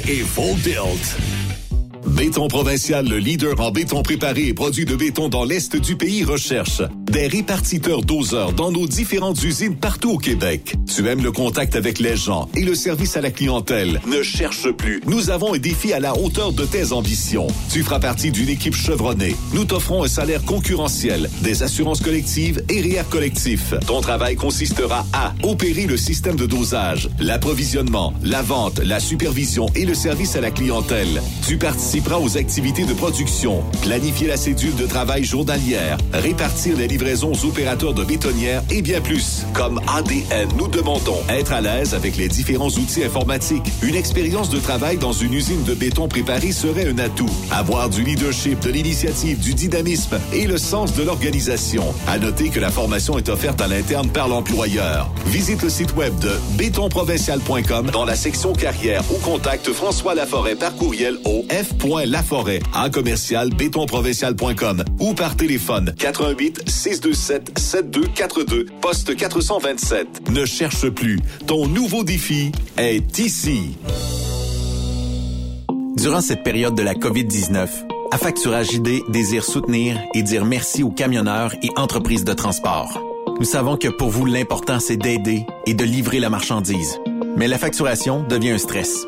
et Full Tilt. Béton Provincial, le leader en béton préparé et produit de béton dans l'Est du pays, recherche des répartiteurs doseurs dans nos différentes usines partout au Québec. Tu aimes le contact avec les gens et le service à la clientèle. Ne cherche plus. Nous avons un défi à la hauteur de tes ambitions. Tu feras partie d'une équipe chevronnée. Nous t'offrons un salaire concurrentiel, des assurances collectives et REER collectifs. Ton travail consistera à opérer le système de dosage, l'approvisionnement, la vente, la supervision et le service à la clientèle. Tu participeras aux activités de production, planifier la cédule de travail journalière, répartir les livraisons livraison aux opérateurs de bétonnières et bien plus. Comme ADN, nous demandons être à l'aise avec les différents outils informatiques. Une expérience de travail dans une usine de béton préparée serait un atout. Avoir du leadership, de l'initiative, du dynamisme et le sens de l'organisation. À noter que la formation est offerte à l'interne par l'employeur. Visite le site web de bétonprovincial.com dans la section carrière ou contacte François Laforêt par courriel au f.laforêt à commercial bétonprovincial.com ou par téléphone 88 627 7242 poste 427. Ne cherche plus. Ton nouveau défi est ici. Durant cette période de la COVID-19, Affacturage ID désire soutenir et dire merci aux camionneurs et entreprises de transport. Nous savons que pour vous, l'important, c'est d'aider et de livrer la marchandise. Mais la facturation devient un stress.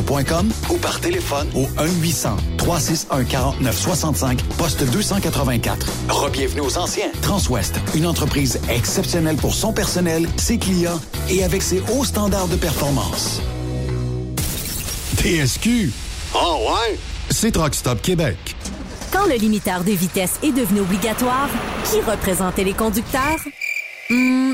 ou par téléphone au 1-800-361-4965, poste 284. Rebienvenue aux anciens. Transwest, une entreprise exceptionnelle pour son personnel, ses clients et avec ses hauts standards de performance. TSQ. Oh ouais? C'est Truck Stop Québec. Quand le limiteur de vitesse est devenu obligatoire, qui représentait les conducteurs? Hmm,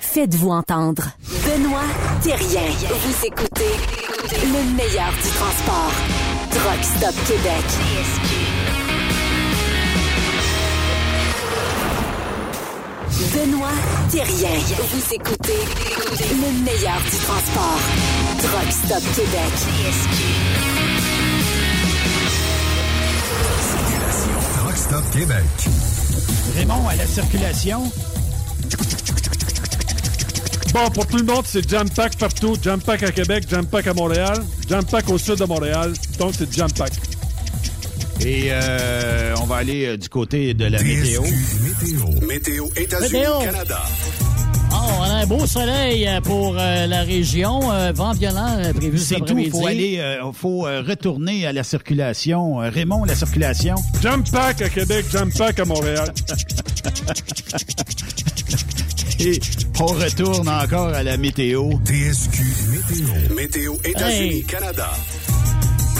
Faites-vous entendre. Benoît Thérien. Vous écoutez le meilleur du transport. Truck Stop Québec. Benoît Thérien. Vous écoutez le meilleur du transport. Truck Stop Québec. Truck Stop Québec. Raymond, à la circulation. Bon, pour tout le monde, c'est Jam Pack partout. Jam Pack à Québec, Jam Pack à Montréal, Jam Pack au sud de Montréal. Donc, c'est Jam Pack. Et euh, on va aller euh, du côté de la météo. Météo. Météo États-Unis, Météo. Canada. Oh, on a un beau soleil euh, pour euh, la région. Euh, vent violent prévu cet C'est tout. Il faut aller, euh, faut retourner à la circulation. Euh, Raymond, la circulation. Jam Pack à Québec, Jam Pack à Montréal. *laughs* Et on retourne encore à la météo. TSQ Météo. Météo États-Unis, Hey. Canada.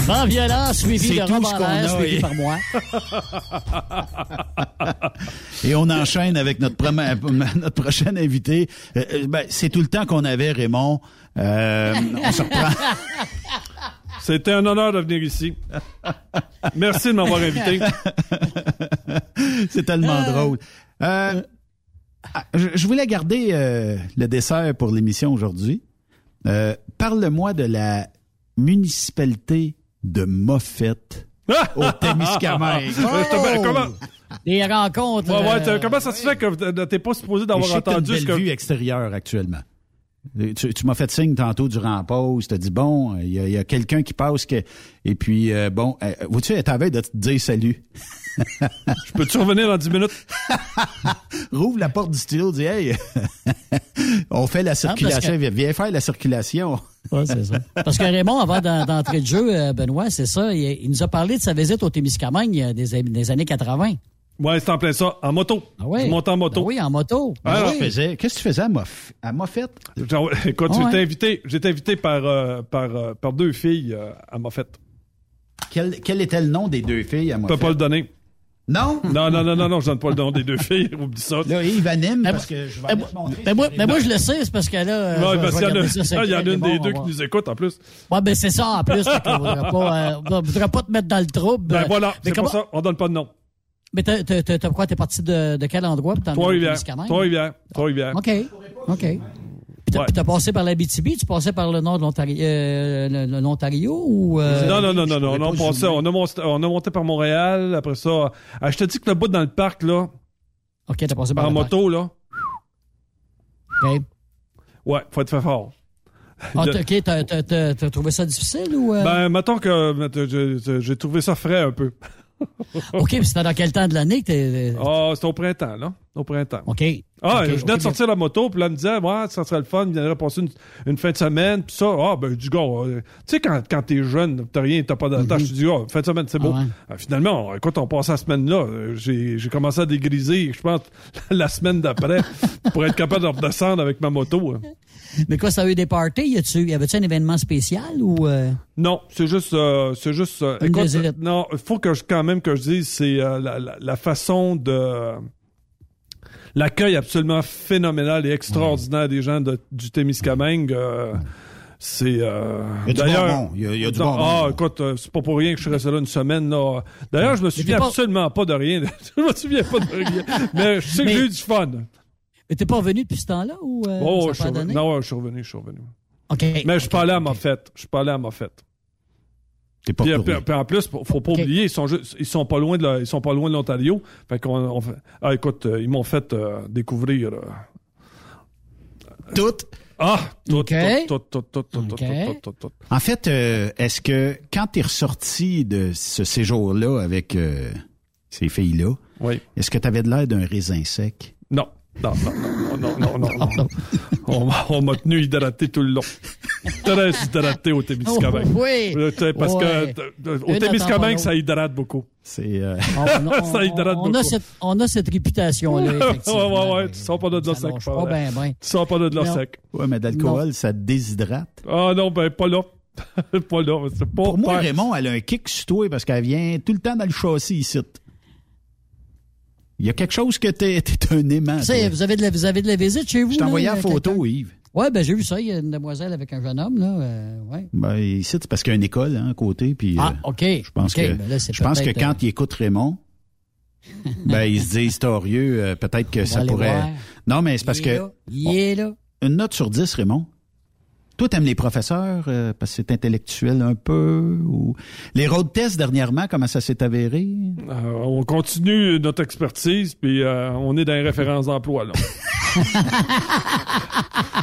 Vent violent suivi C'est de tout robe ce en qu'on l'air a, suivi et- par moi. *laughs* Et on enchaîne avec notre, premi- *laughs* notre prochain invité. Euh, euh, ben, c'est tout le temps qu'on avait, Raymond. Euh, on se reprend. *laughs* C'était un honneur de venir ici. Merci de m'avoir invité. C'est tellement drôle. Euh, ah, je, je voulais garder euh, le dessert pour l'émission aujourd'hui. Euh, Parle-moi de la municipalité de Moffett au *laughs* Témiscamingue. Je te- ben, comment, Des rencontres. ouais, ouais, euh, comment ça se fait que t'es pas supposé d'avoir t'as une entendu ce que... vue extérieure actuellement. Tu, tu m'as fait signe tantôt durant la pause. Tu as dit, bon, il y a, quelqu'un qui passe. Que... Et puis, euh, bon, euh, vois-tu, elle t'avait de te dire salut. *laughs* Je peux-tu revenir dans 10 minutes? *laughs* Rouvre la porte du studio, dis, hey, *laughs* on fait la circulation. que- Viens- faire la circulation. Ouais, c'est ça. Parce que Raymond, avant d'en- d'entrer de jeu, euh, Benoît, c'est ça, il, il nous a parlé de sa visite au Témiscamingue des, des années 80. Ouais, c'est en plein ça. En moto. Ah ouais? Je monte en moto. Ben oui, en moto. Ben Ah, oui. faisais- Qu'est-ce que tu faisais à, Moff- à Moffett? Genre, *laughs* écoute, Ah ouais. j'étais invité, j'étais invité par, euh, par, euh, par deux filles euh, à Moffett. Quel, quel était le nom des deux filles à Je Moffett? peux pas le donner. Non? *laughs* Non, non, non, non, non, je donne pas le nom des deux filles. *laughs* Oublie ça. Là, Yves anime Mais parce moi- que je vais mais aller moi- te montrer. mais moi, mais moi, je le sais, c'est parce que là. je vais- parce je qu'il y en a, regarder ça, c'est il y en a clair, une des bon, deux on qui nous écoute en plus. Ouais, ben c'est ça en plus. fait qu'on voudrait pas, euh, te mettre dans le trouble. Ben voilà, mais c'est comment- pour ça, on donne pas de nom. Mais t'as, t'as, t'as- t'as quoi? T'es parti de, de quel endroit? Trois-Rivières. Trois-Rivières. Trois-Rivières. OK. OK. Puis t'as, Ouais. t'as passé par l'Abitibi, tu passais par le nord de l'Ontario, euh, l'Ontario ou... euh, Non, non, non, non, non, on, passait, a monté, on a monté par Montréal, après ça. ah, je te dis que le bout dans le parc, là, OK, t'as passé par le moto, là. OK. ouais, faut être fait fort. Ah, OK, t'as, t'as, t'as, trouvé ça difficile ou... euh? Ben, mettons que j'ai trouvé ça frais un peu. *laughs* OK, puis c'était dans quel temps de l'année que t'es... Ah, c'était au printemps, là. Au printemps. OK. Ah, je venais de sortir la moto, puis là, elle me disait, ouais, ça serait le fun, il viendrait passer une, une fin de semaine, puis ça, ah, ben, du gars, euh, tu sais, quand, quand t'es jeune, t'as rien, t'as pas d'attache, tu dis, ah, fin de semaine, c'est beau. Ah ouais. Ah, finalement, écoute, on passe la semaine-là, euh, j'ai j'ai commencé à dégriser, je pense, *laughs* la semaine d'après, pour être capable de redescendre avec ma moto. hein. Mais quoi, ça a eu des parties? Y, a-tu, y avait-tu un événement spécial ou... euh? Non, c'est juste, euh, c'est juste. euh, Une écoute, des- non, il faut que je, quand même que je dise, c'est euh, la, la- la façon de l'accueil absolument phénoménal et extraordinaire des gens de, du Témiscamingue. euh, c'est euh, Il y a du d'ailleurs. Il y a- il y a du bonbon. Ah, écoute, euh, c'est pas pour rien que je suis resté là une semaine. Là. D'ailleurs, je me souviens pas- absolument pas de rien. *laughs* je me souviens pas de rien. Mais je sais que j'ai eu du fun. Mais t'es pas revenu depuis ce temps-là ou... euh, Oh, ça je suis pas revenu. donné? Non, je suis revenu, je suis revenu. OK. Mais je suis pas allé à ma fête. Je suis pas allé à ma fête. T'es pas Puis, puis- puis en plus, faut faut pas oublier, ils sont juste, ils sont pas loin de la- ils sont pas loin de l'Ontario. Fait qu'on on fait- ah écoute, euh, ils m'ont fait euh, découvrir euh, Tout. ah tout, Ok. tout, tout, tout, tout, tout, tout, Ok. tout, tout, tout. En fait, euh, est-ce que quand tu es ressorti de ce séjour-là avec euh, ces filles-là, Oui. est-ce que tu avais de l'air d'un raisin sec? Non. Non, non, non, non, non, non, non. On, m'a- on m'a tenu hydraté tout le long. Très hydraté au Témiscamingue. Oh, oui. Parce Ouais. que au Une Témiscamingue, ça hydrate beaucoup. C'est euh, *laughs* Ça hydrate on a beaucoup. cette, on a cette réputation-là, ouais, ouais, ouais. Tu sors pas de là Ça sec. pas ben, ben. Tu sors pas de Non. sec. ouais, mais d'alcool, ça te déshydrate? Ah non, ben pas là. *laughs* pas là. C'est pas Pour moi, Raymond, elle a un kick sur toi parce qu'elle vient tout le temps dans le châssis ici. Il y a quelque chose que t'es t'es un aimant. Sais, vous avez de la, vous avez de la visite chez vous? Je t'ai envoyé la euh, photo? Yves. Ouais, ben j'ai vu ça. Il y a une demoiselle avec un jeune homme, là. euh, ouais. Ben, ici, c'est parce qu'il y a une école hein, à côté. Puis, Ah, euh, OK. je pense que, ben là, c'est je pense que quand euh, il écoute Raymond, *laughs* ben, il se dit historieux, euh, peut-être que On ça pourrait. voir. Non, mais c'est parce il est que là, Il est là. une note sur 10, Raymond. Toi, t'aimes les professeurs euh, parce que c'est intellectuel un peu ou les road tests dernièrement, comment ça s'est avéré? Euh, on continue notre expertise, puis euh, on est dans les références d'emploi. Là. *laughs*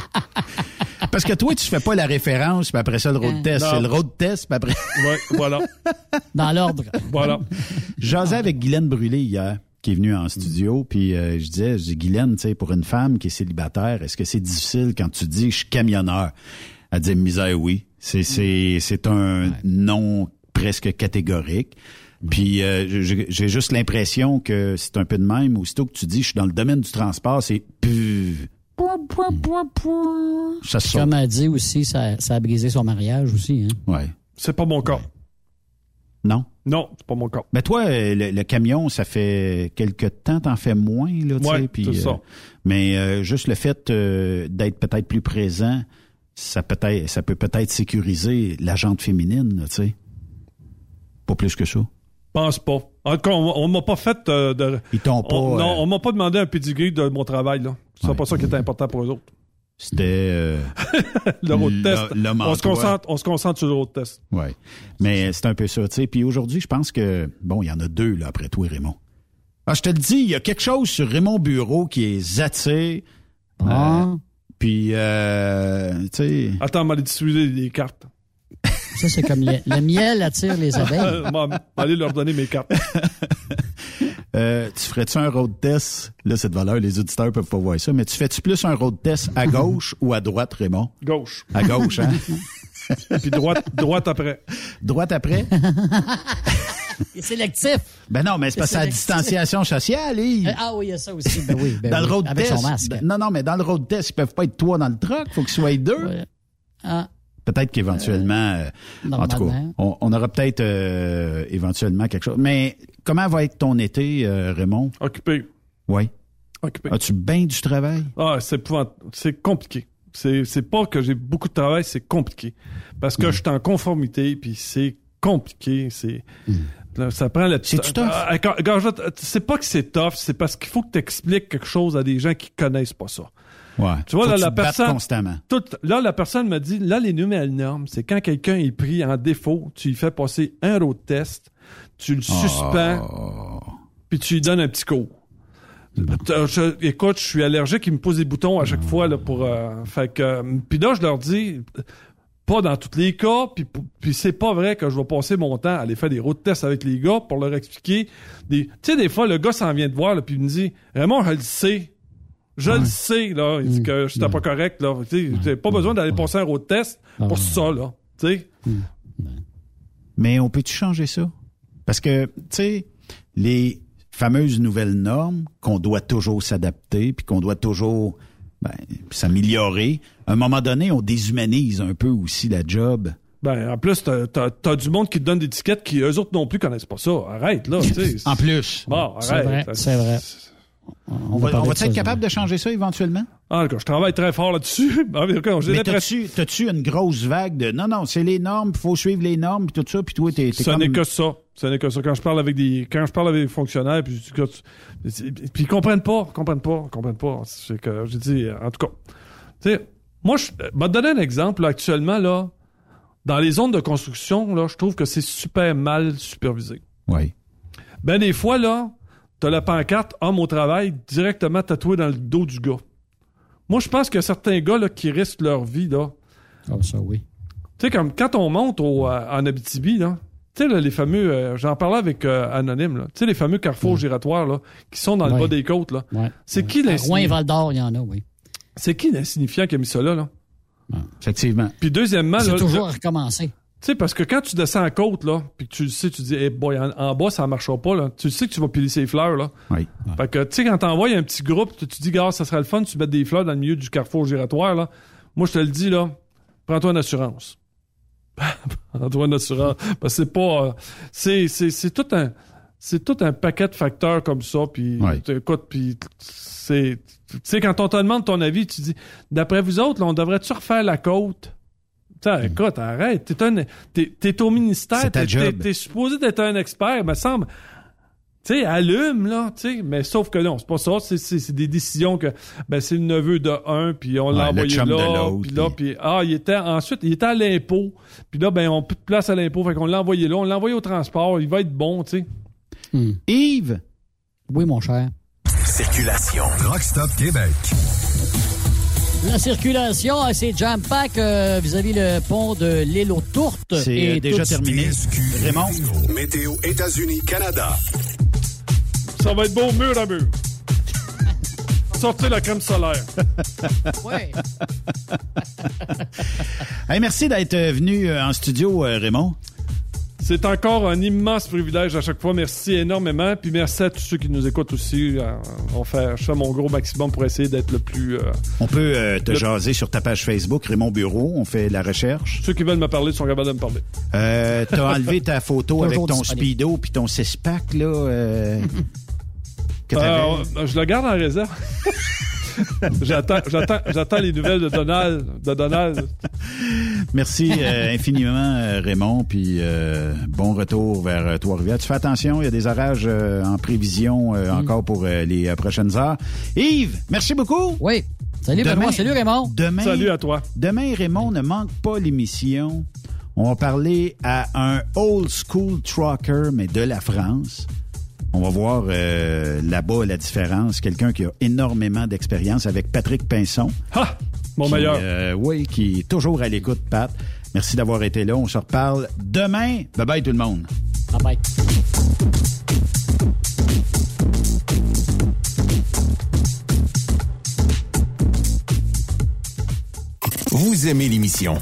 Parce que toi, tu fais pas la référence, puis après ça le road test, Non. c'est le road test, puis après. Ouais, voilà, Dans l'ordre. voilà. Jasais avec Guylaine Brûlé hier, qui est venue en studio, puis euh, je disais, je dis, Guylaine, tu sais, pour une femme qui est célibataire, est-ce que c'est difficile quand tu dis je suis camionneur? Elle dit misère, oui. C'est, c'est, c'est un non presque catégorique. Puis euh, j'ai j'ai juste l'impression que c'est un peu de même. Aussitôt que tu dis je suis dans le domaine du transport, c'est pu- ça se Comme elle dit aussi, ça, ça a brisé son mariage aussi. Hein? Ouais. C'est pas mon cas. Non? Non, c'est pas mon cas. Mais toi, le, le camion, ça fait quelque temps, t'en fais moins, là, tu sais. puis, c'est ça. euh, mais euh, juste le fait euh, d'être peut-être plus présent, ça peut être, ça peut peut-être sécuriser la jante féminine, tu sais. Pas plus que ça. Pense pas. En tout cas, on, on m'a pas fait de. Ils t'ont pas. on- non, on m'a pas demandé un pedigree de mon travail. là. C'est pas ça qui était important pour eux autres. C'était. euh, *laughs* Le road test. On se, concentre, on se concentre sur le road test. ouais. Mais c'est un peu ça, tu sais. Puis aujourd'hui, je pense que bon, il y en a deux là après toi, Raymond. Ah, je te le dis, il y a quelque chose sur Raymond Bureau qui est zaté. Ah, Puis, euh, tu sais. Attends, on m'a distribué des cartes. ça, c'est comme le, le miel attire les *laughs* abeilles. Euh, on va aller leur donner mes cartes. *laughs* Euh, tu ferais-tu un road test? Là, cette valeur, les auditeurs peuvent pas voir ça, mais tu fais-tu plus un road test à *laughs* gauche ou à droite, Raymond? Gauche. À gauche, hein? *laughs* Puis droite, droite après. droite après? Il est sélectif. Ben non, mais c'est parce que c'est la C'est distanciation sociale, Yves. Euh, Ah oui, il y a ça aussi. Ben oui, ben dans oui, le road avec test. son masque. ben- non, non, mais dans le road test, ils peuvent pas être trois dans le truck. Faut qu'ils soient deux. Ah, Peut-être qu'éventuellement, euh, en tout cas, on, on aura peut-être euh, éventuellement quelque chose. Mais comment va être ton été, euh, Raymond? Occupé. Oui. Occupé. As-tu bien du travail? Ah, c'est c'est compliqué. C'est c'est pas que j'ai beaucoup de travail, c'est compliqué. Parce que je suis en conformité, puis c'est compliqué. C'est là, ça prend le. C'est-tu tough? Ah, C'est pas que c'est tough, c'est parce qu'il faut que tu expliques quelque chose à des gens qui connaissent pas ça. Ouais. Tu vois, Faut là, que la tu te battes personne. constamment. là, la personne me dit, là, les nouvelles normes, c'est quand quelqu'un est pris en défaut, tu lui fais passer un road test, tu le suspends, Oh. puis tu lui donnes un petit cours. Euh, je- écoute, je suis allergique, ils me posent des boutons à chaque fois là pour euh, fait que euh, puis là je leur dis pas dans tous les cas, puis puis c'est pas vrai que je vais passer mon temps à aller faire des road tests avec les gars pour leur expliquer des tu sais des fois le gars s'en vient de voir là, puis il me dit Raymond, je le sais. Je le sais là, il dit que c'était pas correct là, tu sais, pas besoin d'aller passer un road test pour ça là, tu sais? Mais on peut-tu changer ça? Parce que, tu sais, les fameuses nouvelles normes qu'on doit toujours s'adapter, puis qu'on doit toujours ben, s'améliorer, à un moment donné, on déshumanise un peu aussi la job. Ben, en plus, t'as, t'as, t'as du monde qui te donne des étiquettes qui, eux autres non plus connaissent pas ça. Arrête, là. En plus. Bon, C'est arrête. vrai, c'est vrai. On va, on va être capable de changer ça éventuellement? Ah, d'accord, je travaille très fort là-dessus. *laughs* Ah, mais t'as-tu, une grosse vague de non, non, c'est les normes, il faut suivre les normes, puis tout ça, puis toi, t'es, Ce comme... n'est que ça. Ce n'est que ça. Quand je parle avec des, quand je parle avec des fonctionnaires, puis, puis ils comprennent pas, ils comprennent pas, ils comprennent pas. C'est que, j'ai dit, en tout cas, tu sais, moi, je vais te donner un exemple, là, actuellement, là, dans les zones de construction, là, je trouve que c'est super mal supervisé. Oui. Ben, des fois, là, t'as la pancarte homme au travail directement tatouée dans le dos du gars. Moi, je pense qu'il y a certains gars, là, qui risquent leur vie, là. Comme ça, oui. Tu sais, comme quand on monte au, euh, en Abitibi, là, tu sais, les fameux, euh, j'en parlais avec euh, Anonyme, là, tu sais, les fameux carrefours giratoires, là, qui sont dans le Ouais. bas des côtes, là. Ouais. C'est qui l'insignifiant? Rouen et Val d'Or, il y en a, oui. C'est qui l'insignifiant qui a mis ça là, là? Effectivement. Puis deuxièmement, C'est là, toujours le- à recommencer. Tu sais, parce que quand tu descends en côte, là, puis que tu le sais, tu dis, hey boy, en, en bas, ça marchera pas, là. Tu sais que tu vas piler ses fleurs, là. Oui. Fait que, tu sais, quand t'envoies un petit groupe, tu tu dis, gars, ça serait le fun, tu mets des fleurs dans le milieu du carrefour giratoire, là. Moi, je te le dis, là, prends-toi une assurance. *laughs* prends-toi une assurance. Parce que c'est pas, euh, c'est, c'est, c'est tout un, c'est tout un paquet de facteurs comme ça, puis, écoute, puis, c'est, tu sais, quand on te demande ton avis, tu dis, d'après vous autres, là, on devrait-tu refaire la côte? T'sais, écoute, arrête. T'es, un, t'es, t'es au ministère. Hmm. C'est ta t'es, job. t'es- t'es supposé d'être un expert, me semble. Tu sais, allume, là, tu sais. Mais sauf que non, c'est pas ça. C'est, c'est, c'est des décisions que, ben, c'est le neveu de un, puis on Ouais, l'a envoyé là, puis là, puis ah, il était, ensuite, il était à l'impôt. Puis là, ben, on plus de place à l'impôt. Fait qu'on l'a envoyé là. On l'a envoyé au transport. Il va être bon, tu sais. Yves? Oui, mon cher. Circulation. Rockstop Québec. La circulation, euh, c'est jam pack euh, vis-à-vis le pont de l'île aux Tourtes. C'est Et euh, déjà terminé. Raymond? Météo États-Unis, Canada. Ça va être beau mur à mur. *laughs* Sortez la crème solaire. Ouais. *laughs* Hey, merci d'être euh, venu euh, en studio, Raymond. C'est encore un immense privilège à chaque fois. Merci énormément. Puis merci à tous ceux qui nous écoutent aussi. Euh, On fait, je fais mon gros maximum pour essayer d'être le plus. euh, On peut euh, te Le- jaser sur ta page Facebook, Raymond Bureau. On fait la recherche. Ceux qui veulent me parler sont capables de me parler. Euh, T'as *laughs* enlevé ta photo avec ton speedo puis ton six-pack, là. euh, que. Euh, je le garde en réserve. *laughs* *laughs* j'attends, j'attends, j'attends les nouvelles de Donald. De Donald. Merci euh, *laughs* infiniment, euh, Raymond. Puis euh, bon retour vers euh, Trois-Rivières. Tu fais attention, il y a des orages euh, en prévision euh, Mm. encore pour euh, les euh, prochaines heures. Yves, merci beaucoup. Oui. Salut, Benoît. Salut, Raymond. Demain, Salut à toi. Demain, Raymond, ne manque pas l'émission. On va parler à un old school trucker, mais de la France. On va voir euh, là-bas la différence. Quelqu'un qui a énormément d'expérience avec Patrick Pinson. Ha! Mon qui, meilleur. euh, oui, qui est toujours à l'écoute, Pat. Merci d'avoir été là. On se reparle demain. Bye bye tout le monde. Bye bye. Vous aimez l'émission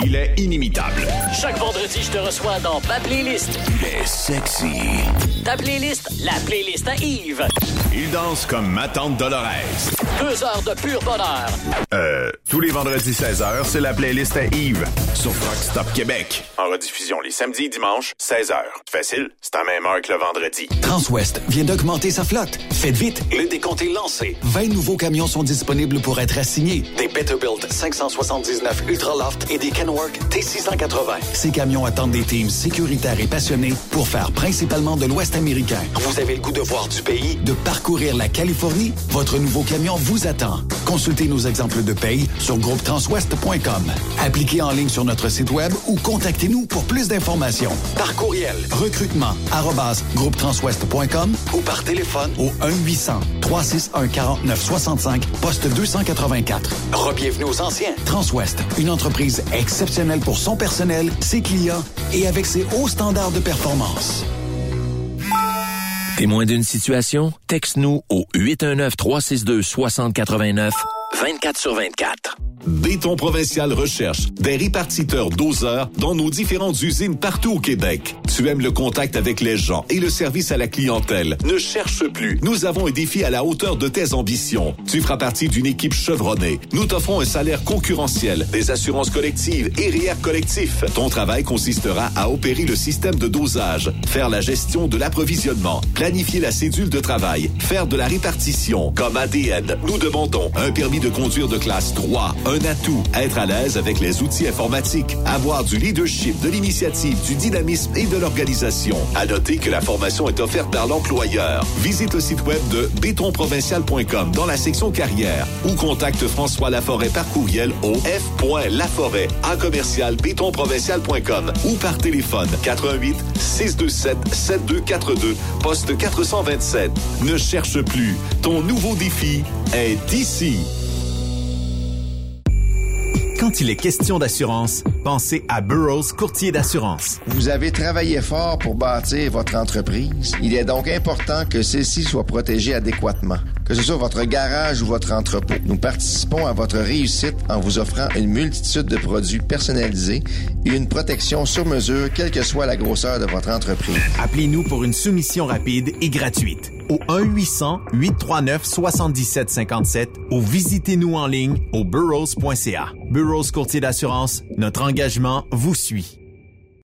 Il est inimitable. Chaque vendredi, je te reçois dans ma playlist. Il est sexy. Ta playlist, la playlist à Yves. Il danse comme ma tante Dolores. Deux heures de pur bonheur. Euh, tous les vendredis 16h, c'est la playlist à Yves sur Rock Stop Québec. En rediffusion les samedis et dimanches, 16h. Facile, c'est à même heure que le vendredi. Transwest vient d'augmenter sa flotte. Faites vite, le décompte est lancé. 20 nouveaux camions sont disponibles pour être assignés. Des Peterbilt 579 Ultraloft et des Kenworth T680. Ces camions attendent des teams sécuritaires et passionnés pour faire principalement de l'Ouest américain. Vous avez le goût de voir du pays, de parcourir la Californie? Votre nouveau camion vous attend. Consultez nos exemples de paye sur groupetranswest.com. Appliquez en ligne sur notre site web ou contactez-nous pour plus d'informations. Par courriel, recrutement, arrobas, groupetranswest.com ou par téléphone au 1-800-361-4965, poste 284. Rebienvenue aux anciens. Transwest, une entreprise exceptionnelle pour son personnel, ses clients et avec ses hauts standards de performance. Témoin d'une situation? Texte-nous au 819-362-6089, 24 sur 24. Béton Provincial recherche des répartiteurs doseurs dans nos différentes usines partout au Québec. Tu aimes le contact avec les gens et le service à la clientèle. Ne cherche plus. Nous avons un défi à la hauteur de tes ambitions. Tu feras partie d'une équipe chevronnée. Nous t'offrons un salaire concurrentiel, des assurances collectives et RIER collectif. Ton travail consistera à opérer le système de dosage, faire la gestion de l'approvisionnement, planifier la cédule de travail, faire de la répartition. Comme ADN, nous demandons un permis de conduire de classe 3, un atout, être à l'aise avec les outils informatiques, avoir du leadership, de l'initiative, du dynamisme et de l'organisation. À noter que la formation est offerte par l'employeur. Visite le site web de bétonprovincial.com dans la section carrière ou contacte François Laforêt par courriel au f.laforêt en commercial bétonprovincial.com ou par téléphone 88 627 7242 poste 427. Ne cherche plus. Ton nouveau défi est ici. Quand il est question d'assurance, pensez à Burroughs Courtier d'assurance. Vous avez travaillé fort pour bâtir votre entreprise. Il est donc important que celle-ci soit protégée adéquatement. Que ce soit votre garage ou votre entrepôt. Nous participons à votre réussite en vous offrant une multitude de produits personnalisés et une protection sur mesure, quelle que soit la grosseur de votre entreprise. Appelez-nous pour une soumission rapide et gratuite au 1-800-839-7757 ou visitez-nous en ligne au burrows.ca. Burrows Courtier d'assurance, notre L'engagement vous suit.